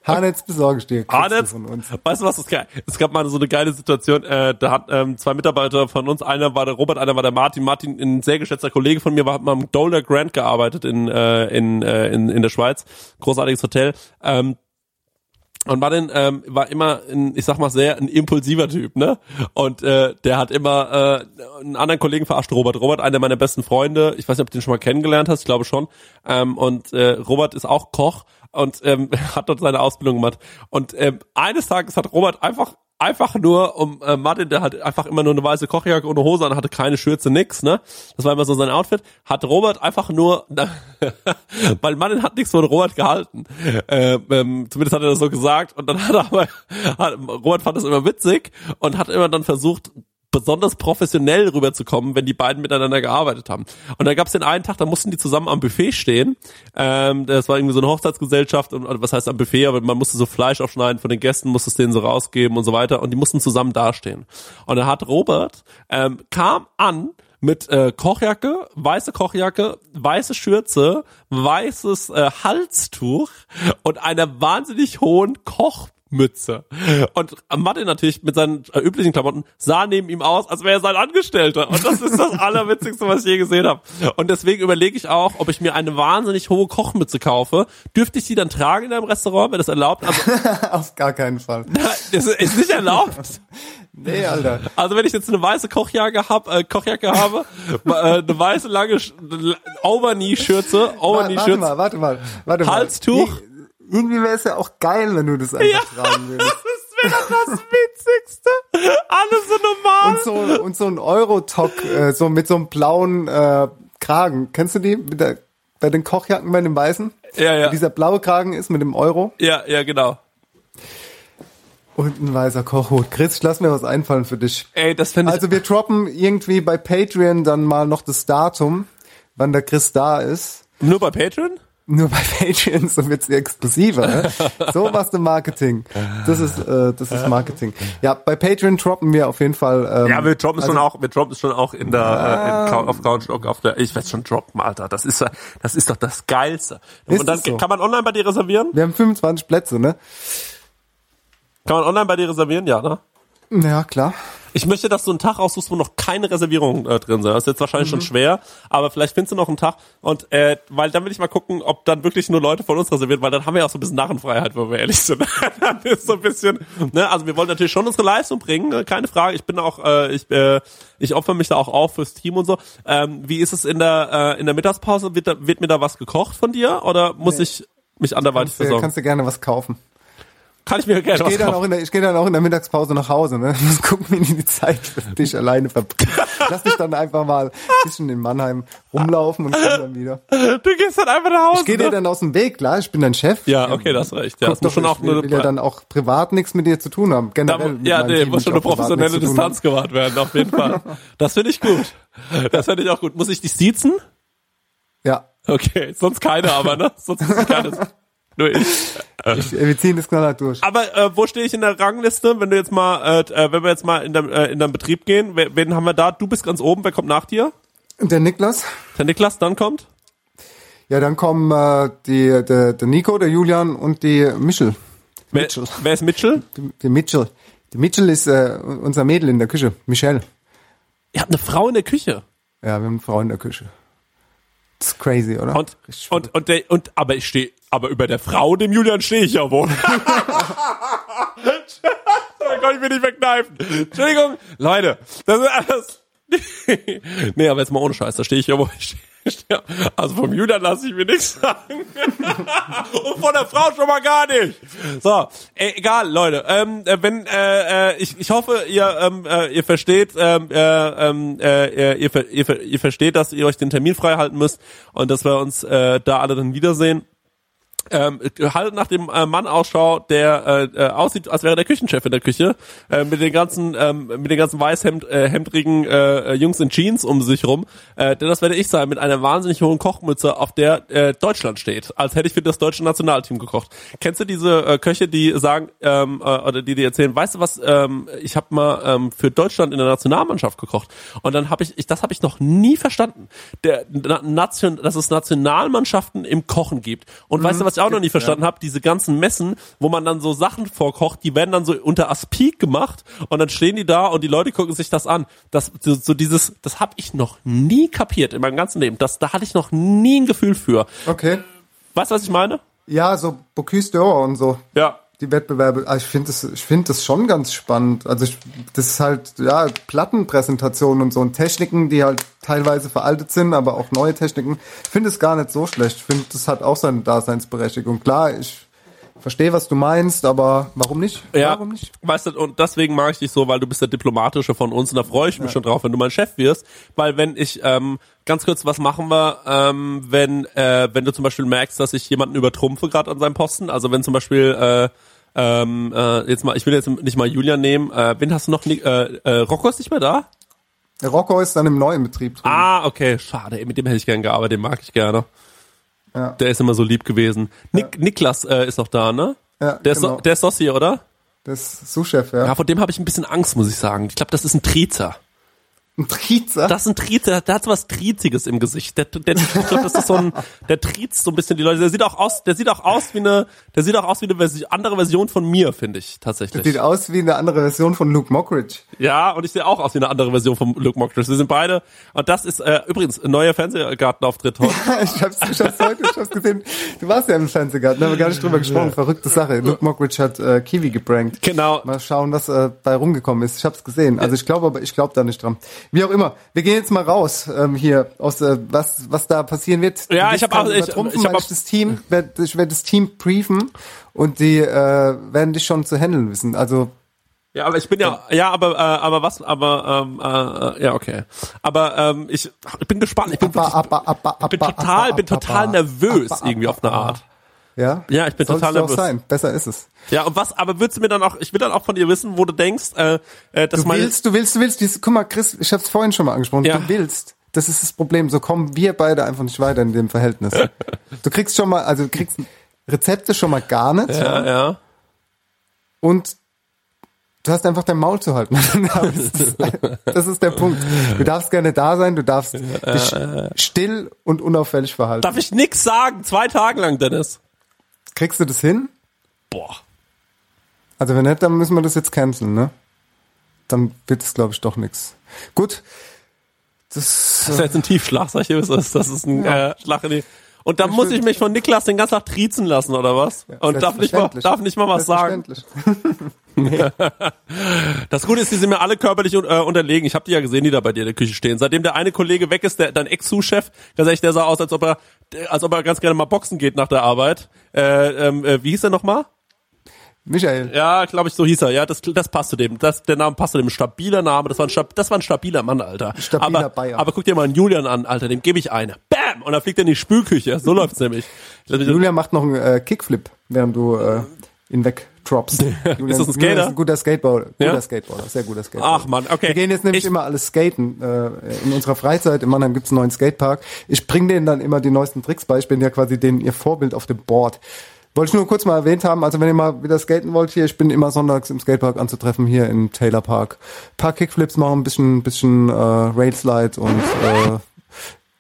Haarnetz besorge ich dir. Haarnetz, Von uns. weißt du was, das geil? Es gab mal so eine geile Situation, äh, da hat ähm, zwei Mitarbeiter von uns, einer war der Robert, einer war der Martin. Martin, ein sehr geschätzter Kollege von mir, war, hat mal am Dollar Grant gearbeitet in, äh, in, äh, in, in der Schweiz. Großartiges Hotel. Ähm, und Martin ähm, war immer, ein, ich sag mal, sehr ein impulsiver Typ, ne? Und äh, der hat immer äh, einen anderen Kollegen verarscht, Robert. Robert, einer meiner besten Freunde. Ich weiß nicht, ob du den schon mal kennengelernt hast, ich glaube schon. Ähm, und äh, Robert ist auch Koch und ähm, hat dort seine Ausbildung gemacht. Und ähm, eines Tages hat Robert einfach einfach nur um äh, Martin, der hat einfach immer nur eine weiße Kochjacke ohne Hose an, hatte keine Schürze, nix, ne? Das war immer so sein Outfit. Hat Robert einfach nur, weil Martin hat nichts von Robert gehalten. Äh, ähm, zumindest hat er das so gesagt. Und dann hat er aber, hat, Robert fand das immer witzig und hat immer dann versucht, besonders professionell rüberzukommen, wenn die beiden miteinander gearbeitet haben. Und da gab es den einen Tag, da mussten die zusammen am Buffet stehen. Ähm, das war irgendwie so eine Hochzeitsgesellschaft und was heißt am Buffet, aber man musste so Fleisch aufschneiden von den Gästen, musste es denen so rausgeben und so weiter. Und die mussten zusammen dastehen. Und da hat Robert ähm, kam an mit äh, Kochjacke, weiße Kochjacke, weiße Schürze, weißes äh, Halstuch und einer wahnsinnig hohen Kochmütze. Und Martin natürlich mit seinen äh, üblichen Klamotten sah neben ihm aus, als wäre er sein Angestellter. Und das ist das Allerwitzigste, was ich je gesehen habe. Und deswegen überlege ich auch, ob ich mir eine wahnsinnig hohe Kochmütze kaufe. Dürfte ich die dann tragen in einem Restaurant, wenn das erlaubt? Also, Auf gar keinen Fall. das ist nicht erlaubt. Nee, Alter. Also wenn ich jetzt eine weiße Kochjacke hab, äh, Kochjacke habe, äh, eine weiße lange Sch- Overknee-Schürze, Warte Overknee-Schürze, mal, warte mal, warte mal. Halstuch. Nee, irgendwie wäre es ja auch geil, wenn du das einfach Ja. tragen würdest. Das wäre doch das Witzigste. Alles so normal. Und so, und so ein Eurotock, äh, so mit so einem blauen äh, Kragen. Kennst du die? Mit der, bei den Kochjacken bei den Weißen? Ja, ja. Wo dieser blaue Kragen ist mit dem Euro. Ja, ja, genau. Und ein weißer Kochhut. Chris, lass mir was einfallen für dich. Ey, das finde ich. Also wir droppen irgendwie bei Patreon dann mal noch das Datum, wann der Chris da ist. Nur bei Patreon? Nur bei Patreon, so wird's exklusiver. Ne? So was dem Marketing. Das ist, äh, das ist Marketing. Ja, bei Patreon droppen wir auf jeden Fall. Ähm, Ja, wir droppen es schon also- auch, wir droppen schon auch in der, äh, in, Cou- auf Couchlock, auf der, ich werde schon droppen, Alter. Das ist, das ist doch das Geilste. Ist Und dann so? kann man online bei dir reservieren? Wir haben 25 Plätze, ne? Kann man online bei dir reservieren? Ja, ne? Ja, klar. Ich möchte, dass du einen Tag aussuchst, wo noch keine Reservierungen äh, drin sind. Das ist jetzt wahrscheinlich Mhm. schon schwer, aber vielleicht findest du noch einen Tag und äh, weil dann will ich mal gucken, ob dann wirklich nur Leute von uns reservieren, weil dann haben wir ja auch so ein bisschen Narrenfreiheit, wo wir ehrlich sind. dann ist so ein bisschen, ne, also wir wollen natürlich schon unsere Leistung bringen, äh, keine Frage. Ich bin auch, äh, ich, äh, ich opfer mich da auch auf fürs Team und so. Ähm, wie ist es in der äh, in der Mittagspause? Wird, da, wird mir da was gekocht von dir oder muss Nee. ich mich anderweitig Kannst, versorgen? kannst du gerne was kaufen. Kann ich mir gerne Ich gehe dann, auch in der- ich geh dann auch in der Mittagspause nach Hause, ne? Muss gucken, wie die Zeit für dich alleine verbringt. Lass dich dann einfach mal ein bisschen in Mannheim rumlaufen und komm dann wieder. Du gehst dann einfach nach Hause. Ich gehe dir ne? dann aus dem Weg, klar, ich bin dein Chef. Ja, okay, das recht. Ja, Guck das muss doch, schon auch ich will, ja dann auch privat nichts mit dir zu tun haben. Da, Generell mit ja, nee, muss schon ich eine professionelle. Distanz gewahrt werden, auf jeden Fall. Das finde ich gut. Das finde ich auch gut. Muss ich dich siezen? Ja. Okay, sonst keine aber, ne? Sonst ist keines. Nur ich. Ich, wir ziehen das knallhart durch. Aber äh, wo stehe ich in der Rangliste, wenn du jetzt mal, äh, äh, wenn wir jetzt mal in, der, äh, in deinen Betrieb gehen? Wer, wen haben wir da? Du bist ganz oben, wer kommt nach dir? Der Niklas? Der Niklas, dann kommt? Ja, dann kommen äh, die, der, der Nico, der Julian und die Michel. Wer, Mitchell. wer ist Mitchell? Die, die Mitchell. Die Mitchell ist äh, unser Mädel in der Küche. Michelle. Ihr habt eine Frau in der Küche. Ja, wir haben eine Frau in der Küche. Das ist crazy, oder? Und, und, und, der, und, aber ich stehe, aber über der Frau, dem Julian, stehe ich ja wohl. da kann ich mir nicht wegkneifen. Entschuldigung, Leute, das ist alles. nee, aber jetzt mal ohne Scheiß, da stehe ich ja wohl. Ja, also vom Julian lasse ich mir nichts sagen. Und von der Frau schon mal gar nicht. So, äh, egal, Leute. Ähm, äh, wenn äh, äh, ich, ich hoffe, ihr ähm, äh, ihr versteht, ähm, äh, ähm, äh, ihr, ihr, ihr versteht, dass ihr euch den Termin frei halten müsst und dass wir uns äh, da alle dann wiedersehen. Ähm, haltet nach dem äh, Mann Ausschau, der äh, äh, aussieht, als wäre der Küchenchef in der Küche, äh, mit den ganzen, ähm, mit den ganzen weißhemd, äh, hemdrigen äh, Jungs in Jeans um sich rum. Äh, denn das werde ich sein mit einer wahnsinnig hohen Kochmütze, auf der äh, Deutschland steht, als hätte ich für das deutsche Nationalteam gekocht. Kennst du diese äh, Köche, die sagen ähm, äh, oder die dir erzählen, weißt du was? Ähm, ich habe mal ähm, für Deutschland in der Nationalmannschaft gekocht und dann habe ich, ich, das habe ich noch nie verstanden. Der Na Nation, dass es Nationalmannschaften im Kochen gibt. Und weißt du, was ich auch noch nie verstanden habe? Diese ganzen Messen, wo man dann so Sachen vorkocht, die werden dann so unter Aspik gemacht und dann stehen die da und die Leute gucken sich das an. Das so, so dieses, das habe ich noch nie kapiert in meinem ganzen Leben. Das, da hatte ich noch nie ein Gefühl für. Okay. Weißt du, was ich meine? Ja, so Bocuse d'Or und so. Ja. Die Wettbewerbe. Ah, Ich finde das, ich finde das schon ganz spannend. Also ich, das ist halt, ja, Plattenpräsentationen und so und Techniken, die halt teilweise veraltet sind, aber auch neue Techniken. Ich finde es gar nicht so schlecht. Ich finde, das hat auch seine Daseinsberechtigung. Klar, ich verstehe, was du meinst, aber warum nicht? Ja, Warum nicht? weißt du, und deswegen mag ich dich so, weil du bist der Diplomatische von uns und da freue ich mich schon drauf, wenn du mein Chef wirst, weil wenn ich, ähm, ganz kurz, was machen wir, ähm, wenn, äh, wenn du zum Beispiel merkst, dass ich jemanden übertrumpfe gerade an seinem Posten, also wenn zum Beispiel, äh, ähm, äh, jetzt mal, ich will jetzt nicht mal Julian nehmen, äh, wen hast du noch, nicht- äh, äh, Rocco ist nicht mehr da? Rocco ist dann im neuen Betrieb drin. Ah, okay, schade, mit dem hätte ich gern gearbeitet, den mag ich gerne. Ja. Der ist immer so lieb gewesen. Nik Niklas äh, ist noch da, ne? Ja, Der ist, genau. so, der ist Sossi, oder? Der ist Sous-Chef, ja. Ja, vor dem habe ich ein bisschen Angst, muss ich sagen. Ich glaube, das ist ein Trizer. Ein Trizer? Das ist ein Trizer, der hat so was Triziges im Gesicht. Der, der, ich glaube, das ist so ein, der trizt so ein bisschen die Leute. Der sieht auch aus, der sieht auch aus wie eine, der sieht auch aus wie eine Versi- andere Version von mir, finde ich, tatsächlich. sieht aus wie eine andere Version von Luke Mockridge. Ja, und ich sehe auch aus wie eine andere Version von Luke Mockridge. Wir sind beide, und das ist, äh, übrigens, ein neuer Fernsehgartenauftritt heute. ich hab's, ich hab's heute, ich hab's gesehen. Du warst ja im Fernsehgarten, da haben wir gar nicht drüber gesprochen. Verrückte Sache. Luke Mockridge hat äh, Kiwi geprankt. Genau. Mal schauen, was äh, bei rumgekommen ist. Ich hab's gesehen. Also ich glaube aber, ich glaube da nicht dran. Wie auch immer. Wir gehen jetzt mal raus ähm, hier aus äh, was was da passieren wird. Ja, ich wirst hab auch- ich- ich hab weil auch- das Team, werd, ich werde das Team briefen und die äh, werden dich schon zu handeln wissen. Also Ja, aber ich bin ja, ja, aber, äh, aber was, aber, ähm, äh, ja, okay. Aber ähm, ich, ich bin gespannt. Ich bin, wirklich, ich bin total, bin total nervös irgendwie auf eine Art. Ja, Ja, ich bin Soll's total nervös. sein. Besser ist es. Ja, und was, aber würdest du mir dann auch, ich will dann auch von dir wissen, wo du denkst, äh, äh, dass Du willst, du willst, du willst. Dieses, guck mal, Chris, ich hab's vorhin schon mal angesprochen. Ja. Du willst. Das ist das Problem. So kommen wir beide einfach nicht weiter in dem Verhältnis. Du kriegst schon mal, also du kriegst Rezepte schon mal gar nicht. ja, ja. Und du hast einfach dein Maul zu halten. das, ist, das ist der Punkt. Du darfst gerne da sein, du darfst dich still und unauffällig verhalten. Darf ich nix sagen? Zwei Tage lang, Dennis. Kriegst du das hin? Boah. Also wenn nicht, dann müssen wir das jetzt canceln, ne? Dann wird es, glaube ich, doch nix. Gut. Das, Das ist jetzt ein Tiefschlag, sag ich das ist. Das ist ein Ja. äh, Schlag in die. Und dann muss ich mich von Niklas den ganzen Tag triezen lassen, oder was? Und darf nicht mal, darf nicht mal was sagen. Das Gute ist, die sind mir alle körperlich äh, unterlegen. Ich habe die ja gesehen, die da bei dir in der Küche stehen. Seitdem der eine Kollege weg ist, der dein Ex-Sous-Chef, ganz ehrlich, der sah aus, als ob er, als ob er ganz gerne mal boxen geht nach der Arbeit. Äh, ähm, äh, wie hieß er nochmal? Michael. Ja, glaube ich, so hieß er. Ja, das, das passt zu dem. Das, der Name passt zu dem. Stabiler Name. Das war ein, stab, das war ein stabiler Mann, Alter. Stabiler aber, Bayer. aber guck dir mal einen Julian an, Alter. Dem gebe ich eine. Bam! Und dann fliegt er in die Spülküche. So läuft's nämlich. Julian macht noch einen äh, Kickflip, während du äh, ihn wegdroppst. Julian, Ist das ein Skater? ist ein guter Skateboarder. Guter Ja? Skateboarder, sehr guter Skateboarder. Ach man, okay. Wir gehen jetzt nämlich immer alles skaten. Äh, in unserer Freizeit in Mannheim gibt's einen neuen Skatepark. Ich bringe denen dann immer die neuesten Tricks bei. Ich bin ja quasi denen ihr Vorbild auf dem Board. Wollte ich nur kurz mal erwähnt haben, also wenn ihr mal wieder skaten wollt hier, ich bin immer sonntags im Skatepark anzutreffen hier im Taylor Park. paar Kickflips machen, ein bisschen, bisschen äh, Railslide und äh,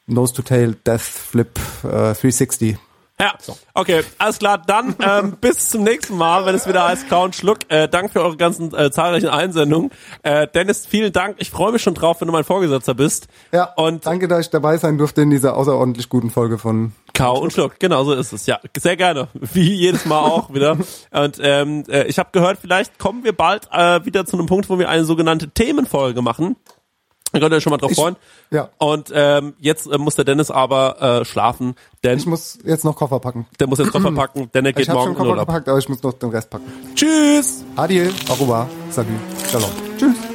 Nose-to-Tail Death Flip äh, 360. Ja, okay, alles klar. Dann ähm, bis zum nächsten Mal, wenn es wieder heißt Kau und Schluck. Äh, Dank für eure ganzen äh, zahlreichen Einsendungen. Äh, Dennis, vielen Dank. Ich freue mich schon drauf, wenn du mein Vorgesetzter bist. Ja, und danke, dass ich dabei sein durfte in dieser außerordentlich guten Folge von Kau und Schluck, genau so ist es. Ja, sehr gerne. Wie jedes Mal auch wieder. Und ähm, äh, ich habe gehört, vielleicht kommen wir bald äh, wieder zu einem Punkt, wo wir eine sogenannte Themenfolge machen. Könnt ihr euch schon mal drauf Ich- freuen. ja. Und ähm, jetzt äh, muss der Dennis aber äh, schlafen, denn Ich muss jetzt noch Koffer packen. der muss jetzt Koffer packen, denn er geht ich habe morgen schon in Koffer Urlaub. gepackt, aber ich muss noch den Rest packen. Tschüss! Adieu, au revoir, salut, shalom. Tschüss.